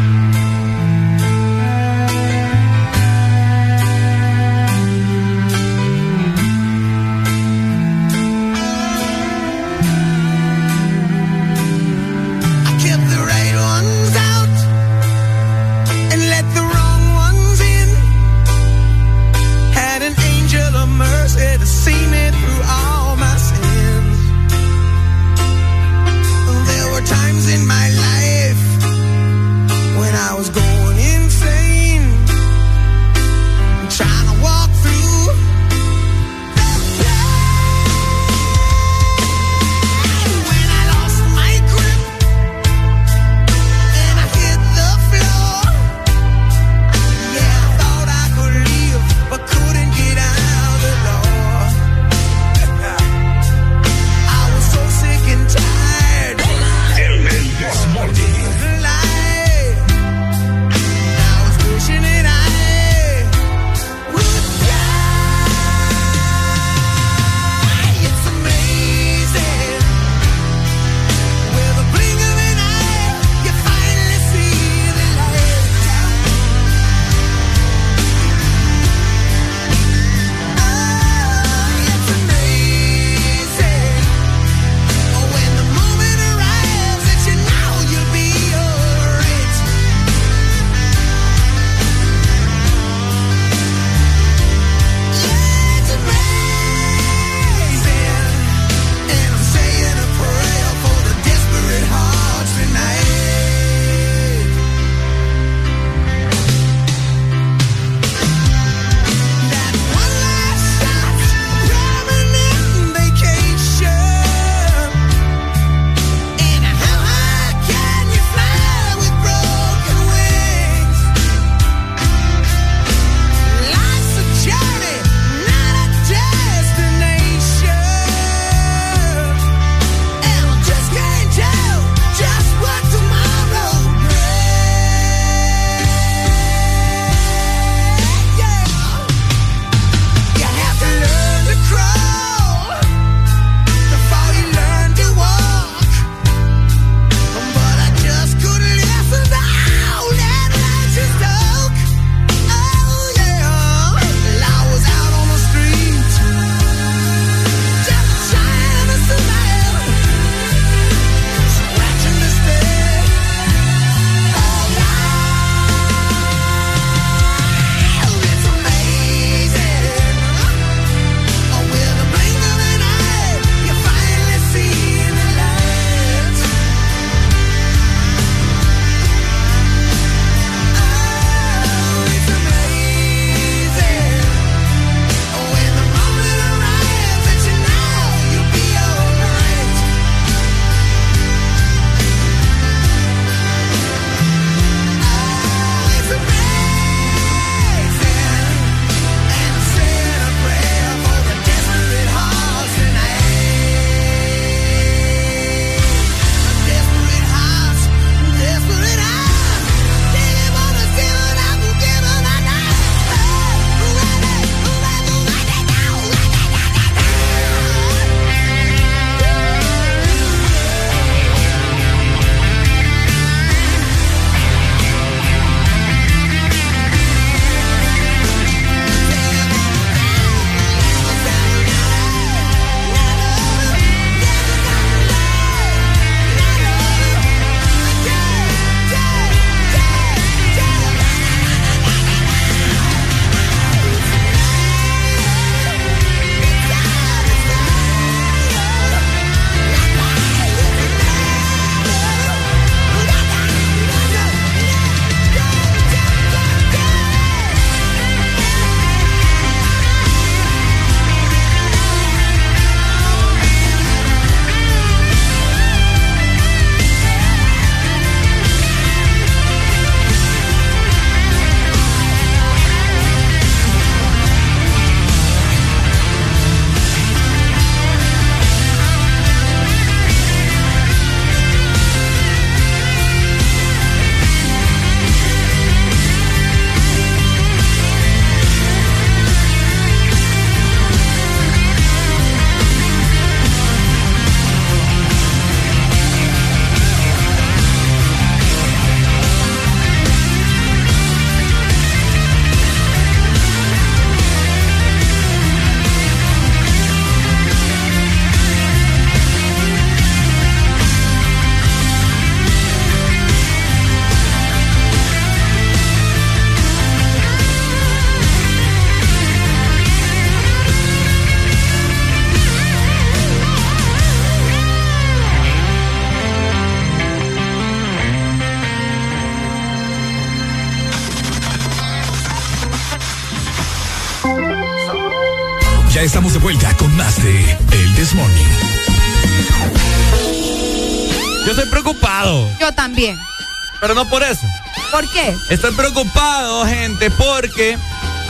Pero no por eso. ¿Por qué? Estoy preocupado, gente, porque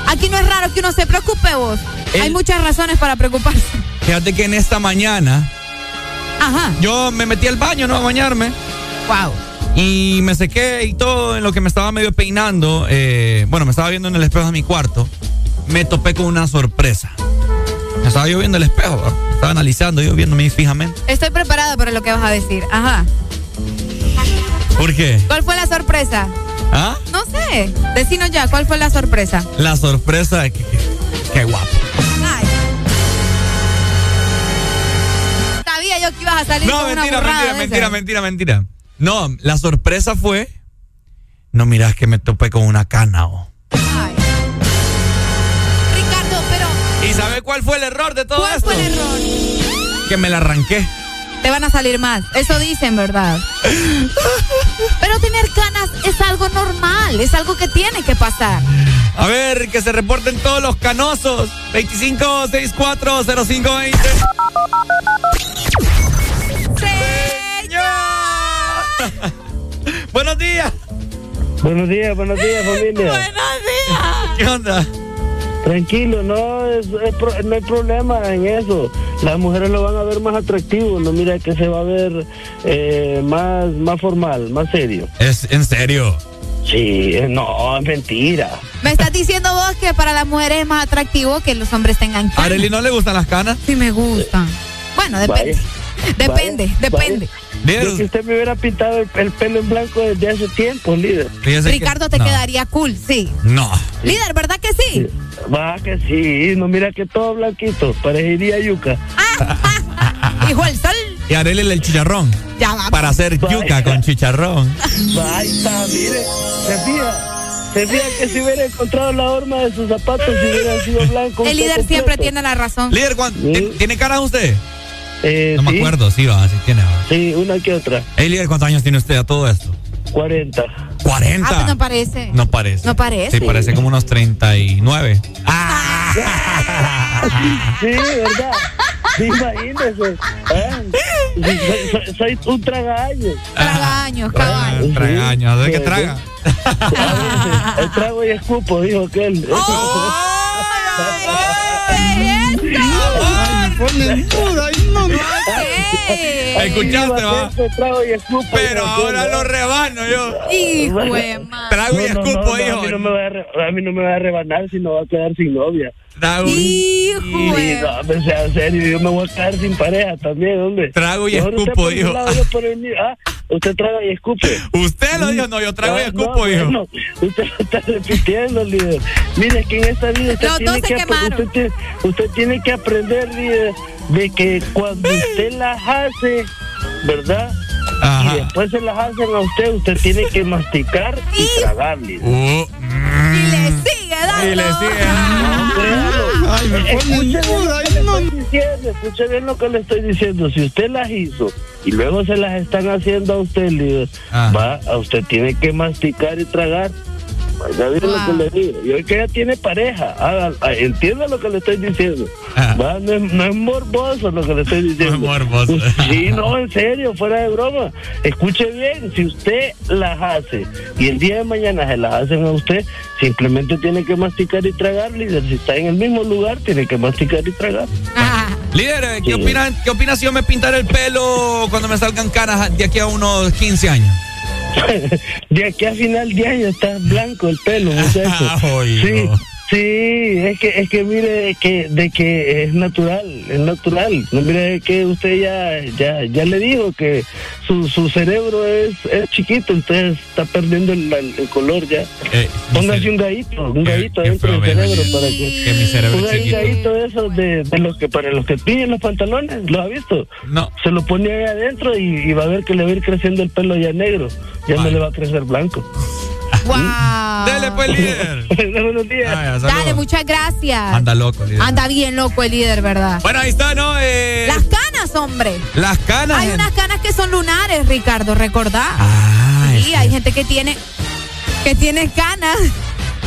Aquí no es raro que uno se preocupe vos. Hay muchas razones para preocuparse. fíjate que en esta mañana Ajá. yo me metí al baño, ¿no? A bañarme. Wow. Y me sequé y todo en lo que me estaba medio peinando. eh, bueno, me estaba viendo en el espejo de mi cuarto. Me topé con una sorpresa. Me estaba yo viendo el espejo, estaba analizando, yo viéndome fijamente. Estoy preparada para lo que vas a decir. Ajá. ¿Por qué? ¿Cuál fue la sorpresa? ¿Ah? No sé. Decinos ya, ¿cuál fue la sorpresa? La sorpresa de que, qué guapo. Ay. Sabía yo que ibas a salir No, con una mentira, burrada mentira, mentira, mentira, mentira. No, la sorpresa fue. No mirás que me topé con una cana, oh. Ricardo, pero ¿Y sabe cuál fue el error de todo ¿cuál esto? fue el error? Que me la arranqué. Te van a salir más. Eso dicen, ¿verdad? Pero tener canas es algo normal, es algo que tiene que pasar. A ver, que se reporten todos los canosos. 25640520. Buenos días. Buenos días, buenos días, familia. Buenos días. ¿Qué onda? Tranquilo, no, es, es pro- no hay problema en eso. Las mujeres lo van a ver más atractivo, no mira que se va a ver eh, más, más formal, más serio. Es en serio. Sí, eh, no, es mentira. Me estás diciendo vos que para las mujeres es más atractivo que los hombres tengan ¿A canas. Arely no le gustan las canas? Sí me gustan. Bueno, depende. Depende, Vaya, depende. vaya. Yo que usted me hubiera pintado el, el pelo en blanco desde hace tiempo, líder. Ricardo te quedaría cool, sí. No. Líder, ¿verdad que sí? Va que sí, no mira que todo blanquito, parecería yuca. Hijo del sol. Y Arely el chicharrón. Ya va. Para hacer yuca con chicharrón. Ahí está, mire, se fija, se fija que si hubiera encontrado la horma de sus zapatos, si hubiera sido blanco. El líder siempre tiene la razón. Líder, ¿cuán- ¿ti- ¿tiene canas usted? Eh, no me sí. acuerdo, sí, va, sí tiene. va. Sí, una que otra. Hey, líder, ¿cuántos años tiene usted a todo esto? 40. Ah, ¿40? pues no parece. No parece. No parece. Sí, parece como unos 39. Sí, ¿verdad? Sí, imagínese. ¿eh? Soy, soy- soy un tragaños. Tragaños, caballo. Ah, Tragaños, ¿de qué traga? El trago y escupo, dijo que él. Escuchaste, va. Trago y escupo. Pero ahora lo rebano yo. Hijo de madre. Trago y No, no, escupo, no, no, hijo. A mí, no me va a, mí no me va a rebanar si no va a quedar sin novia. Trago Hijo Sí, no, sea en serio, yo me voy a quedar sin pareja también, hombre. Trago y Mejor escupo, por su dijo. lado, yo por el mío. Ah, usted traga y escupe. Usted lo dijo, no, yo trago y Ah, escupo, no, hijo. usted lo está repitiendo, líder. Mire, que en esta vida usted tiene, que, usted, tiene, usted tiene que aprender, líder, de que cuando usted las hace, ¿verdad? Ajá. Y después se las hacen a usted, usted tiene que masticar y tragar, líder. Uh, Y le sigue dando. y le sigue. Ay, escuche bien lo que le estoy diciendo, escuche bien lo que le estoy diciendo. Si usted las hizo y luego se las están haciendo a usted, líder, Ah. va, a usted tiene que masticar y tragar. Oiga bien lo que le digo. Y hoy que ya tiene pareja, haga- ah, entienda lo que le estoy diciendo. Ah. No, es, no es morboso lo que le estoy diciendo. morboso. Sí, no, en serio, fuera de broma. Escuche bien, si usted las hace y el día de mañana se las hacen a usted, simplemente tiene que masticar y tragar, líder. Si está en el mismo lugar, tiene que masticar y tragar. Líder, eh, ¿qué Sí. opinan, ¿qué opinas si yo me pintara el pelo cuando me salgan canas de aquí a unos 15 años? de aquí a final de año está blanco el pelo, muchacho. Ay, sí. Sí, es que, es que mire es que, de que es natural, es natural. No mire que usted ya, ya, ya le dijo que su, su cerebro es, es chiquito, entonces está perdiendo el, el color ya. Eh, Póngase un gallito, un Qué- gallito qué dentro del cerebro para que. Que mi cerebro un chiquito. gallito de esos de, de los que para los que piden los pantalones, ¿lo ha visto? No. Se lo pone ahí adentro y, y va a ver que le va a ir creciendo el pelo ya negro, ya no le va a crecer blanco. Wow. Dele pues, líder. Buenos días. Ah, ya. Dale, muchas gracias. Anda loco, líder. Anda bien loco el líder, ¿verdad? Bueno, ahí está, ¿no? Eh, Las canas, hombre. las canas. Hay en- unas canas que son lunares, Ricardo, recordá. Ah, sí, hay gente que tiene que tiene canas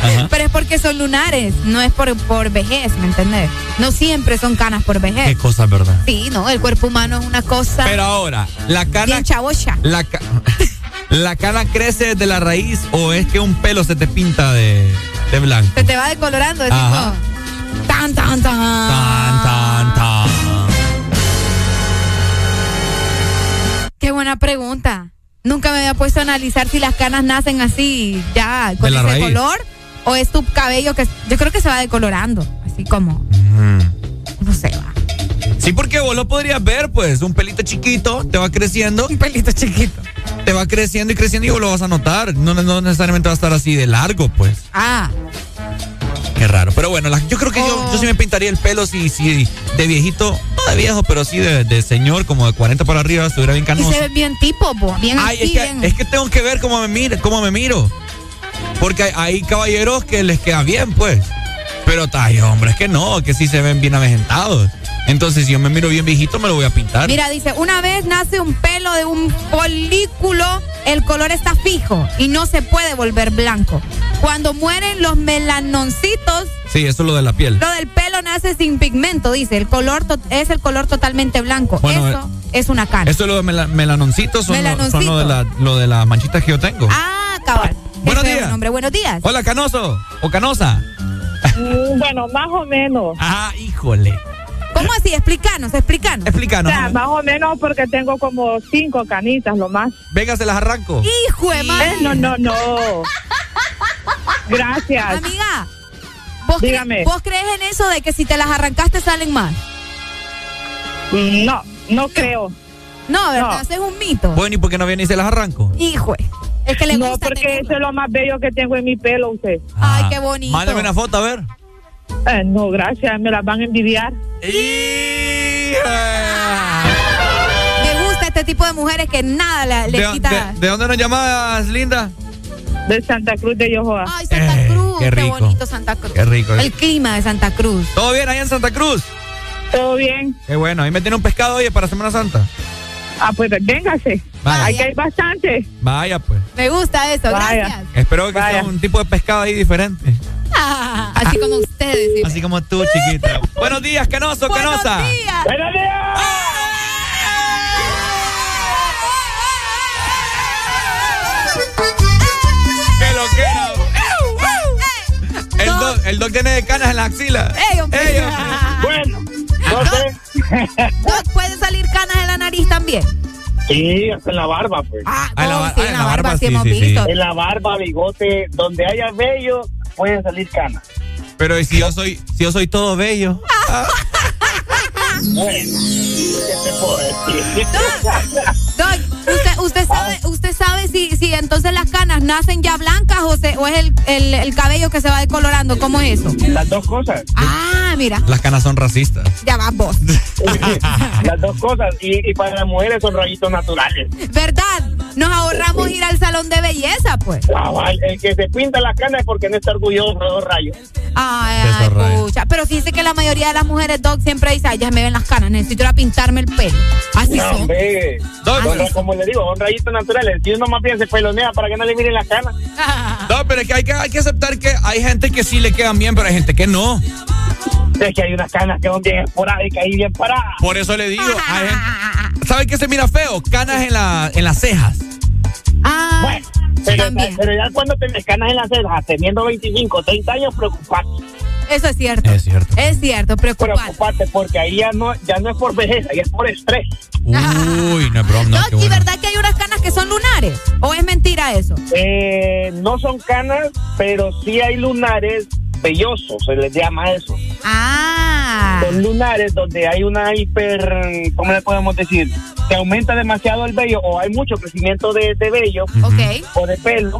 Ajá. Pero es porque son lunares, no es por, por vejez, ¿me entendés? No siempre son canas por vejez. Qué cosa, ¿verdad? Sí, no, el cuerpo humano es una cosa Pero ahora, la cana. bien chavocha. La, ca- ¿La cana crece desde la raíz o es que un pelo se te pinta de, de blanco? Se te va decolorando, es Ajá. tipo, tan, tan, tan. Tan, tan, tan. Qué buena pregunta. Nunca me había puesto a analizar si las canas nacen así, ya, con ese raíz. color, o es tu cabello que yo creo que se va decolorando, así como, no sé, va. Sí, porque vos lo podrías ver, pues, un pelito chiquito, te va creciendo. Un pelito chiquito. Te va creciendo y creciendo y vos lo vas a notar. No, no necesariamente va a estar así de largo, pues. Ah, Qué raro. Pero bueno, la- yo creo que yo, yo sí me pintaría el pelo si, si de viejito, no de viejo, pero sí de, de señor, como de 40 para arriba, estuviera bien y canoso. se ve bien tipo, bien Ay, así, es que, bien. es que tengo que ver cómo me, miro, cómo me miro. Porque hay, hay caballeros que les queda bien, pues. Pero hay hombres que no, que sí se ven bien avejentados. Entonces, si yo me miro bien viejito, me lo voy a pintar. Mira, dice, una vez nace un pelo de un folículo, el color está fijo y no se puede volver blanco. Cuando mueren los melanoncitos, Sí, eso es lo de la piel. lo del pelo nace sin pigmento, dice. El color es el color totalmente blanco. Bueno, Eso es una cana. Esto es lo de mela- melanoncitos, son, lo, son lo de, la, lo de las manchitas que yo tengo. Ah, cabal. Buenos días. nombre. Buenos días. Hola, canoso o canosa. Mm, Bueno, más o menos. Ah, híjole. ¿Cómo así? Explícanos, explícanos. Explícanos. O sea, más o menos porque tengo como cinco canitas, lo más. Venga, se las arranco. Hijo de madre. Eh, no, no, no. Gracias. Amiga, ¿vos, cre- Dígame. ¿vos crees en eso de que si te las arrancaste salen más? No, no creo. No, ¿verdad? No. Ese es un mito. Bueno, ¿y por qué no viene y se las arranco? Hijo. Es que le No, gusta porque tenerlo. eso es lo más bello que tengo en mi pelo, usted. Ay, Ah, qué bonito. Mándame una foto, a ver. Eh, no, gracias, me las van a envidiar. Me gusta este tipo de mujeres que nada le, le ¿De, quita. de- de dónde nos llamas, Linda? De Santa Cruz de Yohoa. Ay, Santa Eh, Cruz. qué Qué, rico. bonito Santa Cruz. Qué rico. El clima de Santa Cruz. ¿Todo bien ahí en Santa Cruz? ¿Todo bien? Qué bueno. Ahí me tiene un pescado, oye, para Semana Santa. Ah, pues véngase. Vaya. Aquí hay bastante. Vaya, pues. Me gusta eso, Vaya. gracias. Espero que Vaya. sea un tipo de pescado ahí diferente. Ah, así como ustedes. sí. Así como tú, chiquita. Buenos días, canoso, Buenos canosa. días. ¡Buenos días! ¡Qué lo que El doc, el doc tiene canas en la axila. Ey, hombre. Ey, hombre. Bueno, no sé. Doc, ¿Pueden salir canas en la nariz también? Sí, hasta en la barba, pues. Ah, Ah, en la sí, ah, en la barba, sí, hemos sí, sí. visto. En la barba, bigote, donde haya vello, pueden salir canas. Pero ¿y si yo soy, si yo soy todo bello. Bueno, ¿qué te puedo decir? Doc, usted, usted sabe, usted sabe si, si entonces las canas nacen ya blancas o, se, o es el, el, el cabello que se va decolorando. ¿Cómo es eso? Las dos cosas. Ah, mira, Las canas son racistas. ya va vos. Las dos cosas. Y, y para las mujeres son rayitos naturales. ¿Verdad? Nos ahorramos ir al salón de belleza, pues. Cabal, el que se pinta la cana es porque no está orgulloso de los rayos. Ay, De ay, esos rayos. pucha. Pero fíjese que la mayoría de las mujeres, Doc, siempre dice, ay, ya me ven las canas, necesito ir a pintarme el pelo. Así No, son. Son ra- como le digo, son rayitos naturales. Si uno más bien se pelonea para que no le miren la cana. No, pero es que hay, que hay que aceptar que hay gente que sí le quedan bien, pero hay gente que no. Es que hay unas canas que son bien esporádicas y bien paradas. Por eso le digo, hay gente- ¿sabe qué se mira feo? Canas en, la, en las cejas. Ah, Bueno, pero, también. pero ya cuando tenés canas en las cejas, teniendo 25, 30 años, preocupate. Eso es cierto. Es cierto. Es cierto, preocupante. Preocupate porque ahí ya no, ya no es por vejez, ahí es por estrés. Uy, no es broma, no, ¿y bueno. verdad que hay unas canas que son lunares? ¿O es mentira eso? Eh, no son canas, pero sí hay lunares vellosos, se les llama eso. Ah. Son lunares donde hay una hiper, ¿cómo le podemos decir? Que aumenta demasiado el vello o hay mucho crecimiento de, de vello Ok. o de pelo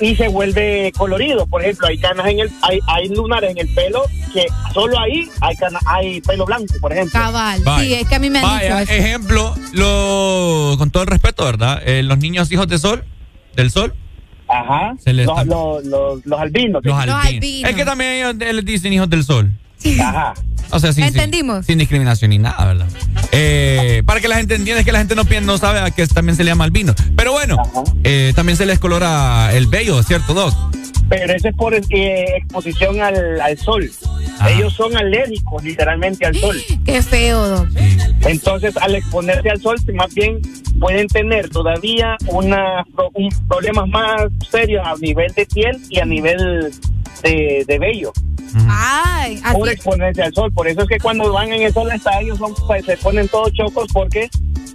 y se vuelve colorido. Por ejemplo, hay canas en el, hay, hay lunares en el pelo que solo ahí hay cana, hay pelo blanco, por ejemplo. Cabal. Sí, es que a mí me han Vaya, dicho eso. ejemplo, lo, con todo el respeto, ¿verdad? Eh, los niños hijos de sol, del sol, Ajá. Se les los, los, los, los albinos. los Los albinos. albinos. Es que también ellos les dicen hijos del sol. Ajá. O sea, sin, Entendimos. Sin, discriminación ni nada, ¿verdad? Eh, para que la gente entienda, es que la gente no, no sabe a que también se le llama albino. Pero bueno, eh, también se les colora el vello, ¿cierto, Doc? pero eso es por eh, exposición al, al sol. Ah. Ellos son alérgicos literalmente al sol. Qué feo, Doc. Entonces, al exponerse al sol, más bien pueden tener todavía una, pro- un problemas más serios a nivel de piel y a nivel de, de vello. Ay, así- Por exponerse al sol. Por eso es que cuando van en el sol hasta ellos son, pues, se ponen todos chocos porque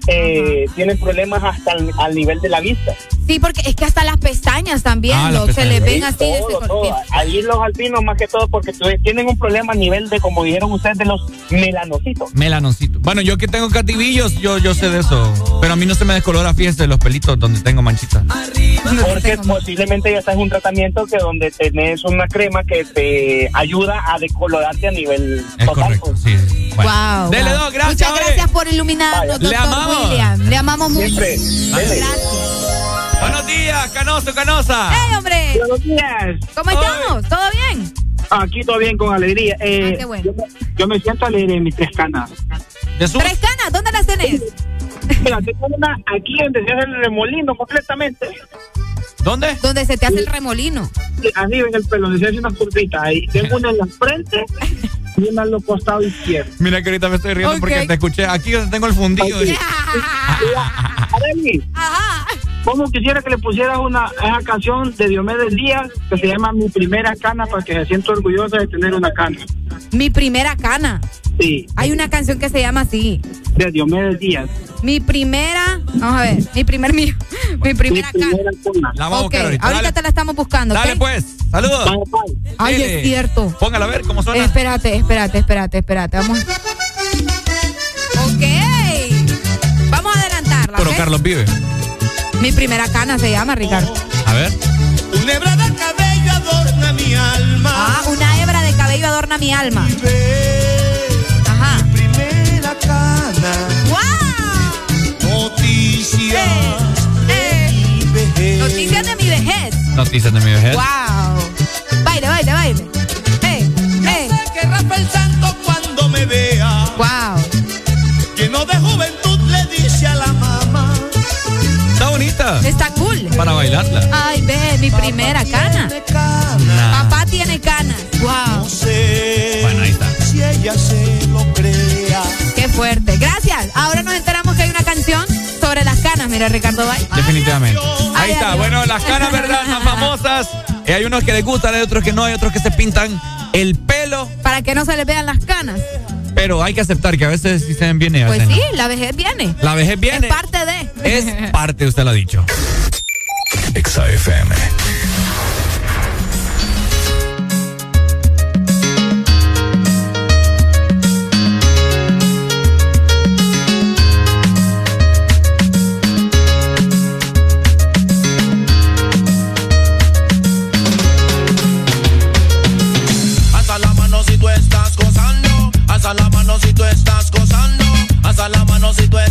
eh, tienen problemas hasta al, al nivel de la vista. Sí, porque es que hasta las pestañas también, Ah, las se les ven Sí, así de ese todo, color. todo. Ahí los alpinos más que todo porque tienen un problema a nivel de, como dijeron ustedes, de los melanocitos. Melanoncito. Bueno, yo que tengo cativillos, yo, yo sé de eso. Pero a mí no se me descolora, fíjense, los pelitos donde tengo manchitas. Porque posiblemente ya estás en un tratamiento que donde tenés una crema que te ayuda a decolorarte a nivel Es total. correcto, pues. sí. Bueno. Wow, Dele, wow. Doc, gracias, Muchas gracias por iluminarnos, Le doctor amamos. William. Le amamos mucho. Siempre. Dele. Buenos días, Canoso, Canosa. ¡Hey, hombre! Buenos días. ¿Cómo estamos? ¿Todo bien? Aquí todo bien, con alegría. Eh, Ah, qué bueno. yo, me, yo me siento alegre en mis tres canas. ¿Tres canas? ¿Dónde las tenés? Mira, tengo una aquí donde se hace el remolino completamente. ¿Dónde? Donde se te hace el remolino. Arriba en el pelo, donde se hace una curvita. Ahí tengo una en la frente y una en los costados izquierdos. Mira que ahorita me estoy riendo Ok. porque te escuché aquí donde tengo el fundido. Arely, ¿cómo quisiera que le pusieras una esa canción de Diomedes Díaz que se llama Mi Primera Cana para que se sienta orgullosa de tener una cana? Mi primera cana. Sí, Hay una canción que se llama así. de Diomedes Díaz. Mi primera, vamos a ver, mi primer mío, mi primera cana. La vamos a Ok, buscar ahorita. ahorita Dale, te la estamos buscando. dale pues, saludos. Ay, Dile. es cierto. Póngala a ver cómo suena. Espérate, espérate, espérate, espérate. Vamos. Ok. Vamos a adelantarla. Pero. Carlos vive. Mi primera cana se llama, Ricardo. A ver. Una hebra de cabello adorna mi alma. Ah, una hebra de cabello adorna mi alma. Ajá. Primera cana. ¡Wow! Noticias Eh, de mi vejez. Noticias de mi vejez. Noticias de mi vejez. ¡Wow! Baile, baile, baile. ¡Hey! ¡Hey! Querrá el santo cuando me vea. ¡Wow! Está cool. Para bailarla. Ay, ve, mi primera cana. Nah. Papá tiene canas. ¡Wow! Bueno, ahí está. Si ella se lo crea. ¡Qué fuerte! Gracias. Ahora nos enteramos que hay una canción sobre las canas. Mira, Ricardo Bay. Definitivamente. Ahí está. Bueno, las canas, ¿verdad? Más famosas. Eh, hay unos que les gustan, hay otros que no, hay otros que se pintan el pelo. Para que no se le vean las canas. Pero hay que aceptar que a veces y a Pues sí, no. la vejez viene. La vejez viene. Es parte de. Es parte, usted lo ha dicho. Exa si tú estás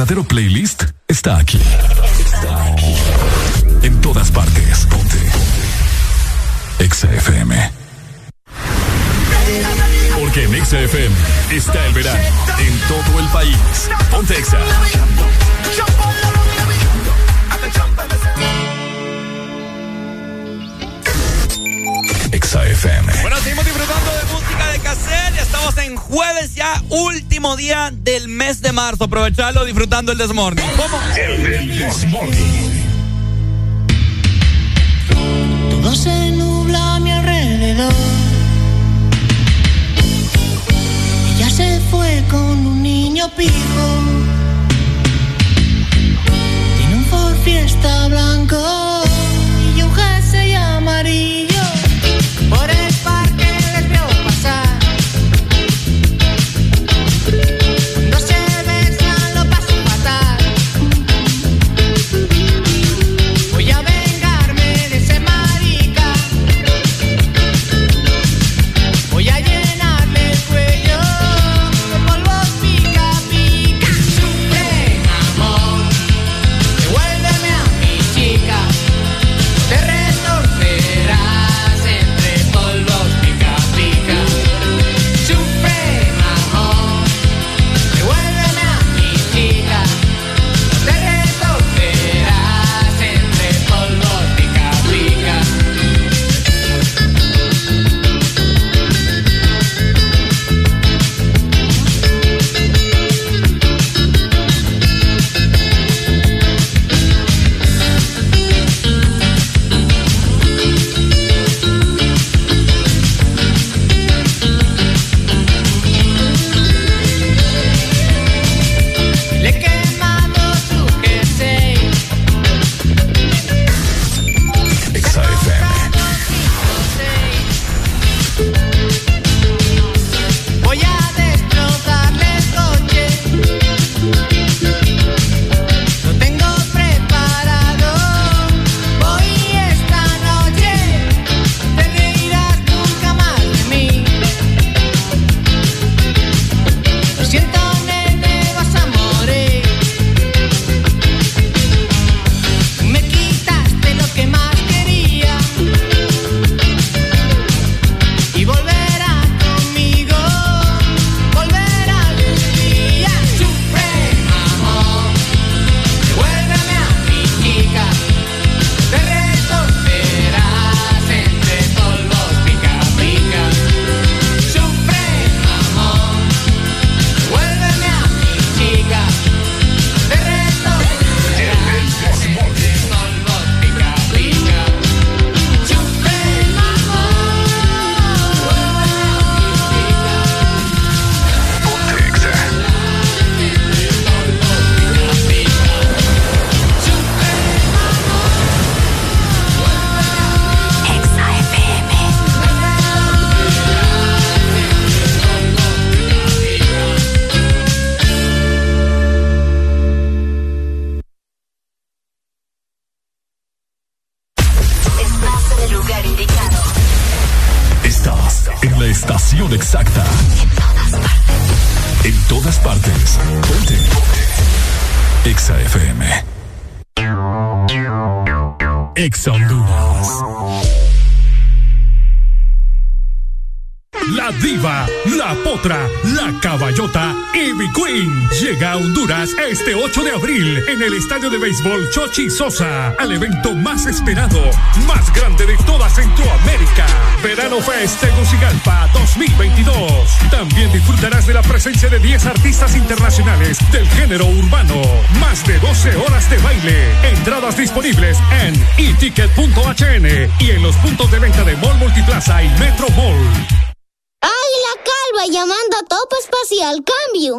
Verdadero playlist está aquí. Está aquí. En todas partes. Ponte. Exa FM. Porque en Exa FM está el verano en todo el país. Ponte Exa. Exa FM. Bueno, seguimos disfrutando de música de cassette. Estamos en jueves último día del mes de marzo. Aprovecharlo disfrutando el Desmorning. ¿Cómo? Todo se nubla a mi alrededor. Ella se fue con un niño pijo. Tiene un Ford Fiesta blanco Este 8 de abril en el estadio de béisbol Chochi Sosa al evento más esperado, más grande de toda Centroamérica. Verano Fest Tegucigalpa 2022. También disfrutarás de la presencia de 10 artistas internacionales del género urbano. Más de 12 horas de baile. Entradas disponibles en eticket.hn y en los puntos de venta de Mall Multiplaza y Metro Mall. Águila Calva llamando a Topo Espacial, cambio.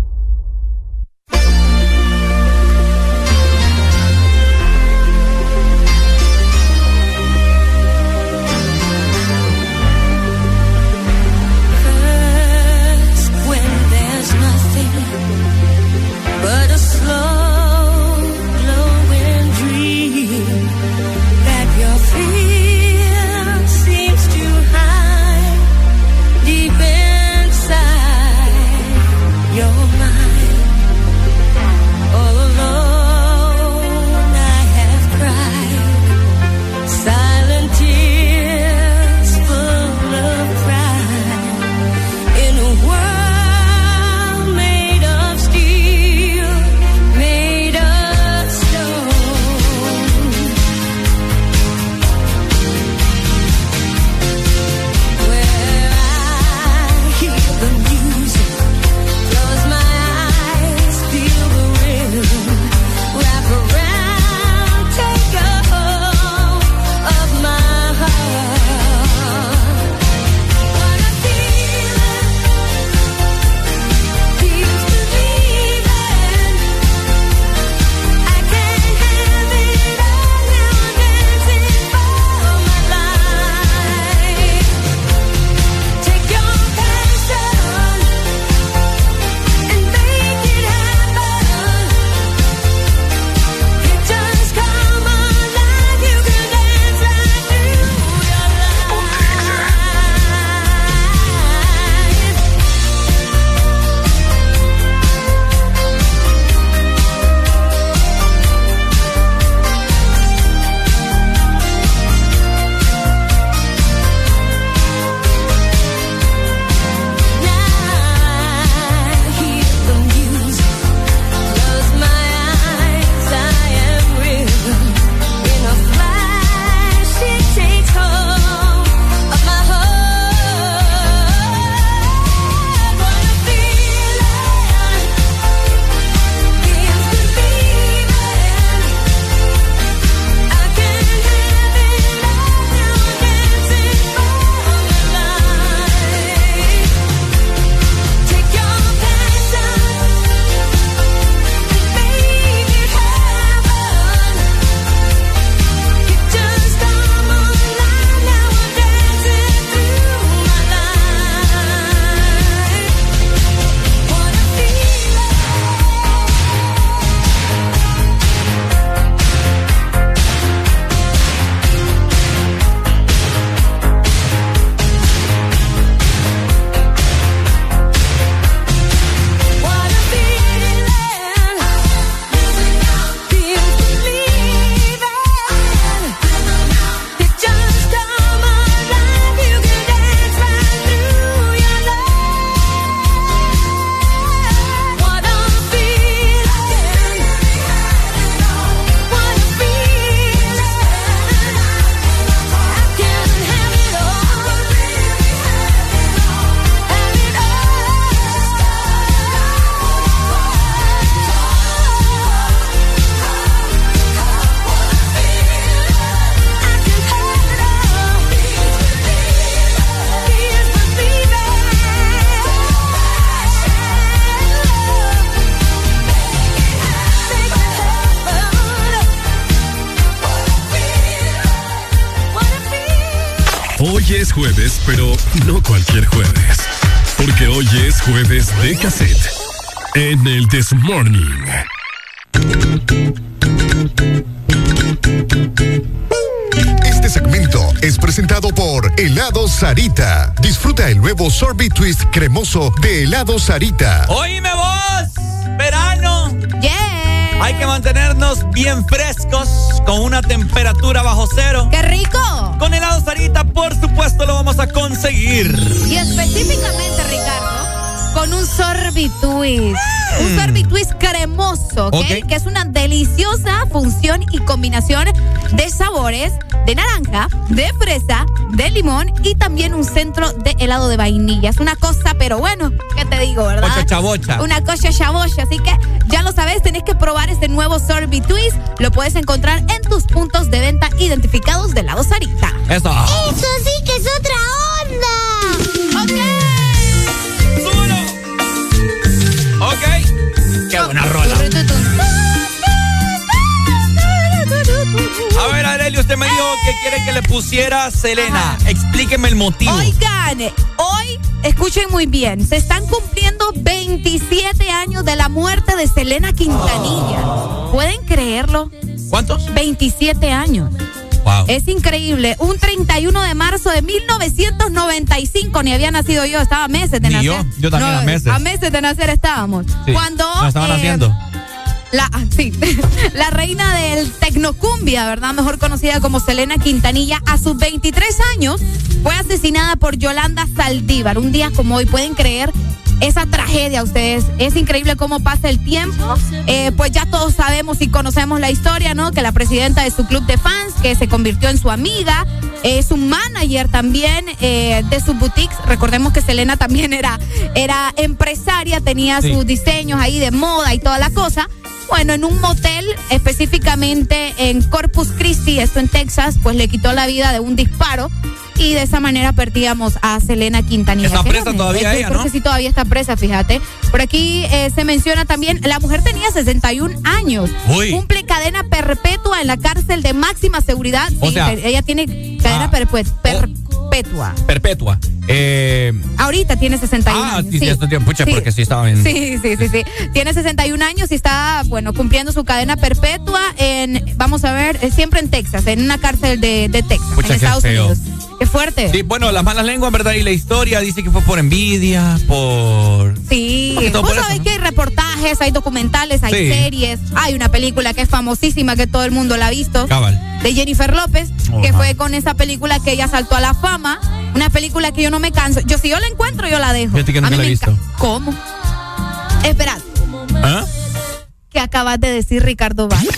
Morning. Este segmento es presentado por Helado Sarita. Disfruta el nuevo sorbet twist cremoso de Helado Sarita. Oíme vos, verano. Yeah. Hay que mantenernos bien frescos con una temperatura bajo cero. ¡Qué rico! Con helado Sarita, por supuesto, lo vamos a conseguir. Y específicamente, Ricardo, con un sorbitwist. Un sorbitwist cremoso, ¿ok? Ok. Que es una deliciosa función y combinación de sabores de naranja, de fresa, de limón y también un centro de helado de vainilla. Es una cosa, pero bueno, ¿qué te digo, verdad? Bocha chabocha. Una cosa chabocha. Así que ya lo sabes, tenés que probar este nuevo sorbitwist. Lo puedes encontrar en tus puntos de venta identificados de helado Sarita. Eso. Eso sí que es otra Qué buena rola. A ver, Areli, usted me dijo que quiere que le pusiera Selena. Explíqueme el motivo. Oigan, hoy, escuchen muy bien, se están cumpliendo 27 años de la muerte de Selena Quintanilla. ¿Pueden creerlo? ¿Cuántos? 27 años. Wow. Es increíble. Un 31 de marzo de 1995, ni había nacido yo, estaba a meses de Ni nacer. yo, yo también a meses. A meses de nacer estábamos. Sí, Cuando. la estaban eh, haciendo. La, ah, sí, la reina del tecnocumbia, ¿verdad? Mejor conocida como Selena Quintanilla, a sus 23 años fue asesinada por Yolanda Saldívar. Un día como hoy, ¿pueden creer? Esa tragedia, ustedes. Es increíble cómo pasa el tiempo. Eh, pues ya todos sabemos y conocemos la historia, ¿no? Que la presidenta de su club de fans, que se convirtió en su amiga, es su manager también eh, de sus boutiques. Recordemos que Selena también era, era empresaria, tenía Sí. sus diseños ahí de moda y toda la cosa. Bueno, en un motel, específicamente en Corpus Christi, esto en Texas, pues le quitó la vida de un disparo y de esa manera perdíamos a Selena Quintanilla. Está presa todavía ella, ¿no? que sí, todavía está presa, fíjate. Por aquí eh, se menciona también, la mujer tenía 61 años. Uy. Cumple cadena perpetua en la cárcel de máxima seguridad. O Sí, sea, ella tiene cadena ah, perpet- perpetua. Perpetua. Eh, Ahorita tiene 61 ah, años. sí, sí, tiene- pucha, Sí. porque sí estaba bien. Sí, sí, sí, sí. Tiene 61 años y está, bueno, cumpliendo su cadena perpetua en, vamos a ver, eh, siempre en Texas, en una cárcel de, de Texas, Pucha, en Estados feo. Unidos. Qué fuerte. Sí, bueno, las malas lenguas, ¿verdad? Y la historia dice que fue por envidia, por... Sí, vos por eso, sabés ¿no? que hay reportajes, hay documentales, hay Sí. series, hay una película que es famosísima que todo el mundo la ha visto. Cabal. De Jennifer López, que Ajá. fue con esa película que ella saltó a la fama. Una película que yo no me canso. Yo si yo la encuentro, yo la dejo. Fíjate que A nunca mí la he visto. ¿Cómo? Esperad, ¿Ah? ¿Qué acabas de decir Ricardo Valle?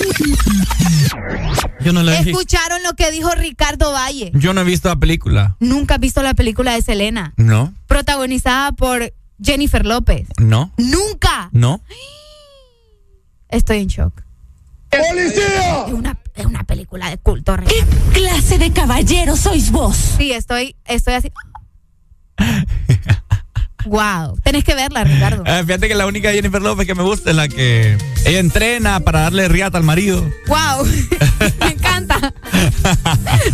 Yo no la he visto. ¿Escucharon lo que dijo Ricardo Valle? Yo no he visto la película. Nunca has visto la película de Selena, No, protagonizada por Jennifer López. no, Nunca. no. Estoy en shock. ¡Policía! Es una, es una película de culto. ¿Qué clase de caballero sois vos? Sí, estoy, estoy así. wow. Tenés que verla, Ricardo. Eh, fíjate que la única Jennifer López que me gusta es la que ella entrena para darle riata al marido. Wow. Me encanta.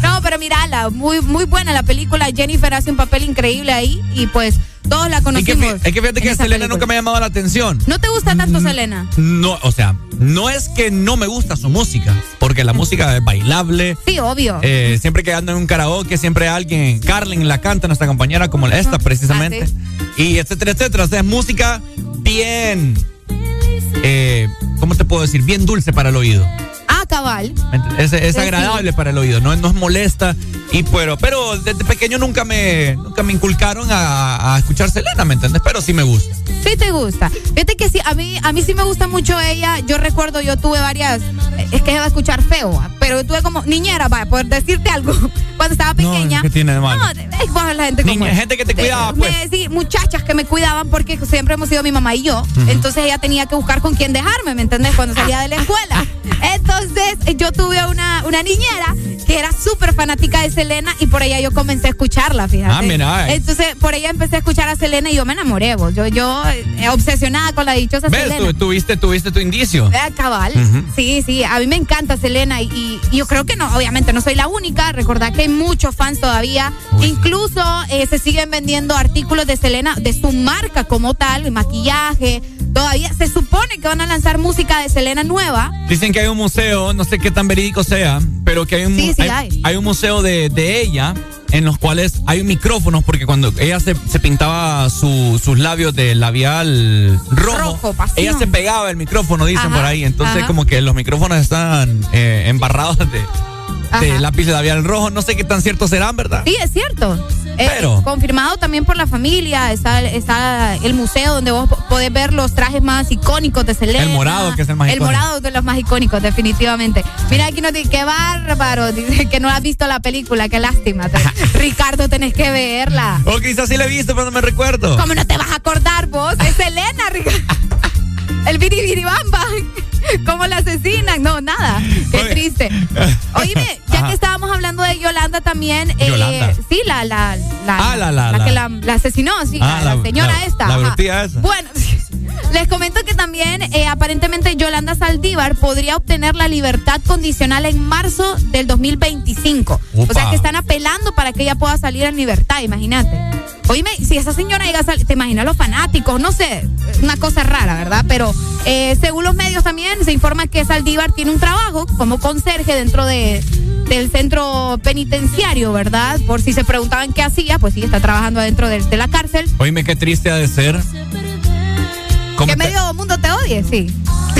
No, pero mírala, muy, muy buena la película. Jennifer hace un papel increíble ahí y pues todos la Es que, conocimos. es que fíjate que Selena película. nunca me ha llamado la atención. ¿No te gusta tanto Selena? No, o sea, no es que no me gusta su música, porque la música es bailable. Sí, obvio. Eh, siempre que ando en un karaoke, siempre alguien, Carlin la canta, nuestra compañera, como esta precisamente. Y etcétera, etcétera. O sea, es música bien, eh, ¿cómo te puedo decir? Bien dulce para el oído. Ah, cabal. ¿me? Es, es Sí, agradable para el oído, no, no es molesta. Y pero, pero desde pequeño nunca me, nunca me inculcaron a, a escuchar Selena, ¿me entiendes? Pero sí me gusta. Sí te gusta. Fíjate que sí, a mí, a mí sí me gusta mucho ella. Yo recuerdo, yo tuve varias, es que se va a escuchar feo, ¿va? pero yo tuve como niñera, para poder decirte algo, cuando estaba pequeña. ¿qué tiene de malo? No, es la gente como Niña- es. gente que te De- cuidaba, me- pues. sí, muchachas que me cuidaban porque siempre hemos sido mi mamá y yo. Entonces ella tenía que buscar con quién dejarme, ¿me entendés? Cuando salía de la escuela. Entonces, yo tuve una, una niñera que era súper fanática de Selena y por ella yo comencé a escucharla, fíjate. Ah, mira. Entonces, por ella empecé a escuchar a Selena y yo me enamoré, vos. Yo, yo eh, obsesionada con la dichosa ¿Ves? Selena. Tú, tuviste, tuviste tu indicio. Eh, cabal. Sí, sí, a mí me encanta Selena y, yo creo que no, obviamente no soy la única. Recordad que hay muchos fans todavía. Incluso eh, se siguen vendiendo artículos de Selena, de su marca como tal, maquillaje. Todavía se supone que van a lanzar música de Selena nueva. Dicen que hay un museo, no sé qué tan verídico sea, pero que hay un, Sí, mu- sí hay. hay un museo de, de ella en los cuales hay micrófonos porque cuando ella se, se pintaba su- sus labios de labial rojo, ella se pegaba el micrófono, dicen Ajá, por ahí. Entonces ajá. como que los micrófonos están eh, embarrados de, de lápiz de labial rojo. No sé qué tan cierto serán, ¿verdad? Sí, es cierto. Eh, Pero- confirmado también por la familia. Está, está el museo donde vos po- podés ver los trajes más icónicos de Selena. El morado, que es el más El icónico. morado de los más icónicos, definitivamente. Mira, aquí nos dice, qué bárbaro. Dice que no has visto la película, qué lástima. Ricardo, tenés que verla. O quizás sí la he visto, pero no me recuerdo. ¿Cómo no te vas a acordar vos? Es Selena, Ricardo. El biribiribamba. ¿Cómo la asesinan? No, nada. Qué triste. Oíme, ya Ajá. que estábamos hablando de Yolanda también. eh, Yolanda. sí, la, la, la, Ah, la- la- que la- la, la asesinó, sí, Ah, la, señora esta. la ajá. esa. Bueno, les comento que también eh, aparentemente Yolanda Saldívar podría obtener la libertad condicional en marzo del 2025. O sea que están apelando para que ella pueda salir en libertad, imagínate. Oíme, si esa señora llega a salir, te imaginas los fanáticos, no sé, una cosa rara, ¿verdad? Pero eh, según los medios también se informa que Saldívar tiene un trabajo como conserje dentro de del centro penitenciario, ¿verdad? Por si se preguntaban qué hacía, pues sí, está trabajando adentro de, de la cárcel. Oíme, qué triste ha de ser. ¿Cómo Que medio mundo te odie, sí.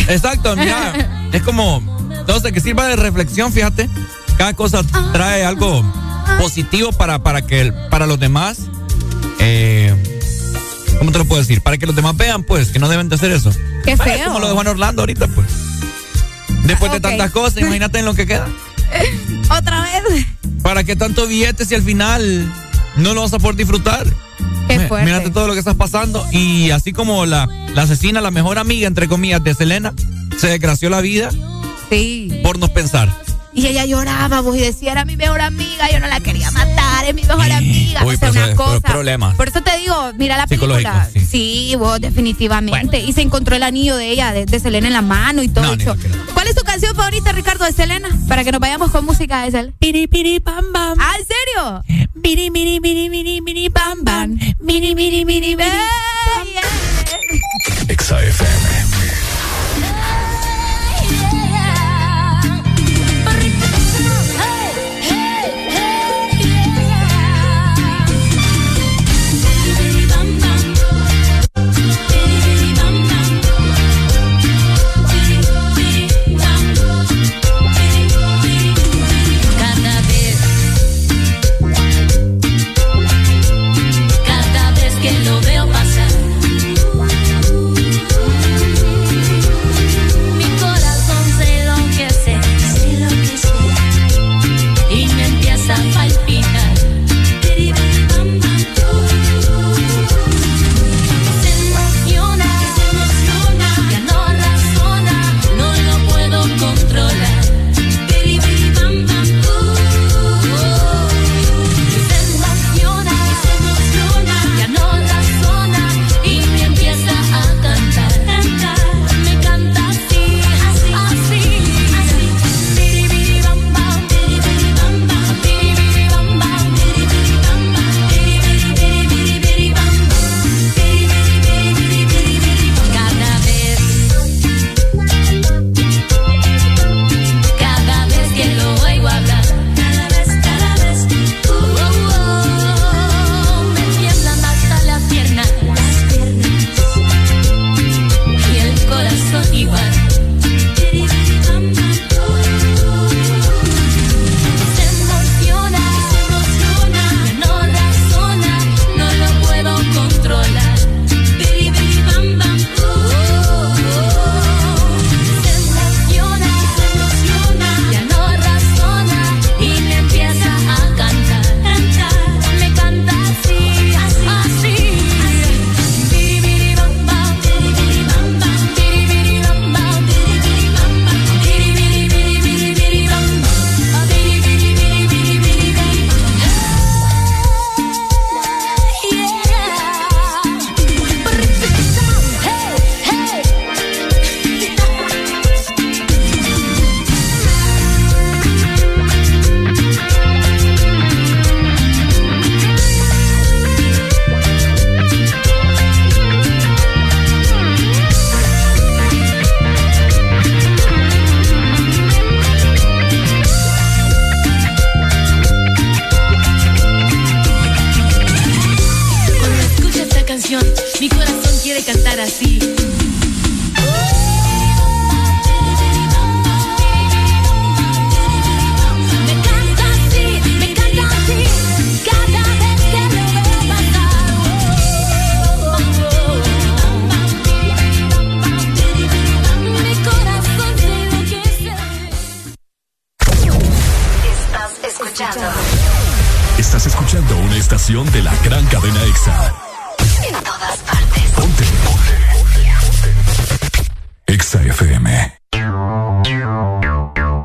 Exacto, mira, es como, entonces que sirva de reflexión, fíjate, cada cosa trae algo positivo para, para que para los demás, eh, ¿cómo te lo puedo decir? Para que los demás vean, pues, que no deben de hacer eso. Qué feo. Como lo de Juan Orlando ahorita, pues. Después de tantas cosas, imagínate en lo que queda. Otra vez. ¿Para qué tanto billete si al final no lo vas a poder disfrutar? Fuerte. Mírate todo lo que estás pasando. Y así como la, la asesina, la mejor amiga, entre comillas, de Selena, se desgració la vida Sí. por no pensar. Y ella lloraba, vos, y decía, era mi mejor amiga, yo no la quería matar, es mi mejor amiga. Uy, o sea, pero una eso cosa. Por eso te digo, mira la película. Sí, vos, definitivamente. Y se encontró el anillo de ella, de, de Selena en la mano y todo No, eso. ¿Cuál es tu canción favorita, Ricardo, de Selena? Para que nos vayamos con música de Selena. Piri, piri, pam, bam. Ah, ¿en serio? Miri, miri, miri, miri, miri, pam, bam. Miri, miri, miri, miri. Exa FM.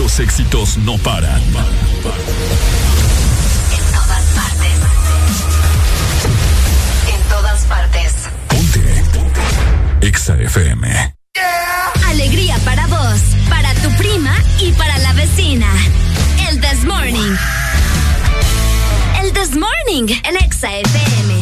Los éxitos no paran. En todas partes. En todas partes. Exa FM. Alegría para vos, para tu prima y para la vecina. El This Morning. El This Morning, el Exa FM.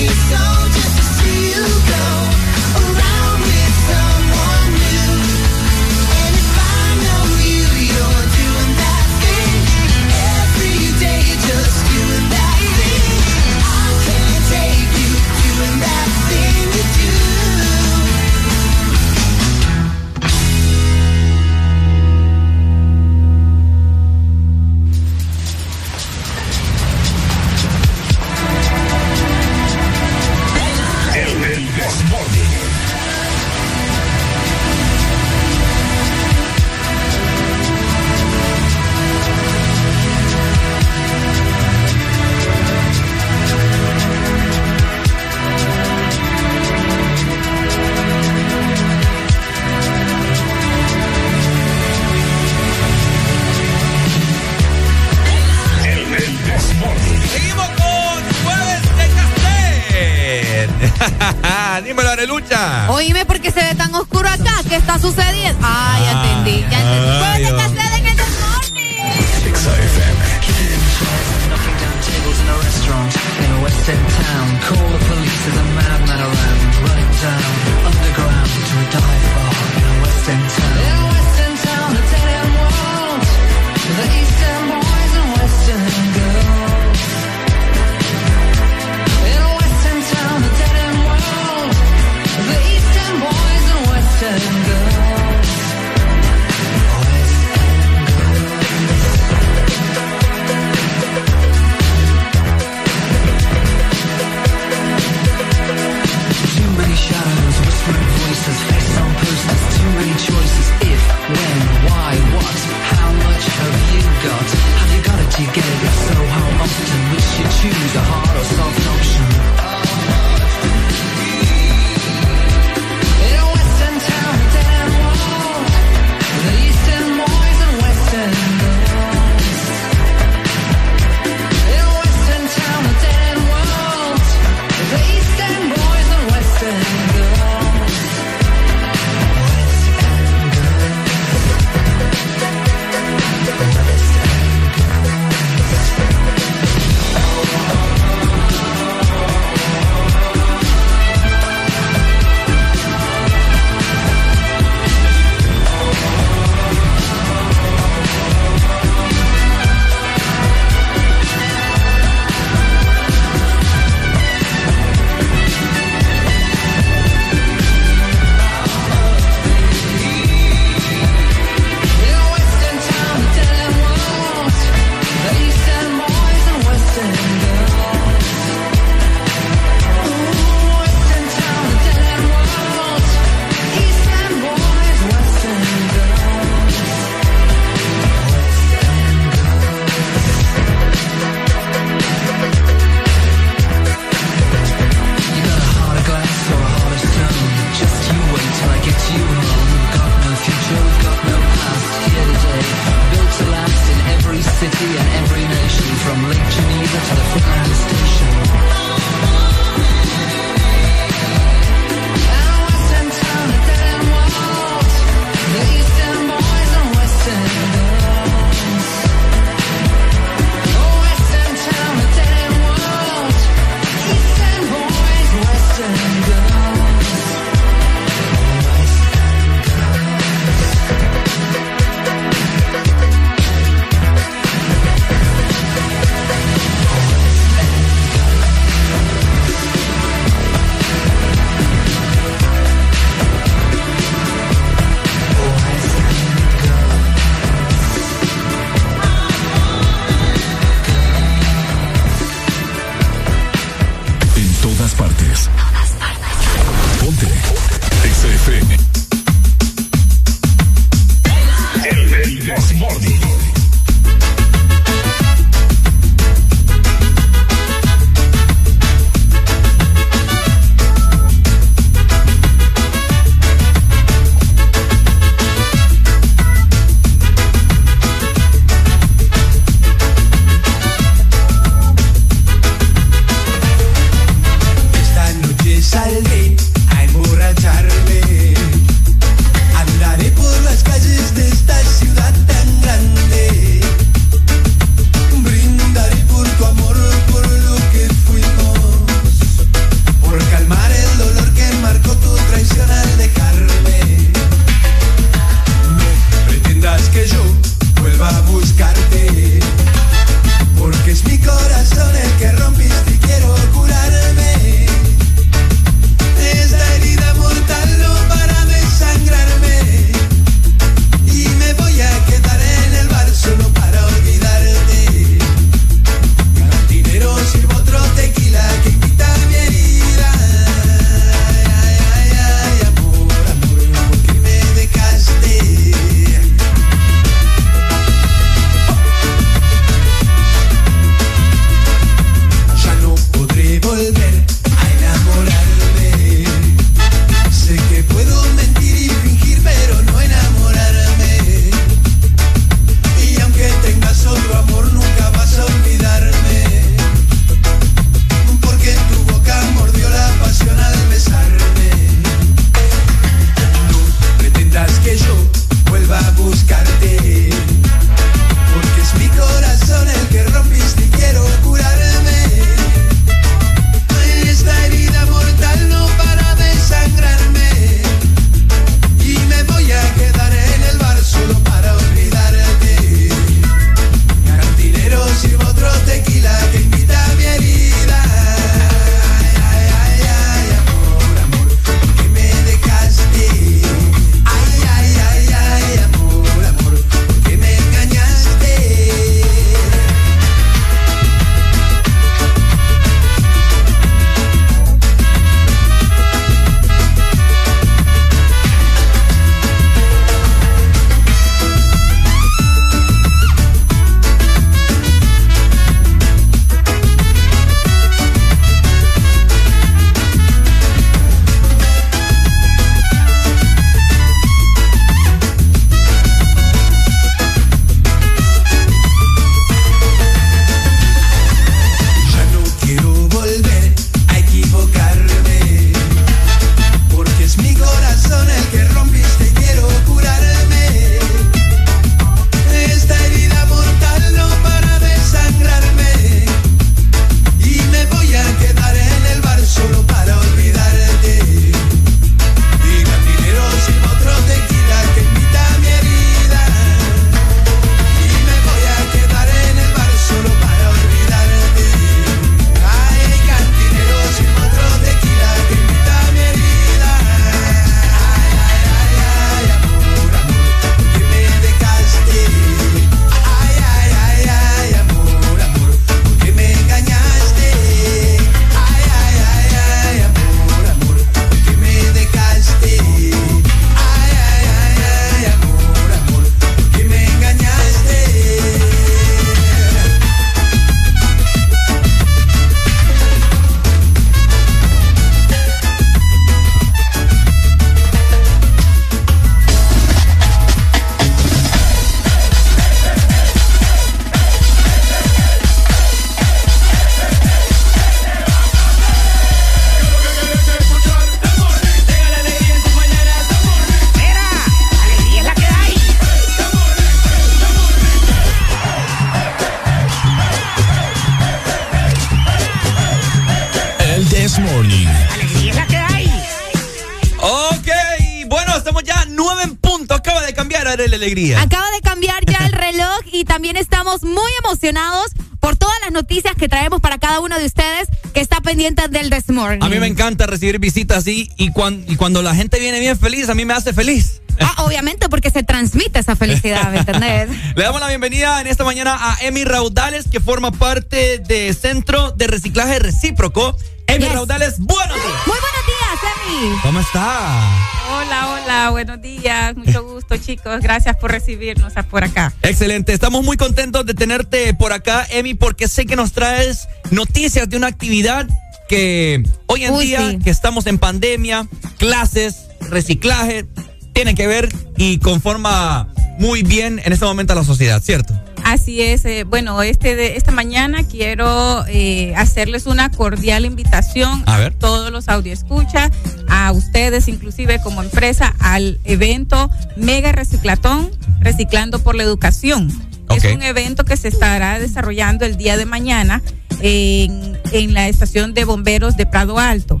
Alegría. Acaba de cambiar ya el reloj y también estamos muy emocionados por todas las noticias que traemos para cada uno de ustedes que está pendiente del This Morning. A mí me encanta recibir visitas así y, cuan- y cuando la gente viene bien feliz, a mí me hace feliz. Ah, obviamente porque se transmite esa felicidad, ¿me entendés? Le damos la bienvenida en esta mañana a Emi Raudales, que forma parte de Centro de Reciclaje Recíproco. Emi Raudales, buenos días. Muy buenos días, Emi. ¿Cómo está? Hola, hola, buenos días, mucho gusto chicos, gracias por recibirnos por acá. Excelente, estamos muy contentos de tenerte por acá, Emi, porque sé que nos traes noticias de una actividad que hoy en Uy, día, sí. que estamos en pandemia, clases, reciclaje, tienen que ver y conforma muy bien en este momento a la sociedad, ¿cierto? Así es, eh, bueno, este de, esta mañana quiero eh, hacerles una cordial invitación A ver. todos los escucha a ustedes inclusive como empresa, al evento Mega Reciclatón, Reciclando por la Educación. Es un evento que se estará desarrollando el día de mañana en, en la estación de bomberos de Prado Alto.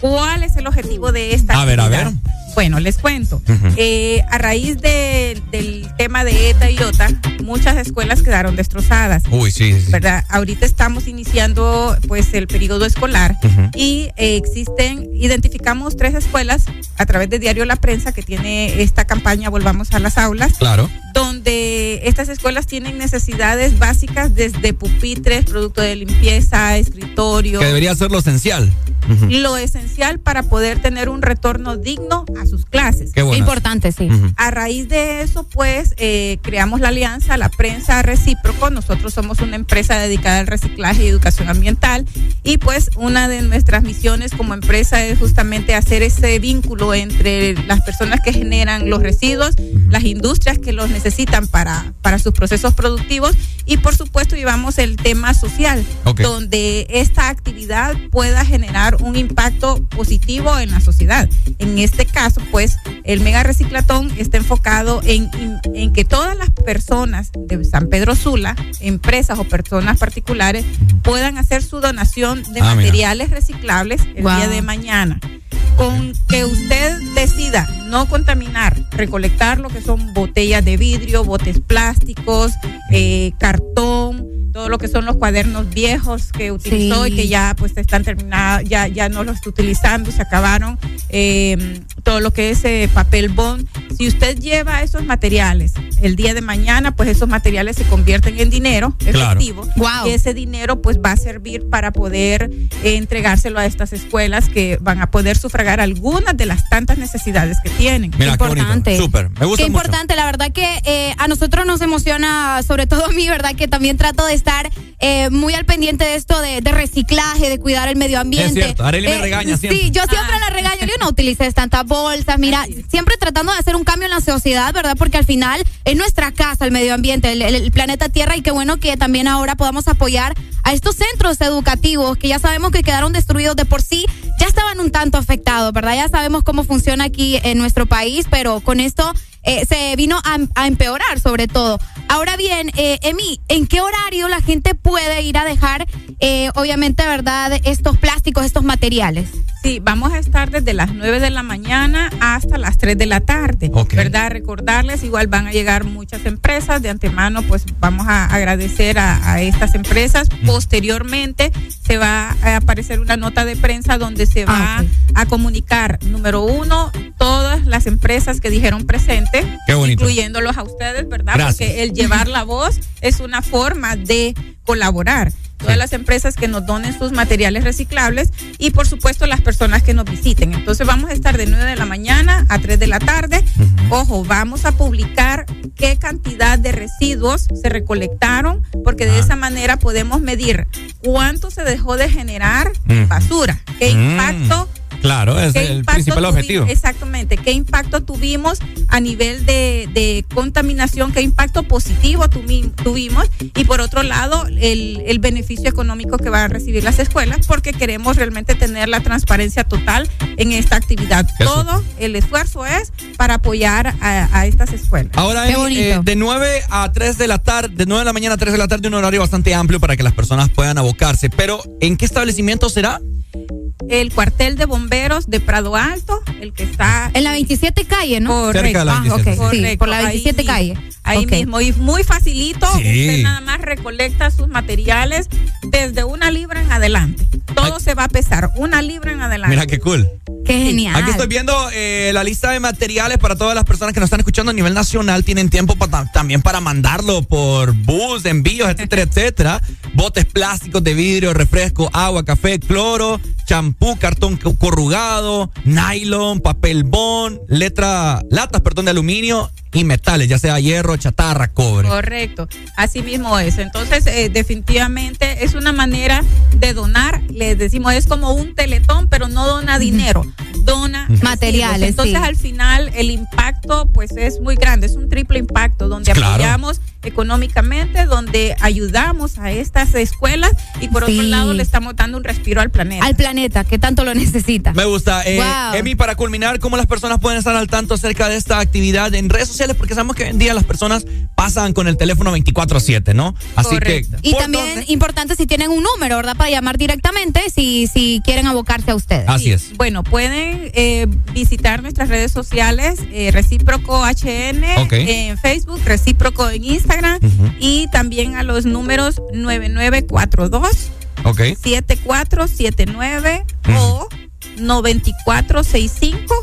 ¿Cuál es el objetivo de esta A ver, a ver. Bueno, les cuento. Eh, a raíz de- del tema de ETA y OTA, muchas escuelas quedaron destrozadas. Uy, sí, sí. ¿verdad? Ahorita estamos iniciando pues el periodo escolar y eh, existen, identificamos tres escuelas a través de Diario La Prensa que tiene esta campaña Volvamos a las aulas Claro. donde estas escuelas tienen necesidades básicas desde pupitres, producto de limpieza, escritorio, Que debería ser lo esencial. Lo esencial para poder tener un retorno digno a sus clases. Qué bueno. Importante, sí. Ujú. A raíz de eso, pues, eh, creamos la alianza, la prensa recíproco. Nosotros somos una empresa dedicada al reciclaje y educación ambiental. Y pues, una de nuestras misiones como empresa es justamente hacer ese vínculo entre las personas que generan los residuos, las industrias que los necesitan para, para sus procesos productivos. Y por supuesto, llevamos el tema social, Ok. donde esta actividad pueda generar un impacto positivo en la sociedad. En este caso, pues, el mega reciclatón está enfocado en, en- en que todas las personas de San Pedro Sula, empresas o personas particulares, puedan hacer su donación de Ah, mira. materiales reciclables el día de mañana. Con que usted decida no contaminar, recolectar lo que son botellas de vidrio, botes plásticos, eh, cartón, todo lo que son los cuadernos viejos que utilizó Sí. y que ya pues están terminados, ya, ya no los está utilizando, se acabaron, eh, todo lo que es eh, papel bond. Si usted lleva esos materiales el día de mañana, pues esos materiales se convierten en dinero Claro. efectivo Wow. y ese dinero pues va a servir para poder eh, entregárselo a estas escuelas que van a poder sufragar algunas de las tantas necesidades que tienen. Mira, qué importante. Súper. Me gusta Qué mucho. importante, la verdad que eh, a nosotros nos emociona, sobre todo a mí, ¿verdad? Que también trato de estar eh, muy al pendiente de esto de, de reciclaje, de cuidar el medio ambiente. Es cierto, Arely me regaña siempre. Sí, yo siempre la regaño, yo no utilices tantas bolsas, mira, siempre tratando de hacer un cambio en la sociedad, ¿verdad? Porque al final es nuestra casa, el medio ambiente, el, el- el planeta Tierra y qué bueno que también ahora podamos apoyar a estos centros educativos que ya sabemos que quedaron destruidos de por sí, ya estaban un tanto afectados, ¿verdad? Ya sabemos cómo funciona aquí en nuestro país, pero con esto eh, se vino a, a empeorar sobre todo. Ahora bien, eh, Emi, ¿en qué horario la gente puede ir a dejar, eh, obviamente, ¿verdad? Estos plásticos, estos materiales. Sí, vamos a estar desde las 9 de la mañana hasta las 3 de la tarde, Ok. ¿verdad? Recordarles, igual van a llegar muchas empresas, de antemano pues vamos a agradecer a, a estas empresas. Posteriormente se va a aparecer una nota de prensa donde se va Ah, ok. a comunicar, número uno, todas las empresas que dijeron presente, incluyéndolos a ustedes, ¿verdad? Gracias. Porque el llevar la voz es una forma de colaborar. Todas las empresas que nos donen sus materiales reciclables y por supuesto las personas que nos visiten. Entonces vamos a estar de 9 de la mañana a 3 de la tarde. Ojo, vamos a publicar qué cantidad de residuos se recolectaron porque de Ah. esa manera podemos medir cuánto se dejó de generar basura, qué Mm. impacto Claro, es ¿Qué el principal objetivo. Exactamente, qué impacto tuvimos a nivel de, de contaminación, qué impacto positivo tuvimos y por otro lado el, el beneficio económico que van a recibir las escuelas porque queremos realmente tener la transparencia total en esta actividad. Eso. Todo el esfuerzo es para apoyar a, a estas escuelas. Ahora, Qué Emi, bonito. eh, de 9 a 3 de la tarde, de 9 de la mañana a 3 de la tarde, un horario bastante amplio para que las personas puedan abocarse. Pero, ¿en qué establecimiento será? El cuartel de bomberos de Prado Alto, el que está En la 27 calle, ¿no? Correcto. Cerca de la Ah, 27. ok, sí, Correcto, por la ahí 27 mismo, calle. Ahí mismo, y muy facilito, Sí. usted nada más recolecta sus materiales desde una libra en adelante. Todo se va a pesar, una libra en adelante. Mira qué cool. Qué genial. Aquí estoy viendo eh, la lista de materiales para todas las personas que nos están escuchando a nivel nacional. Tienen tiempo pa- también para mandarlo por bus, envíos, etcétera, etcétera. Botes plásticos de vidrio, refresco, agua, café, cloro, champú, cartón co- corrugado, nylon, papel bond, letra, latas, perdón, de aluminio y metales, ya sea hierro, chatarra, cobre. Correcto, así mismo es. Entonces, eh, definitivamente es una manera de donar. Les decimos, es como un teletón, pero no dona dinero, dona. Materiales, Entonces, sí. al final, el impacto, pues es muy grande. Es un triple impacto donde Claro. apoyamos económicamente, donde ayudamos a estas escuelas y por otro lado le estamos dando un respiro al planeta. Al planeta, que tanto lo necesita. Me gusta. Eh, Wow. Emi, para culminar, ¿cómo las personas pueden estar al tanto acerca de esta actividad en redes sociales? Porque sabemos que hoy en día las personas pasan con el teléfono 24-7, ¿no? Así Correcto. que. Y ¿por también dónde? importante si tienen un número, ¿verdad? Para llamar directamente si, si quieren abocarse a ustedes. Así es. Bueno, pueden eh, visitar nuestras redes sociales, eh, Recíproco HN en Facebook, Recíproco en Instagram y también a los números 9942 Ok. 7479 o 9465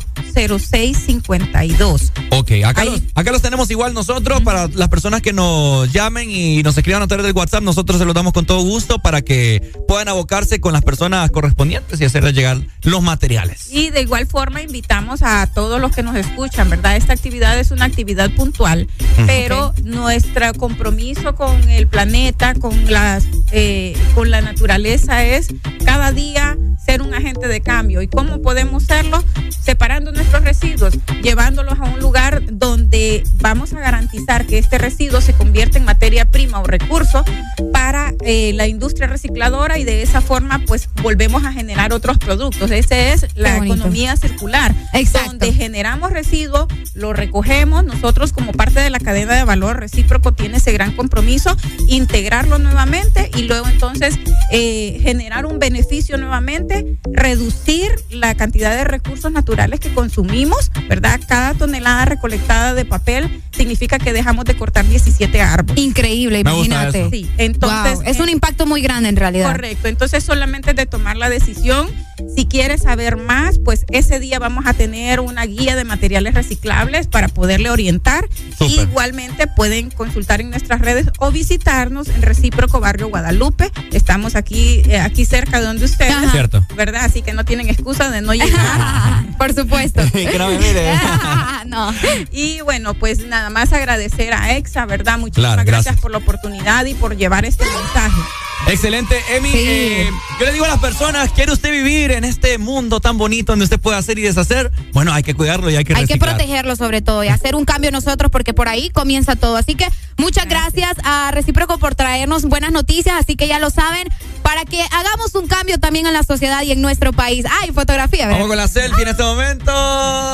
0652. Ok, acá los, acá los tenemos igual nosotros para las personas que nos llamen y nos escriban a través del WhatsApp. Nosotros se los damos con todo gusto para que puedan abocarse con las personas correspondientes y hacerles llegar los materiales. Y de igual forma invitamos a todos los que nos escuchan, ¿verdad? Esta actividad es una actividad puntual, pero nuestro compromiso con el planeta, con las, eh, con la naturaleza es cada día ser un agente de cambio. ¿Y cómo podemos serlo? Separando nuestros residuos, llevándolos a un lugar donde vamos a garantizar que este residuo se convierta en materia prima o recurso para eh, la industria recicladora y de esa forma pues volvemos a generar otros productos. Esa es la economía circular. Exacto. Donde generamos residuos, lo recogemos, nosotros como parte de la cadena de valor recíproco tiene ese gran compromiso, integrarlo nuevamente y luego entonces eh, generar un beneficio nuevamente, reducir la cantidad de recursos naturales que consumimos, ¿verdad? Cada tonelada recolectada de papel significa que dejamos de cortar 17 árboles. Increíble, Me imagínate. Sí, entonces Wow, es un eh, impacto muy grande en realidad. Correcto, entonces solamente de tomar la decisión, si quieres saber más, pues ese día vamos a tener una guía de materiales reciclables para poderle orientar. Igualmente pueden consultar en nuestras redes o visitarnos en Recíproco Barrio Guadalupe. Estamos aquí, eh, aquí cerca de donde ustedes, Ajá. Cierto. ¿verdad? Así que no tienen excusa de no llegar. Por supuesto. que no me mire. no. Y bueno, pues nada más agradecer a EXA, ¿verdad? Muchísimas Claro, gracias. gracias. por la oportunidad y por llevar este mensaje. Excelente, Emi. Sí. eh, yo le digo a las personas, ¿quiere usted vivir en este mundo tan bonito donde usted puede hacer y deshacer? Bueno, hay que cuidarlo y hay que Hay que protegerlo sobre todo y hacer un cambio nosotros porque por ahí comienza todo. Así que muchas gracias a Recíproco por traernos buenas noticias, así que ya lo saben, para que hagamos un cambio también en la sociedad y en nuestro país. Ay, fotografía, ¿verdad? Vamos con la selfie en este momento.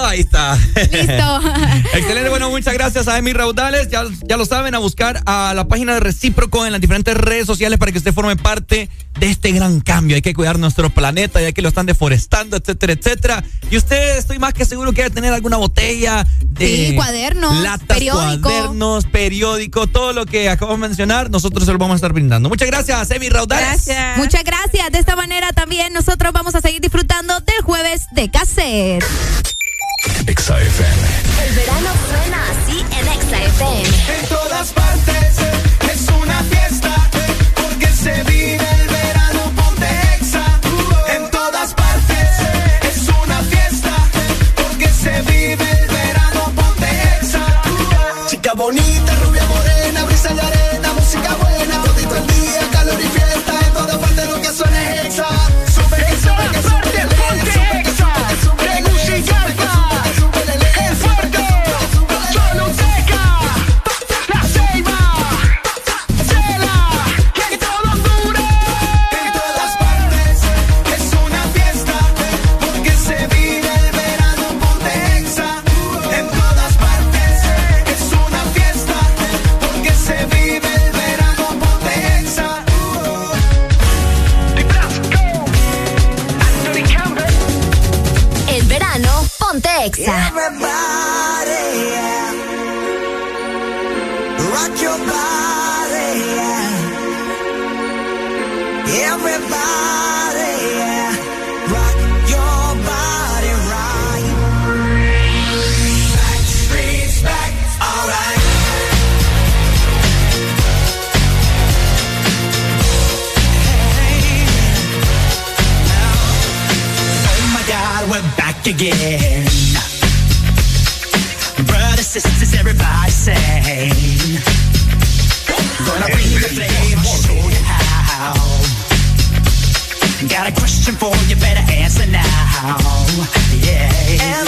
Ahí está. Listo. Excelente, bueno, muchas gracias a Emi Raudales. Ya, ya lo saben, a buscar a la página de Recíproco en las diferentes redes sociales para que usted forme parte de este gran cambio. Hay que cuidar nuestro planeta, ya que lo están deforestando, etcétera, etcétera. Y usted, estoy más que seguro que debe tener alguna botella de Sí, cuadernos, latas, periódico. cuadernos, periódico, todo lo que acabamos de mencionar, nosotros se lo vamos a estar brindando. Muchas gracias, Emi Raudales. Gracias. Muchas gracias. De esta manera también nosotros vamos a seguir disfrutando del jueves de cassette. Exa FM. El verano suena así en Exa FM. En todas partes es una fiesta porque se vive bonita, Exa. Everybody, yeah. Rock your body, yeah. Everybody, yeah. Rock your body right. Back streets back, alright. Hey. now, Oh my God, we're back again sisters, everybody sing. Gonna bring the flame, show you how. Got a question for you, better answer now. Yeah.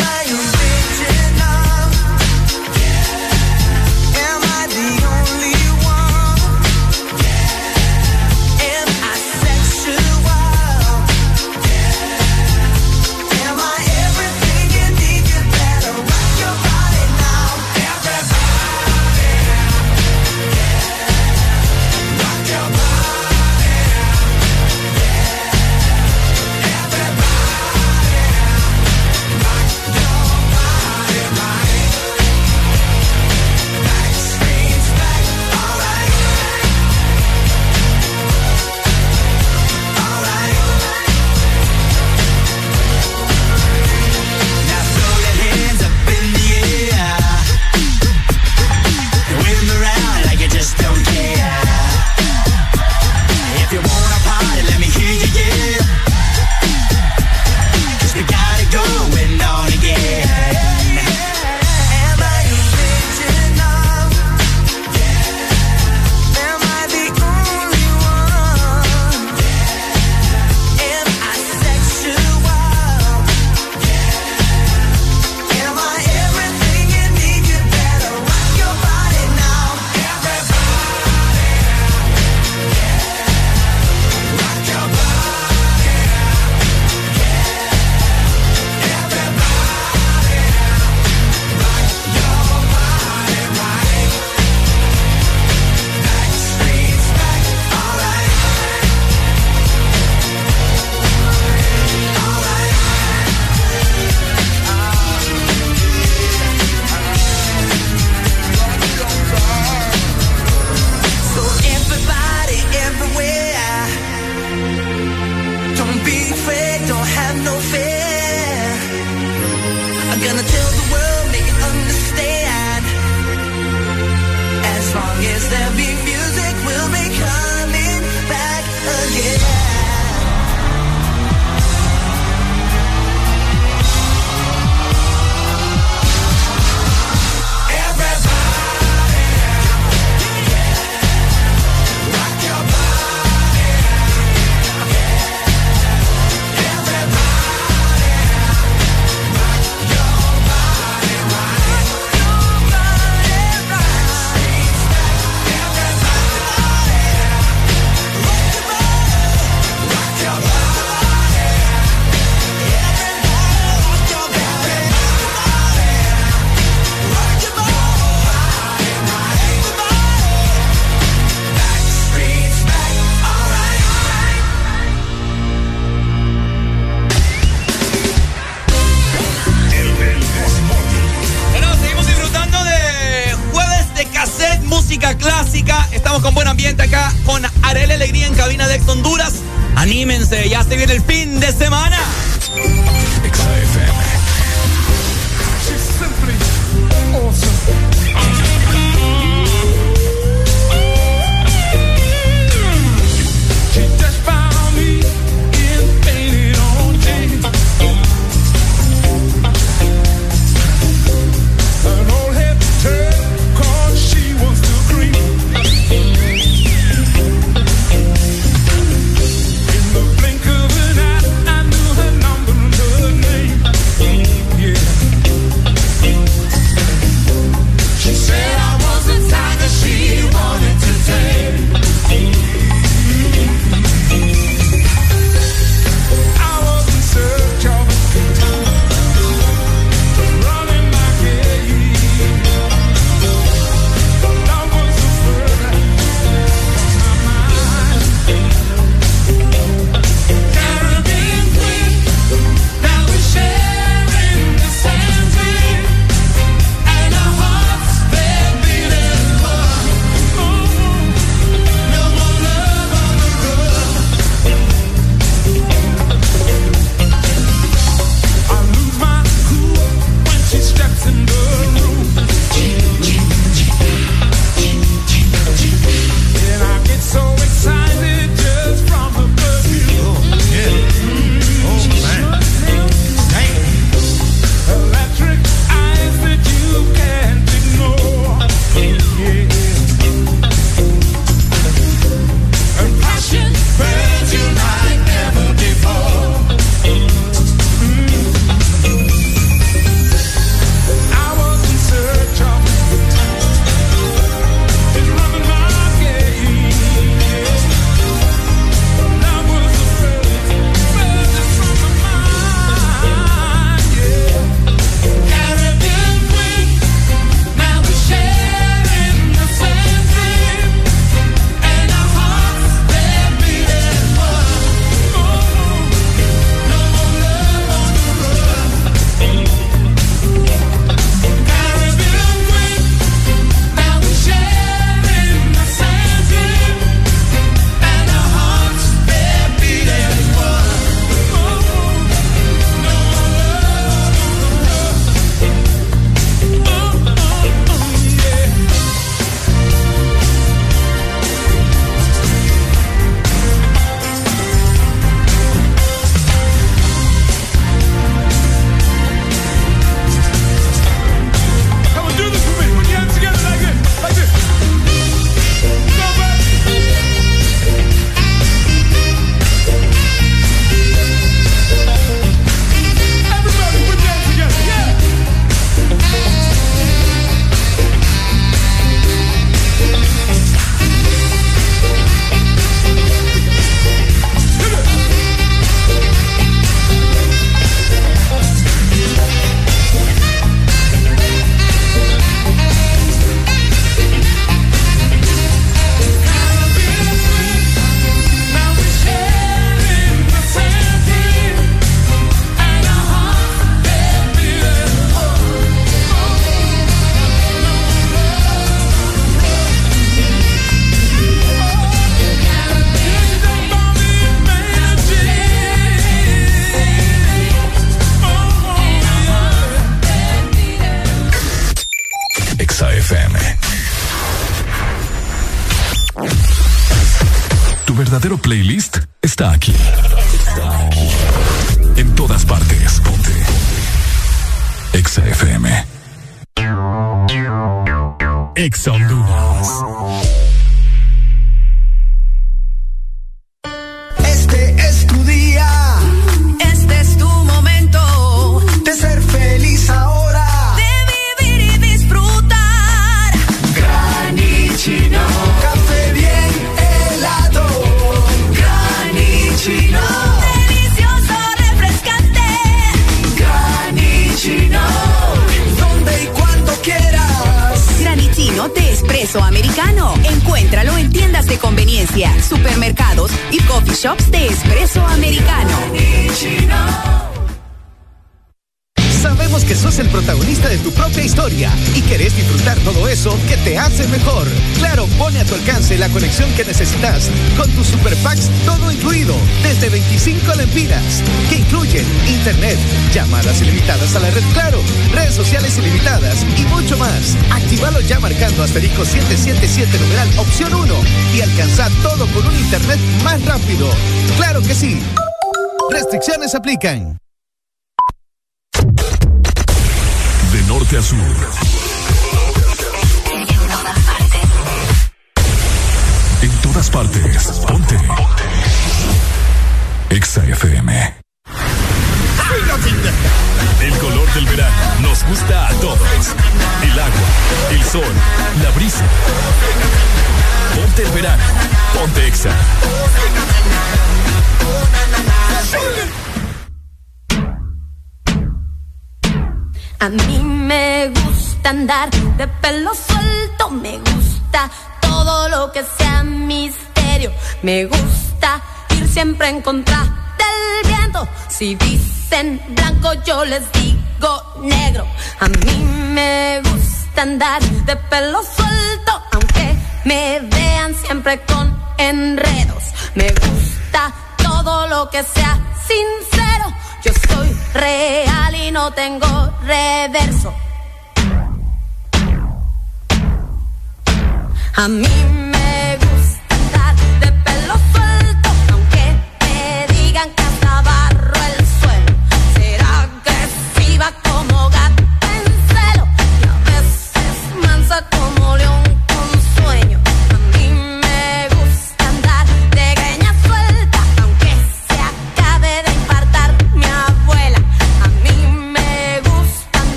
Restricciones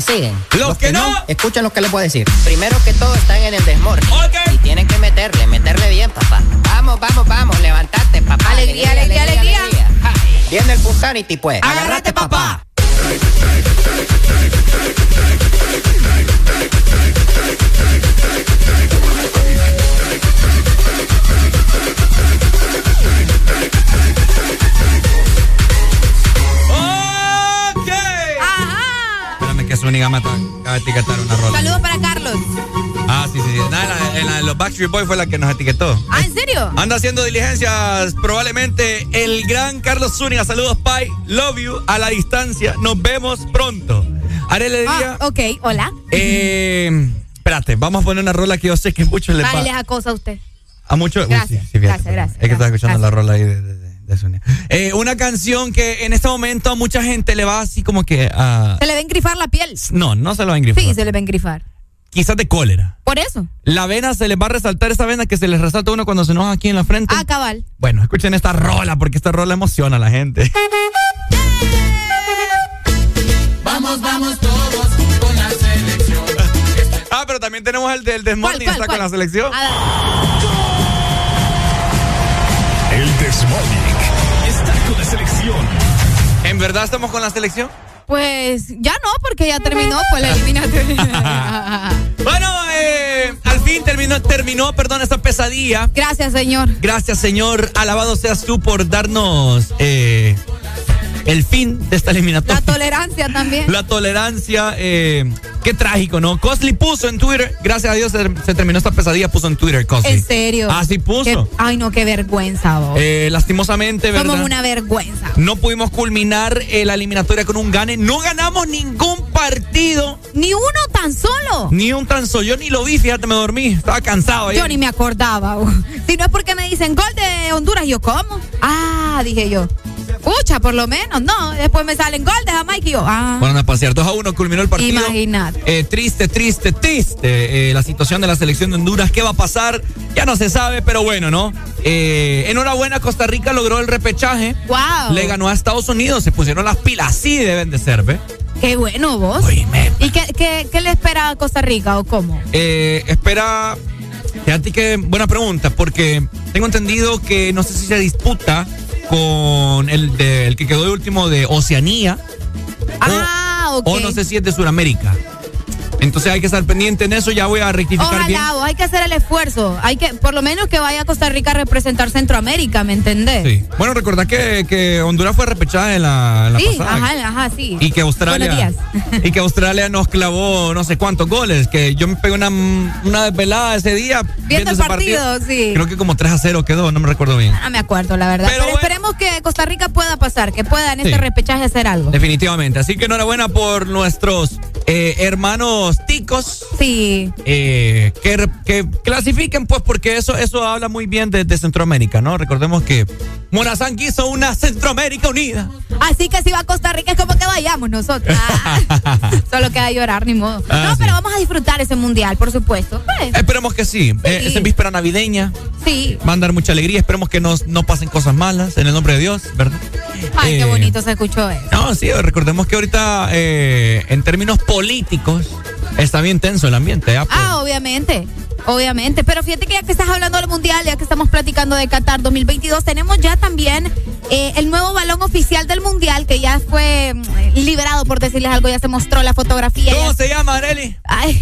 me siguen. Los que no. escuchen lo que les voy a decir. Primero que todo, están en el desmorning. Y tienen que meterle, meterle bien, papá. Vamos, vamos, vamos, levantate, papá. Alegría, alegría, alegría. Ja, Viene el Pusanity, pues. Agárrate, Me acaba de etiquetar una rola. Saludos para Carlos. Ah, sí, sí, sí. Nada, en la- de los Backstreet Boys fue la que nos etiquetó. Ah, ¿en serio? Anda haciendo diligencias probablemente el gran Carlos Zúñiga. Saludos, Pai. Love you a la distancia. Nos vemos pronto. Arele Díaz. Ah, ok, hola. Eh, espérate, vamos a poner una rola que yo sé que muchos Vale, va les acosa a usted. a muchos. uy, Gracias, sí, sí, fíjate, gracias, gracias, Es que estaba escuchando gracias. la rola ahí de, de, de- de Zúñiga. Eh, una canción que en este momento a mucha gente le va así como que a. Se le a engrifar la piel. No, no se lo va a engrifar. Sí, se le va a engrifar. Quizás de cólera. Por eso. La vena se les va a resaltar esa vena que se les resalta a uno cuando se enoja aquí en la frente. Ah, cabal. Bueno, escuchen esta rola porque esta rola emociona a la gente. Vamos, vamos todos con la selección. Ah, pero también tenemos el del Desmorning, está con la selección. El Desmorning está con la selección. ¿En verdad estamos con la selección? Pues ya no, porque ya terminó pues la eliminatoria. Bueno, eh, al fin terminó, terminó, perdón, esta pesadilla. Gracias, señor. Gracias, Señor. Alabado seas tú por darnos eh, el fin de esta eliminatoria. La tolerancia también. La tolerancia, eh, qué trágico, ¿no? Cosly puso en Twitter, gracias a Dios se, se terminó esta pesadilla, puso en Twitter Cosly. En serio. Así puso. Qué- ay, no, qué vergüenza, vos. Eh, lastimosamente, ¿verdad? Somos una vergüenza. No pudimos culminar eh, la eliminatoria con un gane. No ganamos ningún partido. Ni uno tan solo. Ni un tan solo. Yo ni lo vi, fíjate, me dormí. Estaba cansado. Yo ni me acordaba. Si no es porque me dicen gol de Honduras, yo cómo. Ah, dije yo. Pucha, por lo menos. No, después me salen gol de Jamaica y yo. Ah, Fueron a pasear 2 a 1, culminó el partido. imagínate. Eh, triste, triste, triste eh, la situación de la selección de Honduras. ¿Qué va a pasar? Ya no se sabe, pero bueno, ¿no? Eh, enhorabuena, Costa Rica logró el repechaje. Wow. Le ganó a Estados Unidos, se pusieron las pilas, así deben de ser, ¿ve? Qué bueno vos. ¿Y qué, qué, qué le espera a Costa Rica o cómo? Eh, espera, fíjate que buena pregunta, porque tengo entendido que no sé si se disputa con el, de- el que quedó de último de Oceanía. Ah, ok. O no sé si es de Sudamérica. Entonces hay que estar pendiente en eso. Ya voy a rectificar bien. Ojalá, vos, hay que hacer el esfuerzo. Hay que, por lo menos que vaya a Costa Rica a representar Centroamérica, ¿me entendés? Sí. Bueno, recordad que, que Honduras fue repechada en la, en la Sí, pasada. ajá, ajá, sí. Y que Australia. Y que Australia nos clavó no sé cuántos goles. Que yo me pegué una, una desvelada ese día. Viendo el ese partido, sí. Creo que como 3 a 0 quedó, no me recuerdo bien. No me acuerdo, la verdad. Pero, esperemos que Costa Rica pueda pasar, que pueda en este repechaje hacer algo. Definitivamente. Así que enhorabuena por nuestros eh, hermanos ticos. Sí. eh, que, clasifiquen, pues, porque eso, eso habla muy bien de, de Centroamérica, ¿no? Recordemos que Morazán quiso una Centroamérica unida. Así que si va a Costa Rica es como que vayamos nosotros. Ah, solo queda llorar, ni modo. Ah, no, sí. pero vamos a disfrutar ese mundial, por supuesto. Pues, Esperemos que sí. Eh, es en víspera navideña. sí. Va a dar mucha alegría. Esperemos que nos, no pasen cosas malas en el nombre de Dios, ¿verdad? Ay, qué Eh, bonito se escuchó eso. No, sí, recordemos que ahorita, eh, en términos políticos, está bien tenso el ambiente. ¿ah? Ah, obviamente. Obviamente, pero fíjate que ya que estás hablando del mundial, ya que estamos platicando de Qatar 2022, tenemos ya también eh, el nuevo balón oficial del mundial que ya fue mm, liberado, por decirles algo, ya se mostró la fotografía. ¿Cómo ya- se llama, Areli? Ay,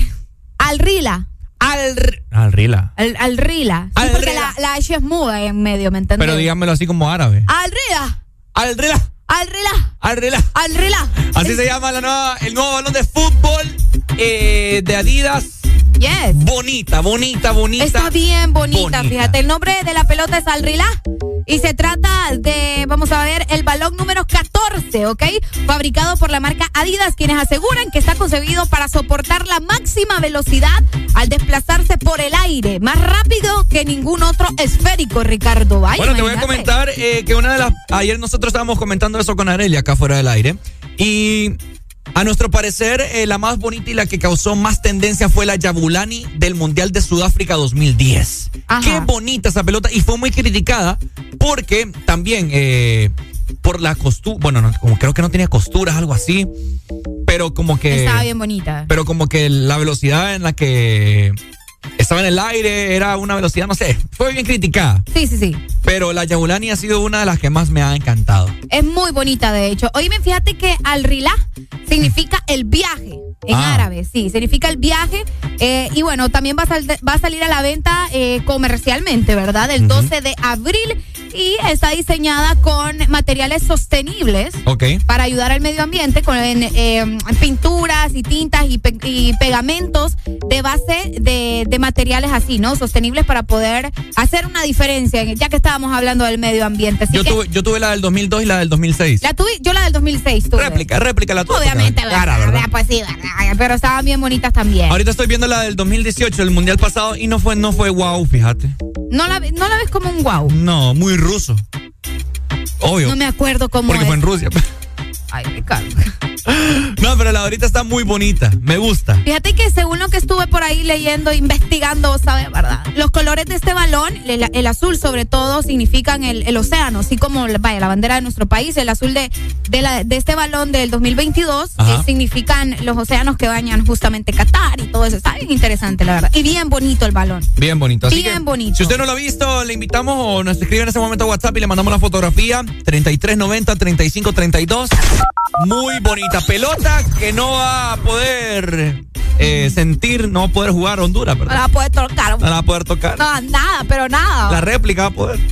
al Rila. Al, al Rila. Al, al Rila. Sí, Al porque Rila. la, la H es muda en medio, ¿me entiendes? Pero dígamelo así como árabe. Al Rila. Al Rila. Al Rila. Al Rila. Así se llama la nueva, el nuevo balón de fútbol eh, de Adidas. Yes. Bonita, bonita, bonita. Está bien bonita, Bonita. fíjate. El nombre de la pelota es Al Rila. Y se trata de, vamos a ver, el balón número 14, ¿ok? Fabricado por la marca Adidas, quienes aseguran que está concebido para soportar la máxima velocidad al desplazarse por el aire. Más rápido que ningún otro esférico, Ricardo. Ay, bueno, te voy a comentar eh, que una de las. Ayer nosotros estábamos comentando eso con Arelia acá fuera del aire. Y a nuestro parecer, eh, la más bonita y la que causó más tendencia fue la Yabulani del Mundial de Sudáfrica 2010. Qué bonita esa pelota y fue muy criticada porque también eh, por la costura. Bueno, no, como creo que no tenía costuras, algo así. pero como que. Estaba bien bonita. Pero como que la velocidad en la que estaba en el aire era una velocidad, no sé, fue bien criticada. Sí, sí, sí. Pero la Yabulani ha sido una de las que más me ha encantado. Es muy bonita, de hecho. Oíme, fíjate que al-Rilá significa el viaje. En Ah. árabe, sí, significa el viaje. eh, y bueno, también va a, sal- va a salir a la venta eh, comercialmente, ¿verdad? El 12 de abril. Y está diseñada con materiales sostenibles Ok. para ayudar al medio ambiente con eh, pinturas y tintas y, pe- y pegamentos de base de, de materiales así, ¿no? Sostenibles para poder hacer una diferencia, ya que estábamos hablando del medio ambiente. Así Yo que tuve, yo tuve la del 2002 y la del 2006. la tuve, yo la del 2006 tuve. Réplica, réplica la tuve. Obviamente, porque- Cara, ¿verdad? ¿verdad? Pues sí, ¿verdad? Pero estaban bien bonitas también. Ahorita estoy viendo la del 2018, el mundial pasado, y no fue, no fue wow, fíjate. No la, no la ves como un wow. No, muy ruso. Obvio. No me acuerdo cómo porque es. fue en Rusia. Ay, cago. No, pero la ahorita está muy bonita. Me gusta. Fíjate que según lo que estuve por ahí leyendo, investigando, ¿sabes? ¿Verdad? Los colores de este balón, el, el azul sobre todo, significan el, el océano, así como vaya, la bandera de nuestro país. El azul de, de, la- de este balón del 2022 Ajá. eh, significan los océanos que bañan justamente Qatar y todo eso. Está bien interesante, la verdad. Y bien bonito el balón. Bien bonito. Así Bien que, bonito. Si usted no lo ha visto, le invitamos o nos escribe en ese momento a WhatsApp y le mandamos la fotografía 3390-3532. Muy bonita pelota que no va a poder eh, sentir, no va a poder jugar Honduras, No la ¿verdad? va a poder tocar. No la va a poder tocar. No, nada, pero nada. La réplica va a poder.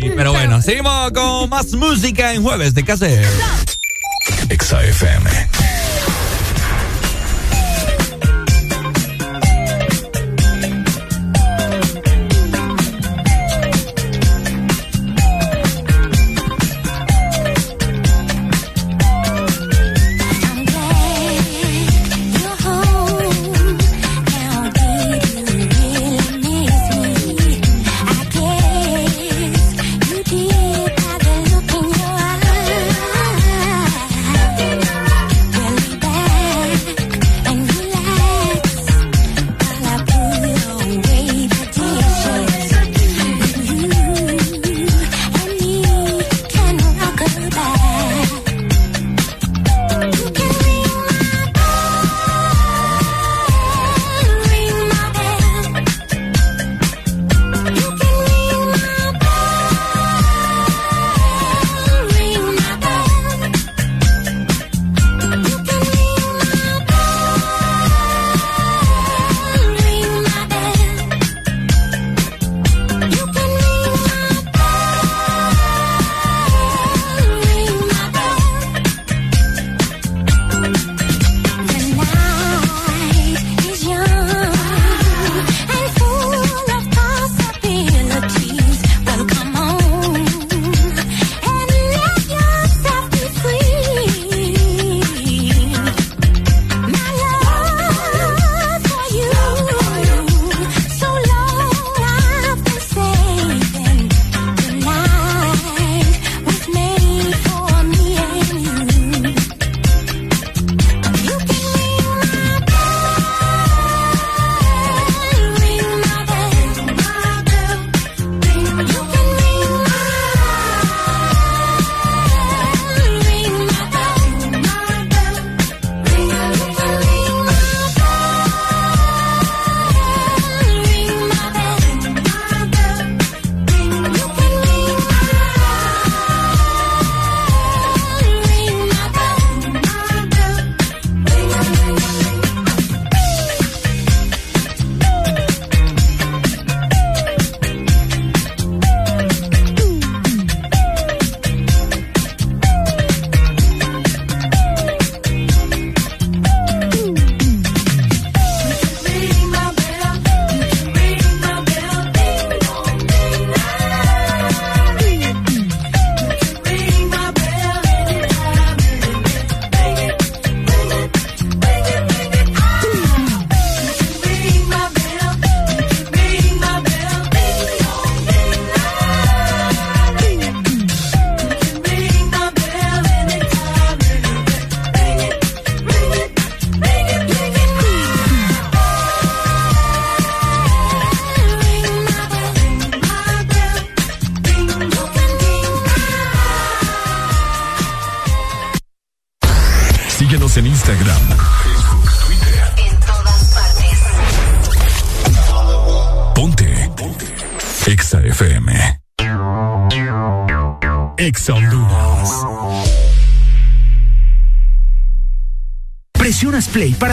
Sí, pero bueno, seguimos con más música en jueves de hacer? Exa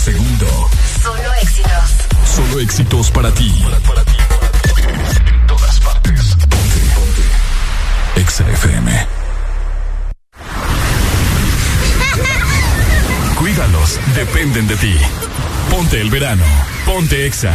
Segundo. Solo éxitos. Solo éxitos para ti. En todas partes. Ponte. Ponte. Exa FM. Cuídalos, dependen de ti. Ponte el verano. Ponte Exa.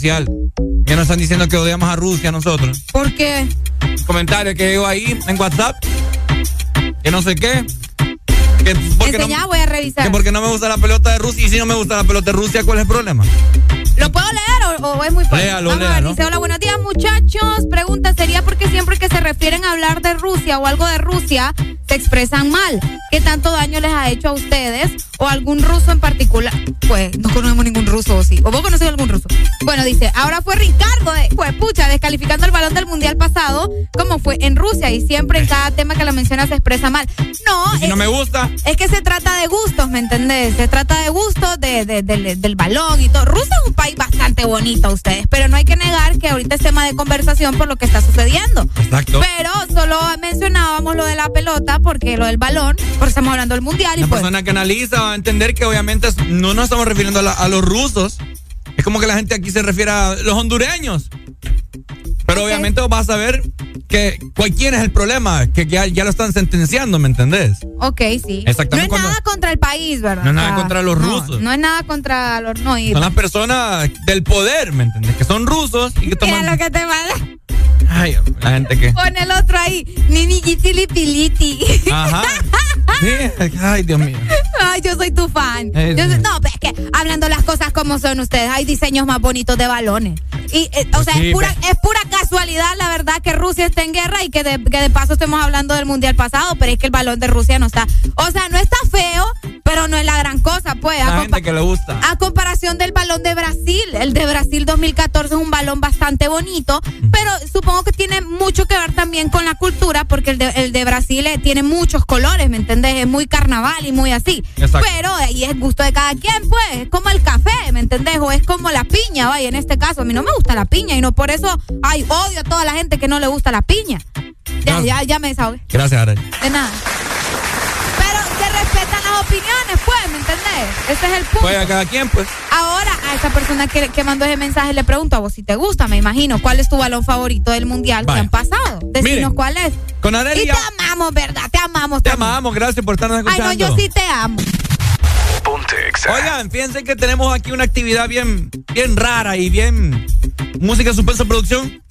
Especial. Ya nos están diciendo que odiamos a Rusia nosotros. ¿Por qué? Comentario que digo ahí en WhatsApp. Que no sé qué. Que porque, no, voy a revisar. que porque no me gusta la pelota de Rusia. Y si no me gusta la pelota de Rusia, ¿cuál es el problema? ¿Lo puedo leer o, o es muy fácil? Léalo, Vamos a ver, léalo. dice, hola, buenos días muchachos. Pregunta, ¿sería porque siempre que se refieren a hablar de Rusia o algo de Rusia se expresan mal? ¿Qué tanto daño les ha hecho a ustedes o algún ruso en particular? Pues no conocemos ningún ruso, ¿o sí? ¿O vos conocés algún ruso? Bueno, dice, ahora fue Ricardo, de, pues pucha, descalificando el balón del mundial pasado, como fue en Rusia y siempre en cada tema que la menciona se expresa mal. No, Si no me gusta. es que se trata de gustos, ¿me entendés? Se trata de gustos de, de- del- del balón y todo. Rusia es un país bastante bonito, ustedes, pero no hay que negar que ahorita es tema de conversación por lo que está sucediendo. Exacto. Pero solo mencionábamos lo de la pelota, porque lo del balón, porque estamos hablando del mundial y Una pues. persona que analiza va a entender que obviamente es- no nos estamos refiriendo a, la- a los rusos. Es como que la gente aquí se refiere a los hondureños. Pero obviamente vas a ver que cualquiera es el problema, que ya, ya lo están sentenciando, ¿me entendés? Ok, sí. Exactamente No es cuando- nada contra el país, ¿verdad? No es nada contra los no, rusos. No es nada contra los. No. Son las personas del poder, ¿me entendés? Que son rusos y que Mira toman... lo que te manda. Ay, la gente que... Pon el otro ahí. Nini Piliti. Ajá. Sí, ay, Dios mío. Ay, yo soy tu fan. Eh, Yo soy- no, pero es que hablando las cosas como son ustedes, hay diseños más bonitos de balones. Y, eh, o Pues sea, sí, es, pura, pe- es pura la verdad, que Rusia esté en guerra y que de, que de paso estemos hablando del mundial pasado, pero es que el balón de Rusia no está. O sea, no está feo, pero no es la gran cosa, pues. A, La compa- gente que le gusta. a comparación del balón de Brasil, el de Brasil 2014 es un balón bastante bonito, pero supongo que tiene mucho que ver también con la cultura, porque el de, el de Brasil eh, tiene muchos colores, ¿me entendés? Es muy carnaval y muy así. Exacto. Pero ahí es gusto de cada quien, pues. Es como el café, ¿me entendés? O es como la piña, vaya, en este caso. A mí no me gusta la piña y no por eso, ay, odio a toda la gente que no le gusta la piña. Ya, ya, ya me desahogué. Gracias, Arely. De nada. Opiniones, pues, ¿me entendés? Ese es el punto. Pues a cada quien, pues. Ahora, a esa persona que, que mandó ese mensaje le pregunto a vos si te gusta, me imagino. ¿Cuál es tu balón favorito del mundial Vaya. que han pasado? Decinos Miren, cuál es. Con Arely Y te amamos, ¿verdad? Te amamos. Te también. amamos, gracias por estarnos Ay, escuchando. no, yo sí te amo. Oigan, fíjense que tenemos aquí una actividad bien, bien rara y bien. Música suspenso producción.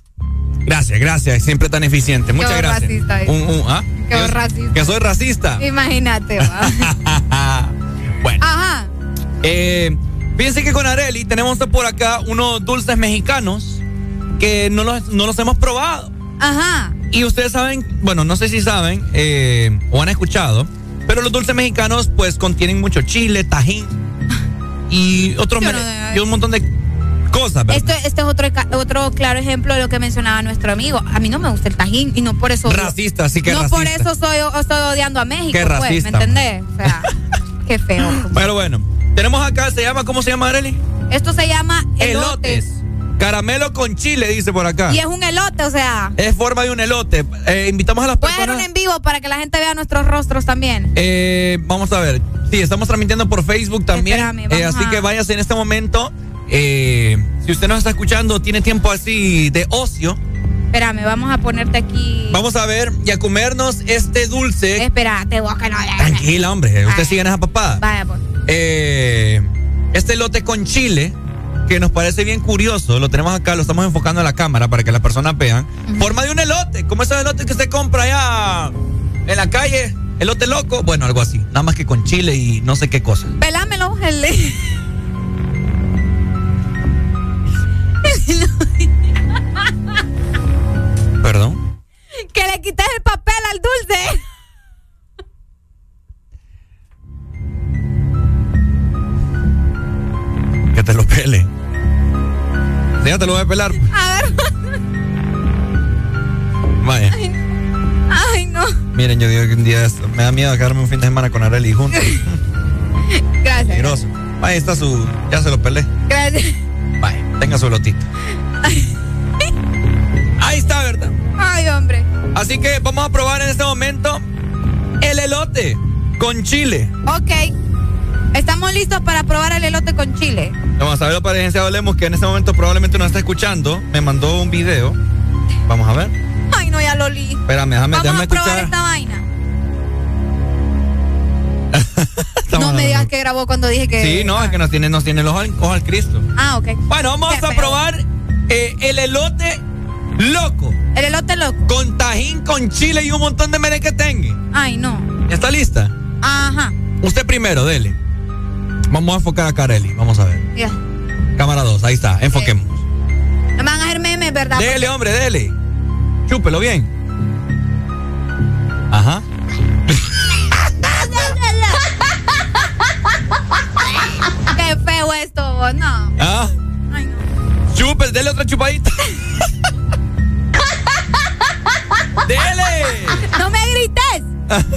Gracias, gracias. Siempre tan eficiente. Muchas Qué gracias. racista. Un- un- ¿ah? Qué Que- racista. Que soy racista. Imagínate, bueno, Ajá. eh, fíjense que con Areli tenemos por acá unos dulces mexicanos que no los, no los hemos probado. Ajá. Y ustedes saben, bueno, no sé si saben eh, o han escuchado, pero los dulces mexicanos pues contienen mucho chile, tajín y otros y un montón de cosas, ¿verdad? Esto, este es otro, otro claro ejemplo de lo que mencionaba nuestro amigo. A mí no me gusta el tajín y no por eso. Racista, sí que no racista. por eso soy, estoy odiando a México, Qué pues, ¿me racista. entendés? O sea, qué feo. Pero bueno, tenemos acá, se llama, ¿cómo se llama, Arely? Esto se llama elotes. Elotes. Caramelo con chile, dice por acá. Y es un elote, o sea. Es forma de un elote. Eh, invitamos a las Puede personas. un en vivo para que la gente vea nuestros rostros también. Eh, vamos a ver. Sí, estamos transmitiendo por Facebook también. Espérame, Eh, así a- que váyase en este momento. Eh, si usted nos está escuchando, tiene tiempo así de ocio. Espérame, vamos a ponerte aquí. Vamos a ver y a comernos este dulce. Espérate, vos que no. Tranquila, hombre. Usted sigue en esa papada. Vaya, pues. Eh, este lote con chile, que nos parece bien curioso, lo tenemos acá, lo estamos enfocando en la cámara para que las personas vean. Forma de un elote, como esos elotes que usted compra allá en la calle, elote loco, bueno, algo así, nada más que con chile y no sé qué cosa. Pelámelo, el. Perdón. que le quites el papel al dulce. Que te lo pele. Ya te lo voy a pelar. A ver. Vaya. Ay, no. Miren, yo digo que un día me da miedo quedarme un fin de semana con Arely juntos. Gracias. Ahí está su. Ya se lo pelé. Gracias. Tenga su elotito. Ahí está, ¿verdad? Ay, hombre. Así que vamos a probar en este momento el elote con chile. Ok. Estamos listos para probar el elote con chile. Vamos a ver para el licenciado Lemos que en este momento probablemente nos está escuchando. Me mandó un video. Vamos a ver. Ay, no, ya lo li. Espérame, déjame, Vamos déjame a probar escuchar. esta vaina. No me digas que grabó cuando dije que. Sí, no, es que nos tiene, nos tiene el ojo al, Cristo. Ah, ok. Bueno, vamos Qué a feo. probar eh, el elote loco. El elote loco. Con tajín, con chile y un montón de merengue tengue. Ay, no. ¿Ya está lista? Ajá. Usted primero, dele. Vamos a enfocar a Kareli. Vamos a ver. Ya. Cámara 2, ahí está. Enfoquemos. No me van a hacer memes, ¿verdad? Dele, hombre, dele. Chúpelo bien. Ajá. Feo esto, vos, no. Ah. Ay, no. Chupe, dele otra chupadita. dele. No me grites.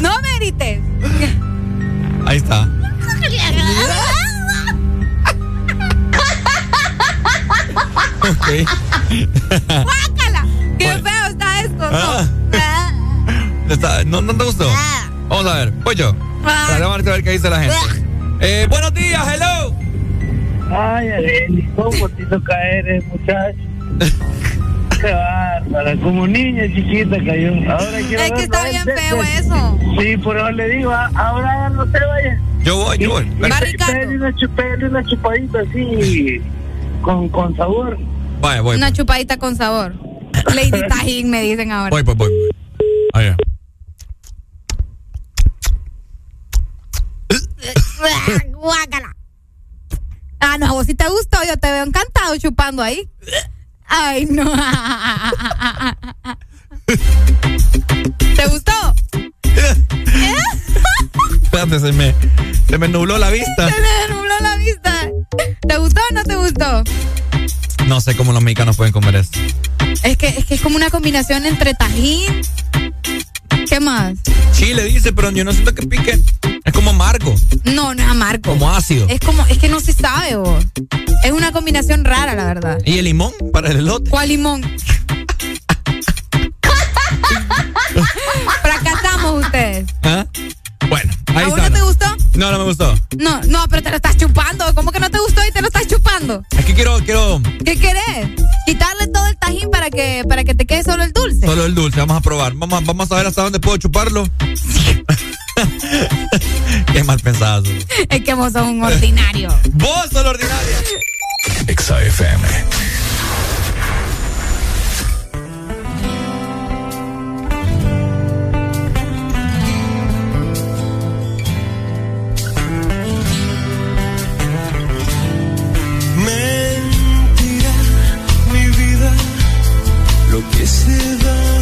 No me grites. Ahí está. Ok. ¡Guácala! ¡Qué feo está esto! Ah. No. Está- ¿No, ¿No te gustó? Vamos a ver. Voy yo. Ah. Vamos a ver qué dice la gente. Eh, buenos días, hello. Ay, Arely, cómo te toca eres, muchacho. Qué bárbara, como niña chiquita cayó. Ahora quiero Es que está bien feo eso. Sí, por eso le digo, ah, ahora no se vaya. Yo voy, yo voy. Pégale una, pégale una chupadita así, con, con sabor. Vaya, voy. Una chupadita con sabor. Lady Tajín, me dicen ahora. Voy, voy, voy. Ahí Ah, no, a vos si te gustó, yo te veo encantado chupando ahí. Ay, no. ¿Te gustó? Espérate, se me, se me nubló la vista. Se me nubló la vista. ¿Te gustó o no te gustó? No sé cómo los mexicanos pueden comer esto. Es que, es que es como una combinación entre tajín. ¿Qué más? Chile dice, pero yo no siento que pique. Es como amargo, No, no es amargo. como ácido. Es como, es que no se sabe, vos. Es una combinación rara, la verdad. ¿Y el limón para el elote? ¿Cuál limón? Fracasamos ustedes. ¿Ah? Bueno, ahí ¿A vos está. no te gustó? No, no me gustó. No, no, pero te lo estás chupando. ¿Cómo que no te gustó y te lo estás chupando? Es que quiero, quiero ¿Qué querés? Quitarle todo el tajín para que, para que te quede solo el dulce. solo el dulce. Vamos a probar. Vamos, a- vamos a ver hasta dónde puedo chuparlo. Qué mal pensado. Es que vos sos un ordinario. Vos sos la ordinaria. Exa que se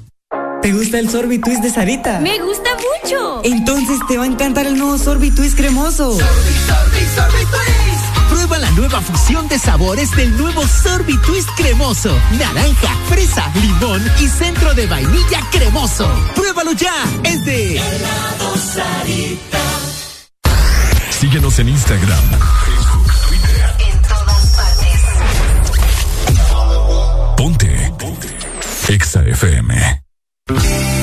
¿Te gusta el Sorbitwist de Sarita? Me gusta mucho. Entonces te va a encantar el nuevo Sorbitwist cremoso. Prueba la nueva fusión de sabores del nuevo Sorbitwist cremoso. Naranja, fresa, limón y centro de vainilla cremoso. Pruébalo ya. Es de Síguenos en Instagram, Facebook, Twitter. En todas partes. Ponte. Ponte. Exa FM. Thank you.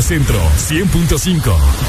Centro 100.5.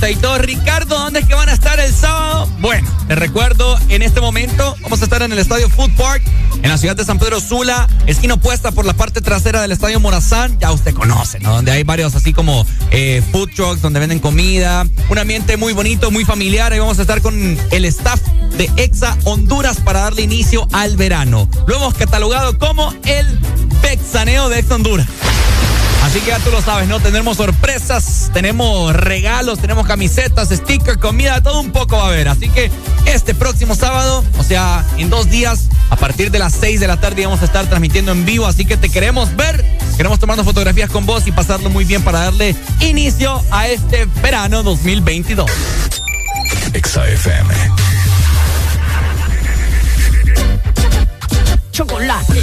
3390-3532. Ricardo, ¿dónde es que van a estar el sábado? Bueno, les recuerdo, en este momento vamos a estar en el Estadio Food Park, en la ciudad de San Pedro Sula, esquina opuesta por la parte trasera del Estadio Morazán. Ya usted conoce, ¿no? Donde hay varios así como eh, food trucks, donde venden comida. Un ambiente muy bonito, muy familiar. Ahí vamos a estar con el staff de Exa Honduras para darle inicio al verano. Lo hemos catalogado como el Pexaneo de Exa Honduras. Así que ya tú lo sabes, ¿no? Tenemos sorpresas, tenemos regalos, tenemos camisetas, stickers, comida, todo un poco va a haber. Así que este próximo sábado, o sea, en dos días, a partir de las 6 de la tarde, vamos a estar transmitiendo en vivo. Así que te queremos ver, queremos tomarnos fotografías con vos y pasarlo muy bien para darle inicio a este verano 2022. Exa FM. Chocolate.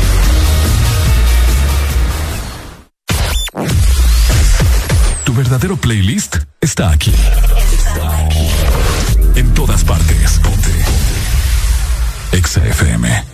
Verdadero playlist está aquí. En todas partes. Ponte. Exa FM.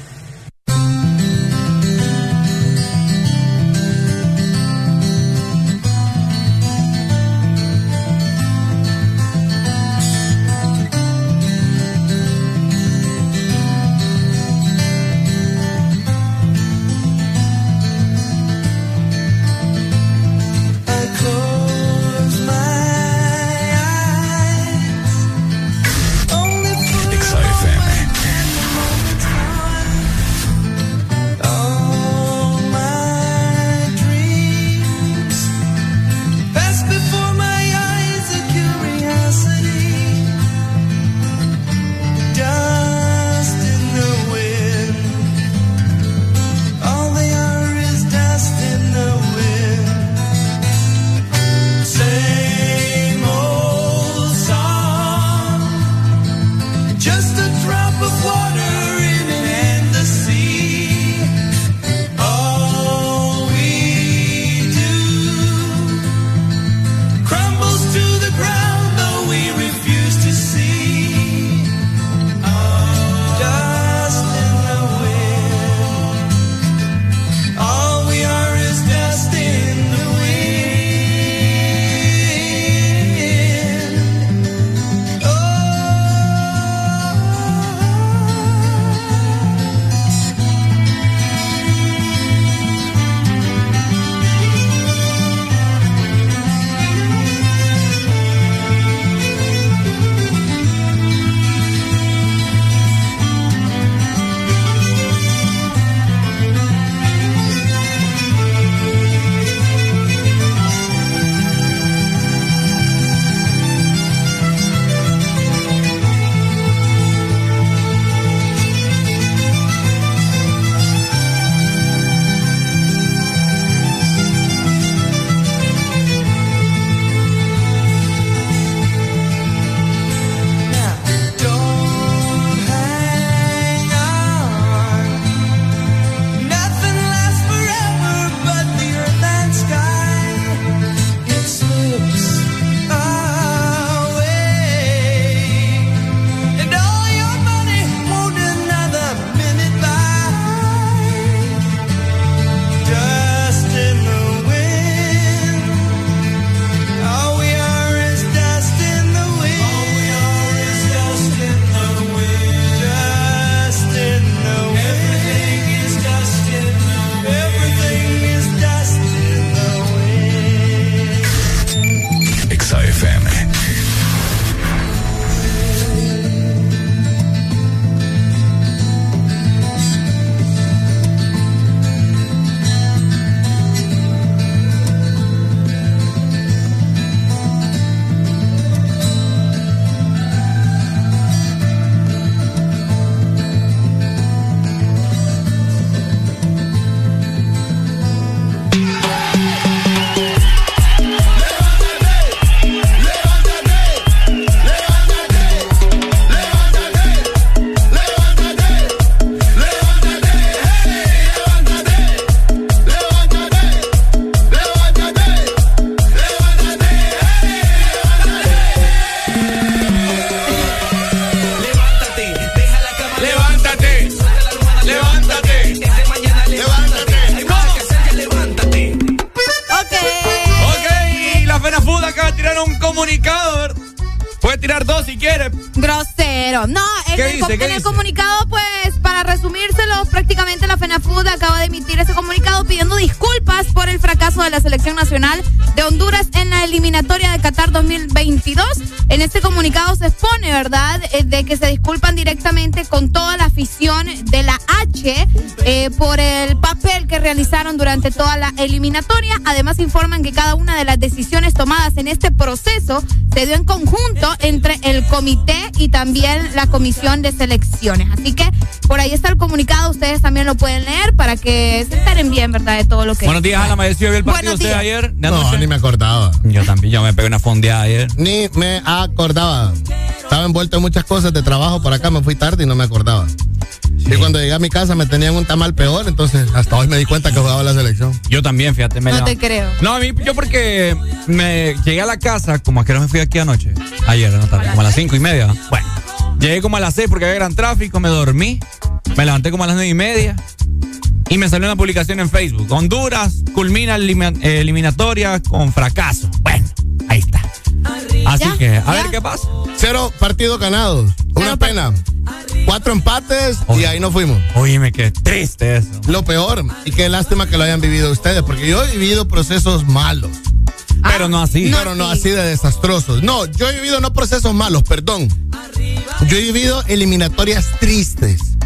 Eliminatoria. Además, informan que cada una de las decisiones tomadas en este proceso se dio en conjunto entre el comité y también la comisión de selecciones. Así que por ahí está el comunicado, ustedes también lo pueden leer para que se enteren bien, ¿verdad?, de todo lo que... Buenos días, Ana Maestro. ¿Vio el partido Buenos usted ayer? No, ni me acordaba. Yo también, yo me pegué una fondeada ayer. Ni me acordaba. Estaba envuelto en muchas cosas de trabajo por acá, me fui tarde y no me acordaba. Y cuando llegué a mi casa me tenían un tamal peor, entonces hasta hoy me di cuenta que jugaba la selección. Yo también, fíjate. Me No la- te creo. No, a mí, yo porque me llegué a la casa, como a que no me fui aquí anoche. Ayer, no tarde, como a las cinco y media. Bueno, llegué como a las seis porque había gran tráfico, me dormí. Me levanté como a las nueve y media. Y me salió una publicación en Facebook. Honduras culmina elimi- eliminatoria con fracaso. Bueno, ahí está. Así Ya, que, a ya. ver qué pasa. Cero partidos ganados. Una pena. Cuatro empates y ahí no fuimos. Oíme, qué triste eso. Lo peor, y qué lástima que lo hayan vivido ustedes, porque yo he vivido procesos malos. Pero no así. Pero no así de desastrosos. No, yo he vivido no procesos malos, perdón. Yo he vivido eliminatorias tristes.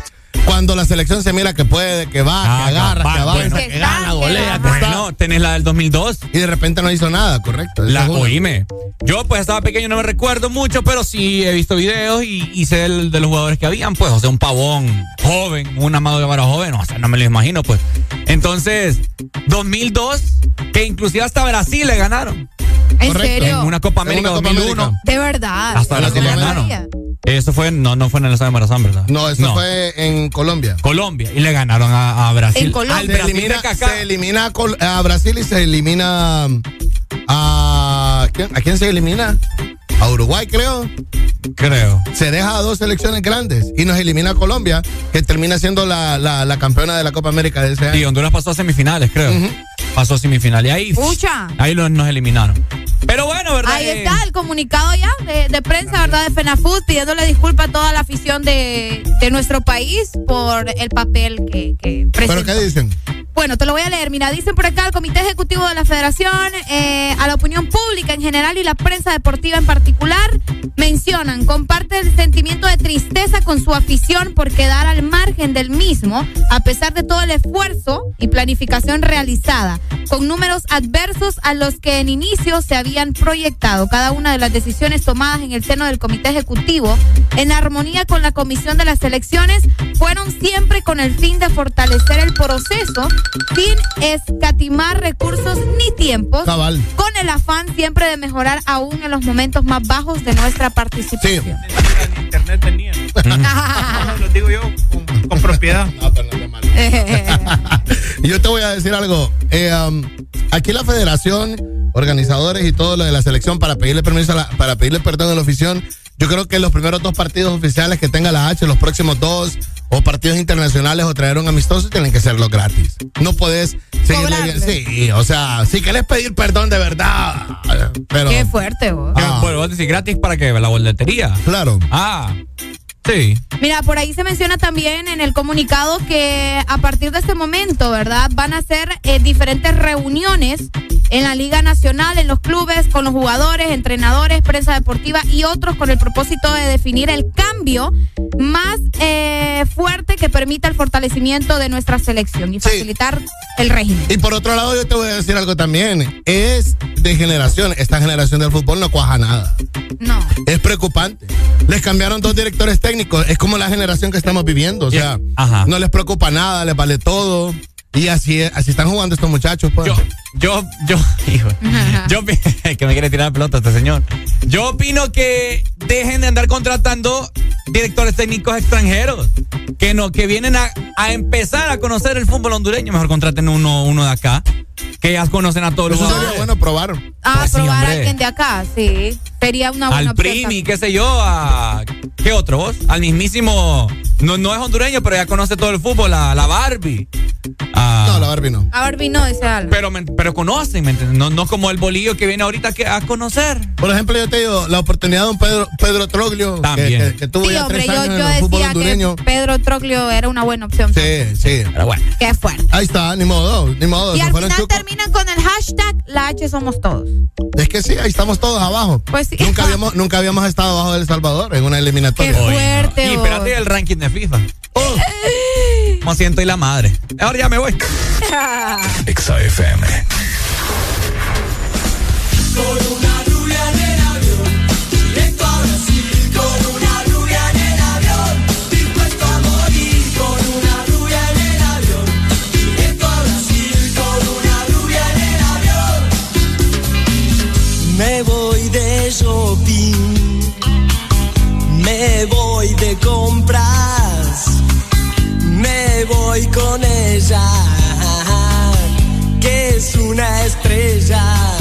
Cuando la selección se mira que puede, que va, Ah, que agarra, capaz, que avanza, bueno. que gana, golea, que está. Bueno, tenés la del 2002. Y de repente no hizo nada, correcto. La, oíme, yo pues estaba pequeño, no me recuerdo mucho, pero sí he visto videos y, y sé del- de los jugadores que habían, pues, o sea, un pavón joven, un amado de vara joven, o sea, no me lo imagino, pues. Entonces, 2002, que inclusive hasta Brasil le ganaron. ¿En serio? En una Copa América una Copa 2001. América. De verdad. Hasta Brasil le Copa ganaron. Eso fue, no, no fue en el Estadio Marazán, ¿verdad? No, eso fue en Colombia. Colombia. Y le ganaron a, a Brasil. En Colombia. Al Se Brasil elimina, de se elimina a, a Brasil y se elimina a. ¿quién, ¿A quién se elimina? A Uruguay, creo. Creo. Se deja a dos selecciones grandes y nos elimina a Colombia, que termina siendo la, la, la campeona de la Copa América de ese año. Y Honduras pasó a semifinales, creo. Pasó a semifinales. Y ahí, Pucha. ahí los, nos eliminaron. Pero bueno, ¿verdad? Ahí Eh, está el comunicado ya de, de prensa, ¿verdad? De FENAFUD pidiéndole disculpas a toda la afición de, de nuestro país por el papel que, que ¿Pero presentó. qué dicen? Bueno, te lo voy a leer. Mira, dicen por acá el Comité Ejecutivo de la Federación, eh, a la opinión pública en general y la prensa deportiva en particular, mencionan, comparte el sentimiento de tristeza con su afición por quedar al margen del mismo, a pesar de todo el esfuerzo y planificación realizada, con números adversos a los que en inicio se habían proyectado. Cada una de las decisiones tomadas en el seno del Comité Ejecutivo, en armonía con la Comisión de las Elecciones, fueron siempre con el fin de fortalecer el proceso sin escatimar recursos ni tiempos, Cabal. con el afán siempre de mejorar aún en los momentos más bajos de nuestra participación. Internet tenía. Lo digo yo con, con propiedad. Yo te voy a decir algo. Eh, um, aquí la federación, organizadores y todo lo de la selección para pedirle permiso a la- para pedirle perdón a la afición. Yo creo que los primeros dos partidos oficiales que tenga la H, los próximos dos, o partidos internacionales o traer un amistoso, tienen que serlo gratis. No podés seguirle bien. Sí, o sea, si querés pedir perdón de verdad. Pero. Qué fuerte, vos. Ah, bueno, vos decís gratis para que la boletería. Claro. Ah, sí. Mira, por ahí se menciona también en el comunicado que a partir de este momento, ¿verdad? Van a ser eh, diferentes reuniones en la Liga Nacional, en los clubes, con los jugadores, entrenadores, prensa deportiva y otros con el propósito de definir el cambio más eh, fuerte que permita el fortalecimiento de nuestra selección y facilitar el régimen. Y por otro lado, yo te voy a decir algo también. Es de generación. Esta generación del fútbol no cuaja nada. No. Es preocupante. Les cambiaron dos directores técnicos. Es como la generación que estamos viviendo. O sea, no les preocupa nada, les vale todo. Y así, así están jugando estos muchachos. Pues. Yo, yo, yo, hijo, yo, que me quiere tirar la pelota este señor. Yo opino que dejen de andar contratando directores técnicos extranjeros. Que no, que vienen a, a empezar a conocer el fútbol hondureño. Mejor contraten uno, uno de acá. Que ya conocen a todos los Eso sería jugadores. bueno probar. Ah, Pues sí, probar a alguien de acá, sí. Sería una buena Al Primi, qué sé yo, a. ¿Qué otro vos? Al mismísimo no, no es hondureño, pero ya conoce todo el fútbol, la, la Barbie. No, la Barbie no. A Barbie no, dice Alan. pero, me- pero conocen, ¿me entiendes? No, no como el bolillo que viene ahorita que, a conocer. Por ejemplo, yo te digo, la oportunidad de un Pedro, Pedro Troglio, que, También. que- que tuvo Sí, ya hombre, tres yo, años yo en el fútbol decía hondureño. que Pedro Troglio era una buena opción. Sí, sí. Pero bueno. Qué fuerte. Ahí está, ni modo, ni modo. Y al final chucos. terminan con el hashtag La H somos todos. Es que sí, ahí estamos todos abajo. Pues sí. Nunca habíamos, nunca habíamos estado abajo del Salvador en una eliminatoria. Qué fuerte. Y espérate el ranking de FIFA. Oh. Como siento y la madre. Ahora ya me voy. Exa FM. Con una rubia en el avión, directo a Brasil. Con una rubia en el avión, dispuesto a morir. Con una rubia en el avión, directo a Brasil. Con una rubia en el avión. Me voy de shopping, me voy de compras, voy con ella, que es una estrella.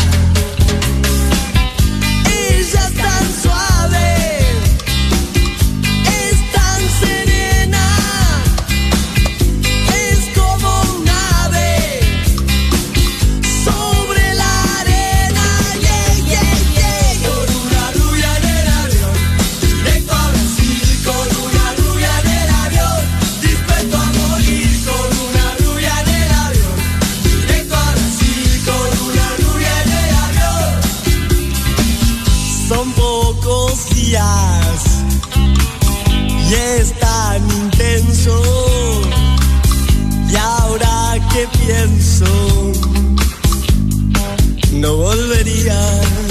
No volvería.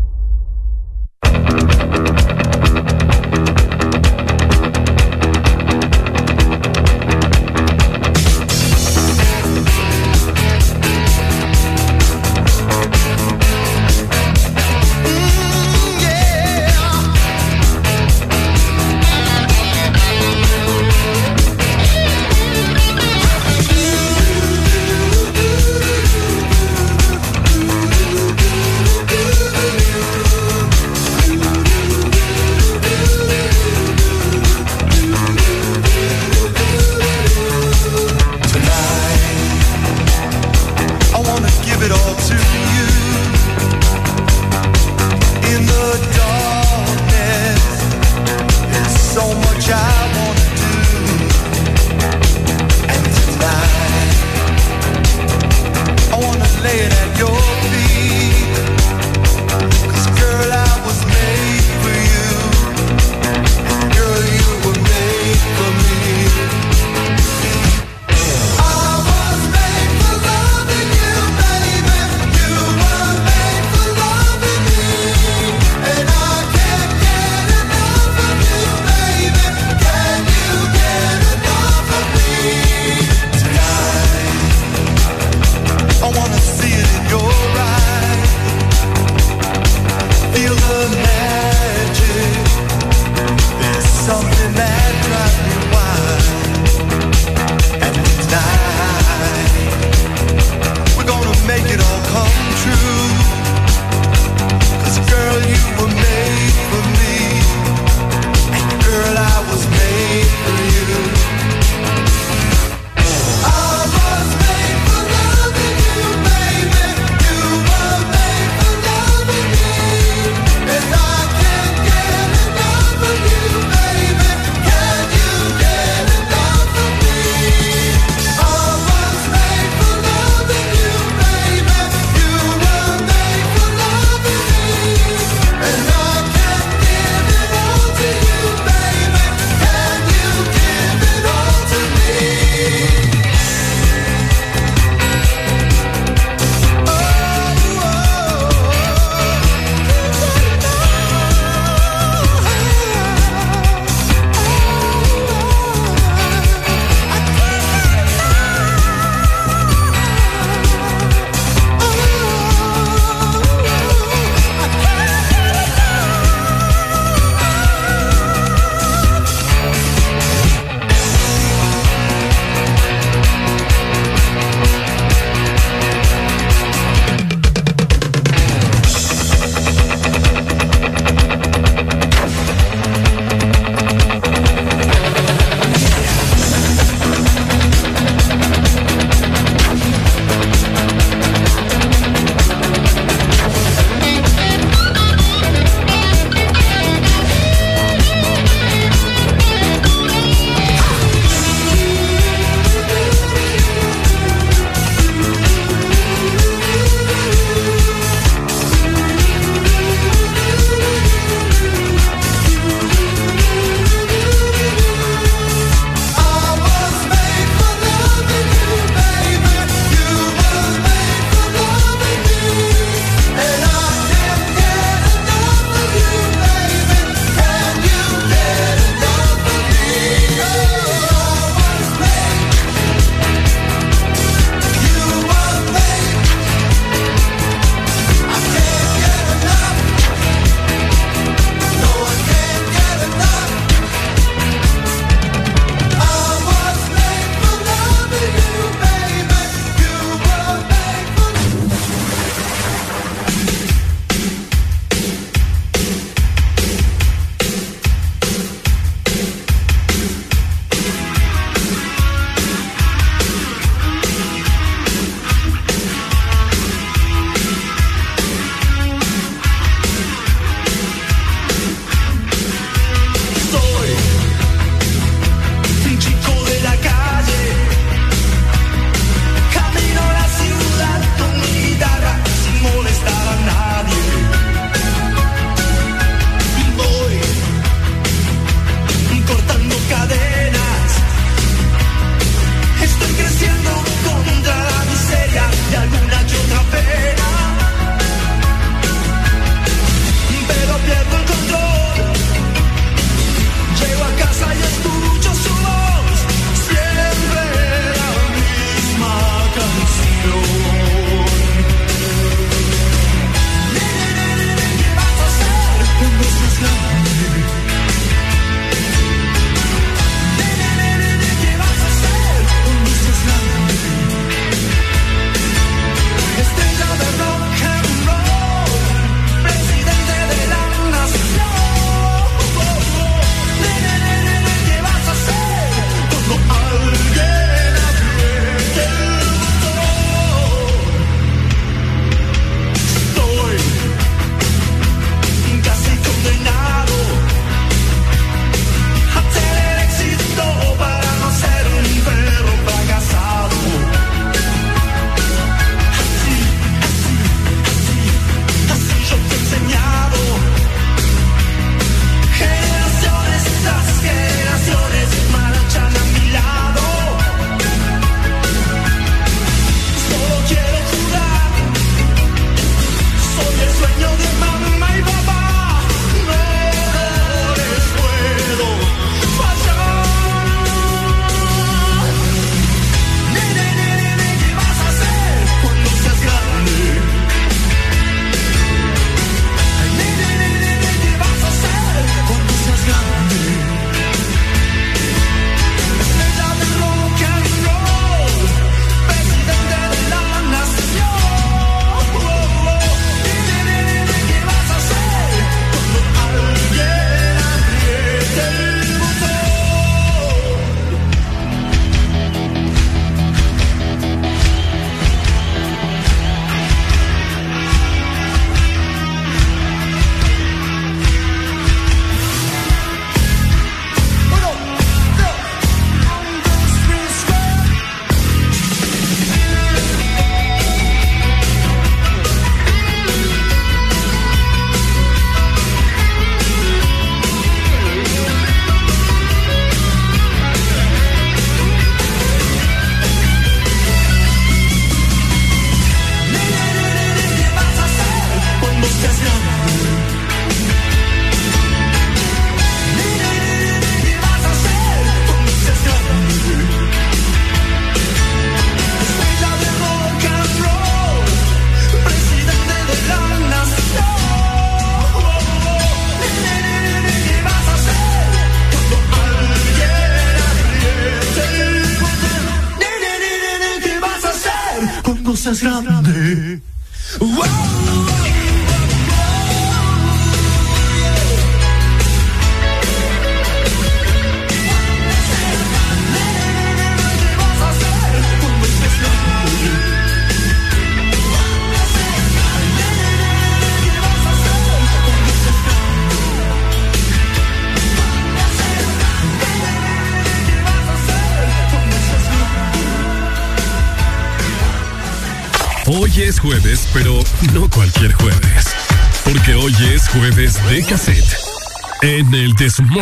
He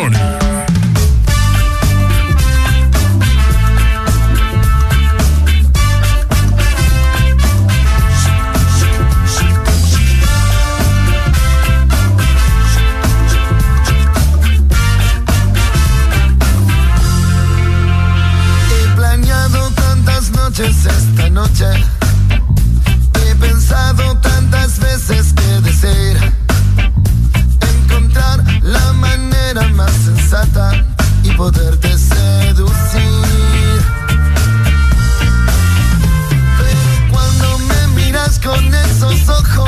planeado tantas noches esta noche. He pensado poderte seducir. Pero cuando me miras con esos ojos,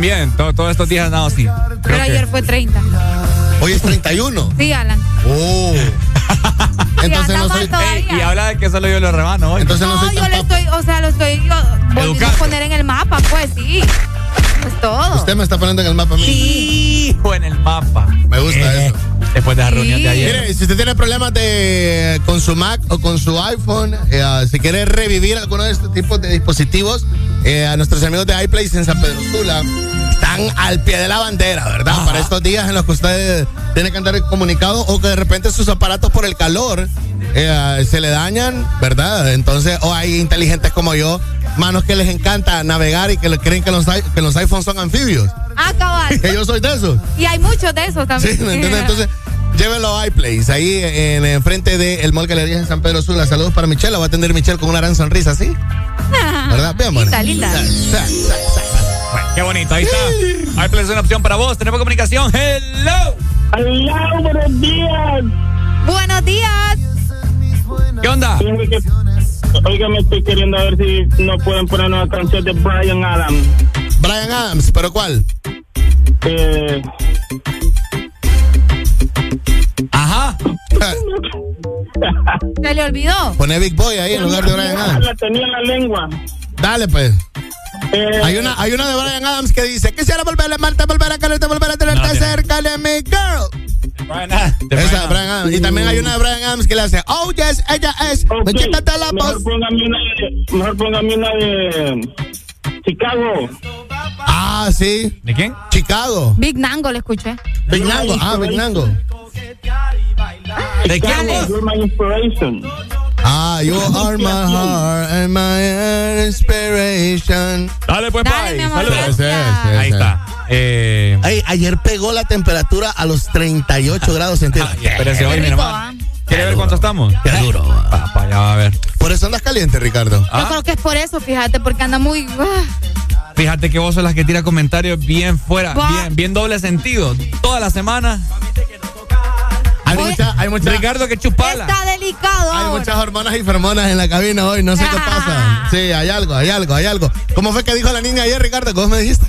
también. todo- Todos estos días he andado así. Pero ayer fue 30. Hoy es 31. Sí, Alan. Oh. Entonces no soy. todavía. Y habla de que solo yo lo rebano hoy. Entonces no, No, soy yo le estoy, o sea, lo estoy yo volviendo a poner en el mapa, pues sí. Es todo. Usted me está poniendo en el mapa a mí. Hijo en el mapa. Me gusta Eh, eso. Después de la reunión de ayer. Mire, si usted tiene problemas de con su Mac o con su iPhone, eh, ah, si quiere revivir alguno de estos tipos de dispositivos, eh, a nuestros amigos de iPlace en San Pedro Sula están al pie de la bandera, ¿verdad? Ajá. Para estos días en los que usted tiene que andar comunicado o que de repente sus aparatos por el calor eh, se le dañan, ¿verdad? Entonces, o hay inteligentes como yo, manos que les encanta navegar y que le- creen que los, que los iPhones son anfibios. Ah, cabal. Que yo soy de esos. Y hay muchos de esos también. Sí, ¿me entiendes? Entonces, llévelo a iPlace, ahí en, en frente del Mall Galerías en San Pedro Sula. Saludos para Michelle, la va a atender Michelle con una gran sonrisa, ¿sí? ¿Verdad? Bueno. Linda, linda. Qué bonito, ahí está. Hay es una opción para vos. Tenemos comunicación. Hello. Hola, buenos días. Buenos días. ¿Qué onda? Oiga, me estoy queriendo ver si no pueden poner una canción de Brian Adams. Brian Adams, ¿pero cuál? Eh, Ajá. ¿Se le olvidó? Pone Big Boy ahí en lugar de Brian Adams. La tenía en la lengua. Dale, pues. Eh, Hay una, hay una de Brian Adams que dice: Quisiera volver a amarte, volver a quererte, volver a tenerte No, cerca de mi girl. Brian Adams. De Esa, Brian Adams. Y también hay una de Brian Adams que le hace: Oh, yes, ella es. ok, Me quítate la voz. Mejor póngame una de, mejor póngame una de Chicago. Ah, sí. ¿De quién? Chicago. Big Nango le escuché. Big Nango. Ah, Big Nango. ¿De quién? Chicago, you're my inspiration. Ah, you are my heart and my inspiration. Dale, pues, Dale, Pai. mi amor, Saludos. Ahí está. Eh, Ay, ayer pegó la temperatura a los 38 grados centígrados. espérese hoy, mi hermano. ¿ah? ¿Quiere ver cuánto estamos? Qué duro. Papá, ya va a ver. Por eso andas caliente, Ricardo. Ah. Yo creo que es por eso, fíjate, porque anda muy. ah. Fíjate que vos sos las que tira comentarios bien fuera, bien, bien doble sentido. Toda la semana. Hay, mucha- hay, mucha- Ricardo que chupala. Está delicado. hay ahora. muchas hormonas y fermonas en la cabina hoy. No sé qué pasa. Sí, hay algo, hay algo, hay algo. ¿Cómo fue que dijo la niña ayer, Ricardo? ¿Cómo me dijiste?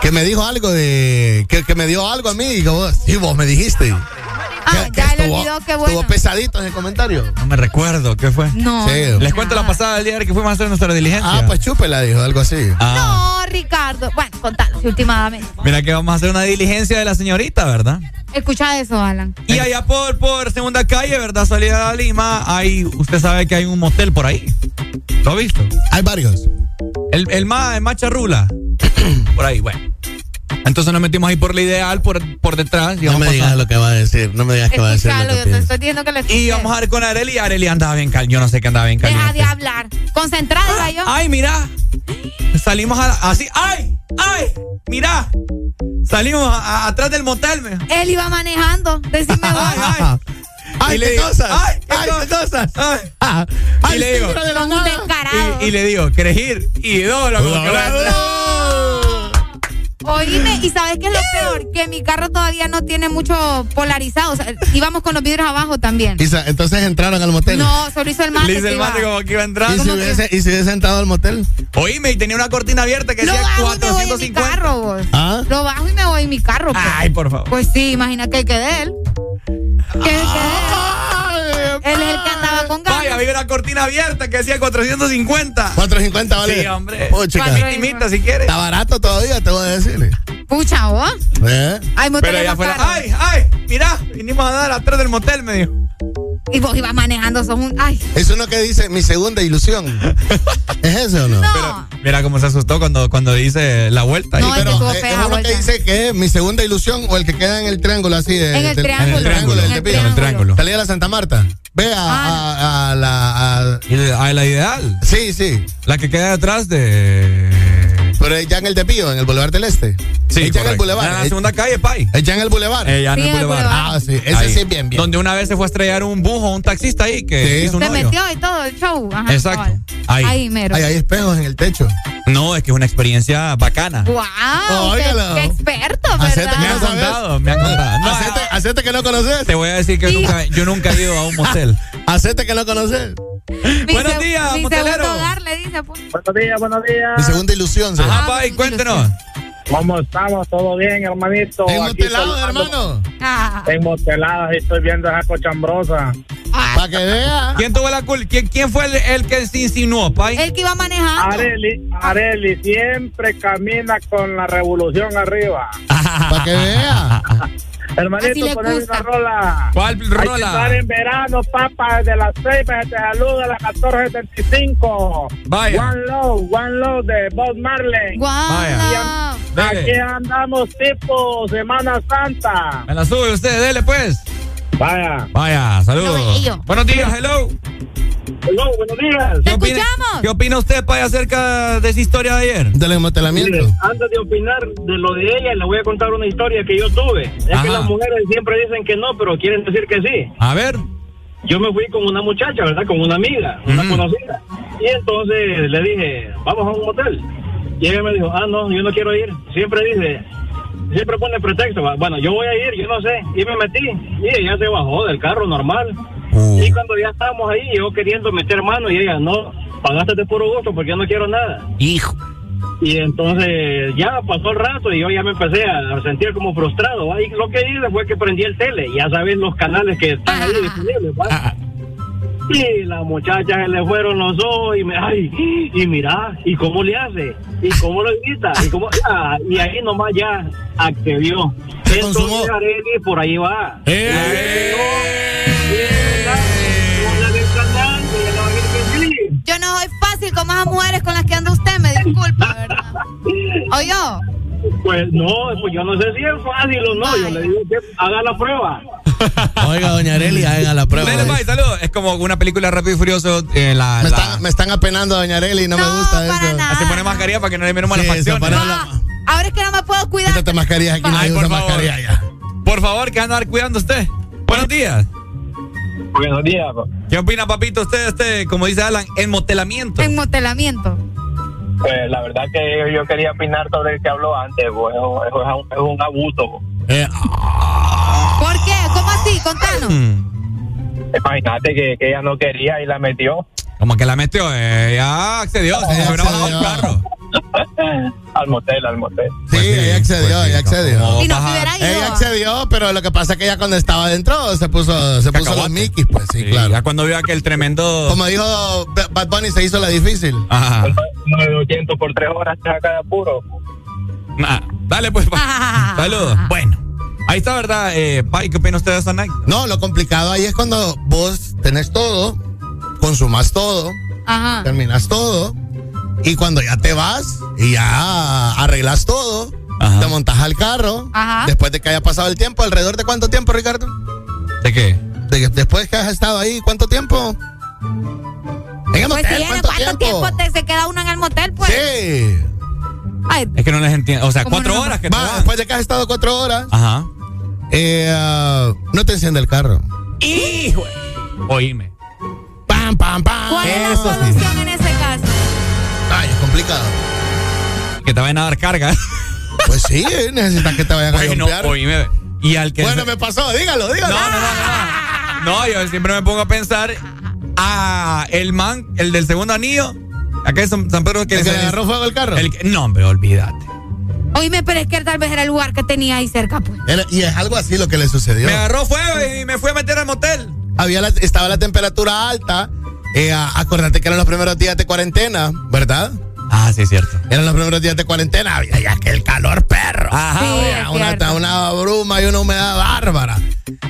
Que me dijo algo de. Que, que me dio algo a mí. Y que vos, sí, vos me dijiste. Ah, Que- que ya le estuvo- olvidó, qué Estuvo bueno. pesadito ese comentario. No me recuerdo, ¿qué fue? No. Sí. Les cuento la pasada del día que fuimos a hacer nuestra diligencia. Ah, pues chúpela, dijo, algo así. Ah, No, Ricardo. Bueno, contalo, si últimamente. Mira que vamos a hacer una diligencia de la señorita, ¿verdad? Escucha eso, Alan. Y allá por, por segunda calle, ¿verdad? Salida de Lima, hay, usted sabe que hay un motel por ahí. ¿Lo ha visto? Hay varios. El, el más, el más charrula. por ahí, bueno. Entonces nos metimos ahí por la ideal, por, por detrás. Y No vamos me digas lo que va a decir. No me digas que va a decir. Lo yo te estoy diciendo que escuché. Y íbamos a ver con Areli Areli andaba bien caliente. Yo no sé qué andaba bien Deja caliente. de hablar. Concentrada, iba yo. Ay, mira. Salimos a- así. ¡Ay! ¡Ay! Mira. Salimos a- a- atrás del motel. me. Él iba manejando. Decime Ay, vos. ay. Ay, qué cosas. ay, qué Ay, cosas. Ay. Ah, Y ay, le digo, de la nada. Y, y le digo, ¿querés ir? Y dos. Oíme, y ¿sabes qué es lo peor? Que mi carro todavía no tiene mucho polarizado. O sea, íbamos con los vidrios abajo también. Isa, entonces entraron al motel. No, solo hizo el mate. Le que el iba. mate como que iba a entrar. ¿Y si, hubiese, ¿Y si hubiese entrado al motel? Oíme, y tenía una cortina abierta que Lo decía bajo y me voy en mi 450. carro, vos. ¿Ah? Lo bajo y me voy en mi carro. pues. Ay, por favor. Pues sí, imagina que el que de él. Que el que de él. Él es el que andaba con ganas. Vaya, había una cortina abierta que decía 450. 450 vale. Sí, hombre. Puchica. Cuatro- Victimita, si quieres. Está barato todavía, te voy a decir. Pucha, vos. ¿Eh? Pero más fuera, caros. ay, ay, mira, vinimos a dar atrás del motel, me dijo. Y vos ibas manejando, sos un. Ay. Es uno que dice mi segunda ilusión. ¿Es ese o no? No. Mira cómo se asustó cuando, cuando dice la vuelta. ahí. No, es que Pero eh, es la uno que dice que es mi segunda ilusión o el que queda en el triángulo así. de- En el triángulo. En el triángulo. En el Tepío. En el triángulo. Salida de la Santa Marta. Ve a, a- a la. a- Y la, a la ideal. sí, sí. La que queda detrás de. Pero es ya en el Tepío, en el Boulevard del Este. Sí, es ya en el. Boulevard. En la Es- segunda calle, Pai. es ya en el Boulevard. Eh, ya en Sí, el boulevard. Ah, sí. Ese Ahí. sí es bien, bien. Donde una vez se fue a estrellar un bus o un taxista ahí que Sí. hizo un Se metió y todo el show. Ajá, Exacto. cabal. Ahí. Ahí, mero. Ay, hay espejos en el techo. No, es que es una experiencia bacana. ¡Wow! qué, Óigalo. qué experto, Hacete ¿verdad? Me han contado, me han contado. No, hacete, hacete que no conoces. te voy a decir que Sí. nunca, yo nunca he ido a un motel. Hacete que no conoces. Mi Buenos días, mi motelero. segundo hogar le dice, pues. Buenos días, buenos Mi días. segunda ilusión, se Ajá. Pai, cuéntenos. ¿Cómo estamos? ¿Todo bien, hermanito? En Aquí motelado, saludando. hermano. Ah, En moteladas y estoy viendo esa cochambrosa. ah, Para que vea. ¿Quién tuvo la culpa? ¿Quién, quién fue el, el que se insinuó, Pai? el que iba manejando. Areli, Areli siempre camina con la revolución arriba. Para que vea. Hermanito, gusta. una rola. ¿Cuál Hay que estar rola? en verano, papá, desde las 6 te saluda a las 14.75. Vaya. One Love, One Love de Bob Marley. Vaya. Aquí andamos tipo Semana Santa. Me la sube usted, dele pues. Vaya. Vaya, saludos. bello. Buenos días, hello. Hello, buenos días. Te ¿Qué opina, escuchamos. ¿Qué opina usted, Pai, acerca de esa historia de ayer? Del enmotelamiento. Mire, antes de opinar de lo de ella, le voy a contar una historia que yo tuve. Es Ajá. que las mujeres siempre dicen que no, pero quieren decir que sí. A ver. Yo me fui con una muchacha, ¿verdad? Con una amiga, una Ujú. conocida. Y entonces le dije, vamos a un motel. Y ella me dijo, ah, no, yo no quiero ir. Siempre dice, siempre pone pretexto. Bueno, yo voy a ir, yo no sé. Y me metí. Y ella se bajó del carro normal. Uh. Y cuando ya estábamos ahí, yo queriendo meter mano y ella, no, pagaste de puro gusto porque yo no quiero nada. Hijo. Y entonces ya pasó el rato y yo ya me empecé a sentir como frustrado. Y lo que hice fue que prendí el tele. Ya sabes los canales que están ahí disponibles. Y la muchacha se le fueron los ojos y me, ay, y mira, ¿y cómo le hace? ¿Y cómo lo grita? ¿Y cómo? Ah, y ahí nomás ya accedió. Entonces, Areli, por ahí va. Yo no soy fácil con esas mujeres con las que anda usted, me disculpa, ¿verdad? ¿O yo? Pues no, pues yo no sé si es fácil o no. Yo le digo que haga la prueba. Oiga, doña Areli, haga la prueba. Dale, bye, salud. Es como una película Rápido y Furioso. eh, la, Me la- están, me están apenando, doña Areli, no, me gusta eso. Se pone mascarilla para que no le miren malas Sí, facciones. ¿no? Ahora es que no me puedo cuidar. Quítate mascarillas aquí, Ay, nadie por usa favor. mascarilla ya. Por favor, que anda a andar cuidando usted. Buenos días. Buenos días. ¿Qué opina, papito, usted, este, como dice Alan, enmotelamiento? En motelamiento. Pues la verdad que yo quería opinar sobre el que habló antes. eso, eso es, un, es un abuso. Eh, ¿Por qué? ¿Cómo así? Contanos. Imagínate que, que ella no quería y la metió. Como que la metió, ya accedió, se Ella hubiera bajado accedió. el carro. al motel, al motel. Sí, ella accedió, ella accedió. como Y no se baja- hubiera ido. Ella accedió, pero lo que pasa es que ella cuando estaba adentro se puso, se puso los Cacahuate. Mickey, pues sí, Sí, claro. Ya cuando vio aquel tremendo. Como dijo Bad Bunny, se hizo la difícil. Ajá. 900 por 3 horas te saca de apuro. Ah, dale, pues. Saludos. Bueno, ahí está, ¿verdad? Eh, ¿qué opina usted de esa anécdota? No, lo complicado ahí es cuando vos tenés todo, consumas todo, Ajá. terminas todo, y cuando ya te vas y ya arreglas todo, Ajá. te montas al carro, Ajá. después de que haya pasado el tiempo, ¿alrededor de cuánto tiempo, Ricardo? ¿De qué? De que- después que has estado ahí, ¿cuánto tiempo? En el Pues motel, sí, ¿cuánto, ¿cuánto tiempo te- se queda uno en el motel, pues? Sí. Ay, Es que no les entiendo. O sea, ¿Cómo cuatro no? horas que te Va, después de que has estado cuatro horas, Ajá. eh, ah, no te enciende el carro. Hijo. Oíme. Pam, pam, pam. ¿Cuál es la Eso sí. solución en ese caso? Ay, es complicado. Que te vayan a dar carga. Pues sí, necesitas que te vayan a Bueno, limpiar. oíme. Y al que. Bueno, se- me pasó, dígalo, dígalo. No, no, no, no. No, yo siempre me pongo a pensar a el man, el del segundo anillo. Acá es San San Pedro que ¿El que se- le agarró fuego al carro? el que- no, hombre, olvídate. Oíme, pero es que tal vez era el lugar que tenía ahí cerca, pues. Era- y es algo así lo que le sucedió. Me agarró fuego y me fui a meter al motel. Había la- estaba la temperatura alta. Eh, acordate que eran los primeros días de cuarentena, ¿verdad? Ah, sí, es cierto. Eran los primeros días de cuarentena. Había ya que el calor perro. Ajá. Sí, Había es una, cierto. una bruma y una humedad bárbara.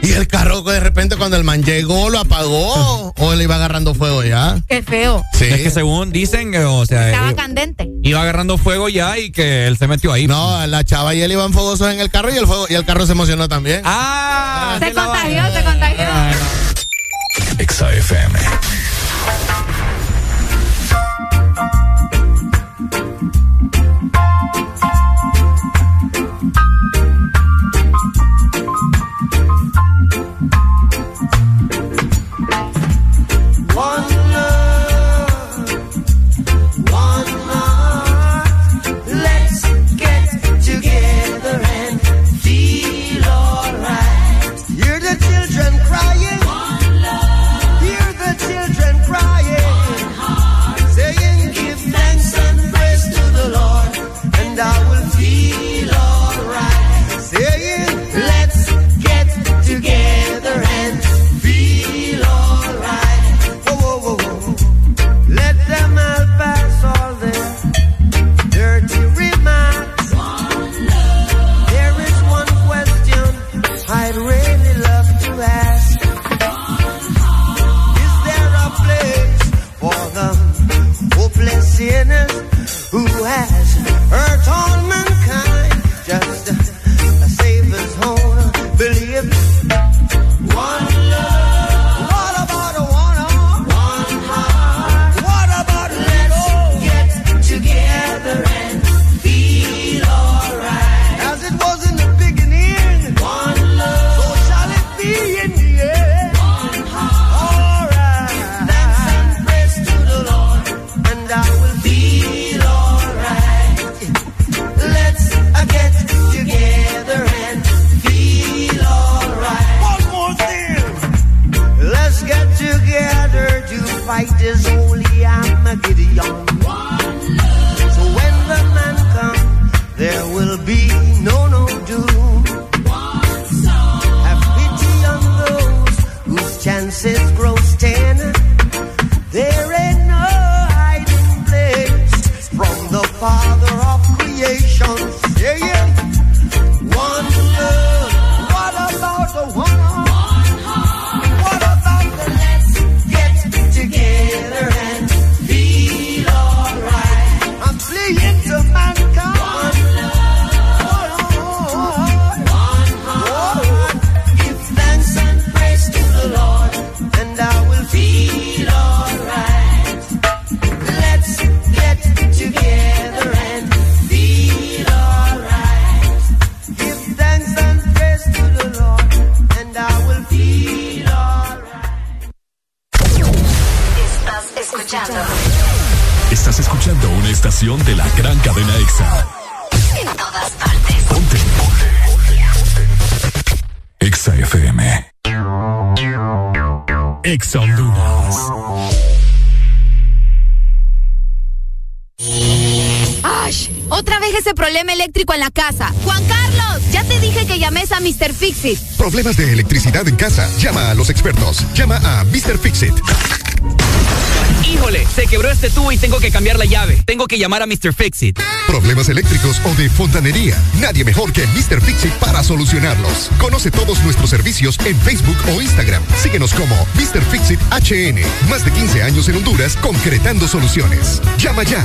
Y el carro de repente cuando el man llegó lo apagó o le iba agarrando fuego ya. Qué feo. Sí. Es que según dicen, eh, o sea, Estaba eh, candente. iba agarrando fuego ya y que él se metió ahí. No, la chava y él iban fogosos en el carro y el fuego y el carro se emocionó también. Ah, Se contagió, se contagió. Ah, Exa FM. One who has hurt all to estación de la gran cadena EXA. En todas partes. Ponte. EXA FM. EXA Honduras. ¡Ash! Otra vez ese problema eléctrico en la casa. Juan Carlos, ya te dije que llames a Mr. Fixit. Problemas de electricidad en casa. Llama a los expertos. Llama a Mr. Fixit. Híjole, se quebró este tubo y tengo que cambiar la llave. Tengo que llamar a Mr. Fixit. Problemas eléctricos o de fontanería. Nadie mejor que Mr. Fixit para solucionarlos. Conoce todos nuestros servicios en Facebook o Instagram. Síguenos como Mr. Fixit HN. Más de 15 años en Honduras concretando soluciones. Llama ya.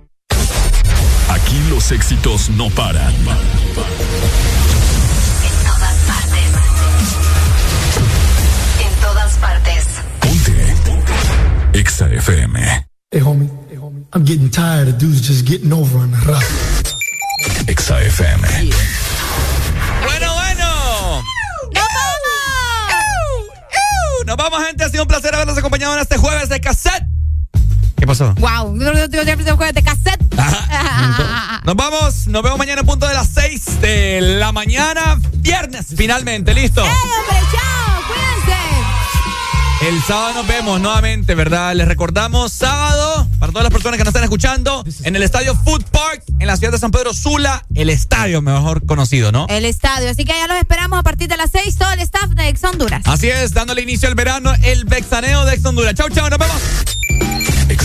Aquí los éxitos no paran. En todas partes. En todas partes. EXA FM. Hey, homie. I'm getting tired of dudes just getting over on the rock. EXA FM. Bueno, bueno. ¡Nos vamos! Nos vamos, gente. Ha sido un placer habernos acompañado en este jueves de cassette. ¿Qué pasó? ¡Wow! de cassette. Nos vamos. Nos vemos mañana a punto de las 6 de la mañana. Viernes, finalmente. ¿Listo? ¡Ey, hombre! ¡Chao! ¡Cuídense! El sábado nos vemos nuevamente, ¿verdad? Les recordamos sábado, para todas las personas que nos están escuchando, en el estadio Food Park, en la ciudad de San Pedro Sula, el estadio mejor conocido, ¿no? El estadio. Así que ya los esperamos a partir de las 6, todo el staff de Ex Honduras. Así es, dándole inicio al verano, el vexaneo de Ex Honduras. Chau, chau, nos vemos.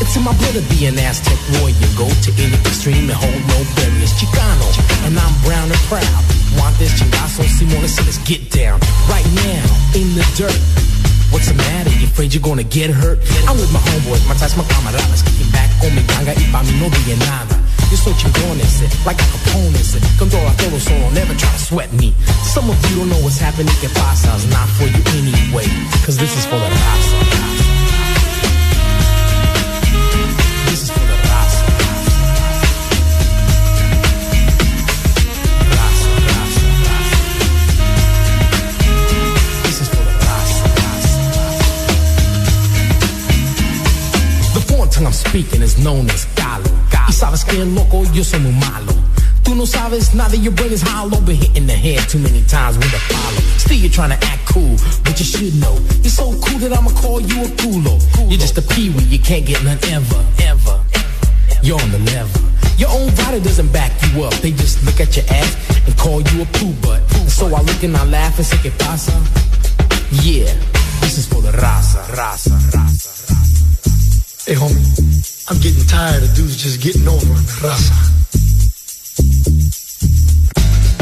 It's in my blood to be an Aztec warrior. Go to any extreme and hold no barriers. Chicano, and I'm brown and proud. Want this chingazo, Simone, so let's get down. Right now, in the dirt. What's the matter? You afraid you're gonna get hurt? I'm with my homeboys, my ties, my camaradas. Kicking back on mi ganga y pa' mí no diga nada. Yo soy chingón ese, like a ese. Controla todo, so don't never try to sweat me. Some of you don't know what's happening, que pasa? It's not for you anyway. Cause this is for the raza. Tongue I'm speaking is known as Galo. Y sabes que loco, yo soy muy malo. Tú no sabes nada, your brain is hollow. Been hitting the head too many times with a follow. Still you're trying to act cool, but you should know. You're so cool that I'ma call you a culo. You're just a peewee, you can't get none ever, ever. You're on the level. Your own body doesn't back you up. They just look at your ass and call you a poo butt. And so I look and I laugh and say, ¿Qué pasa? Yeah, this is for the raza, raza, raza. Hey, homie. I'm getting tired of dudes just getting over the.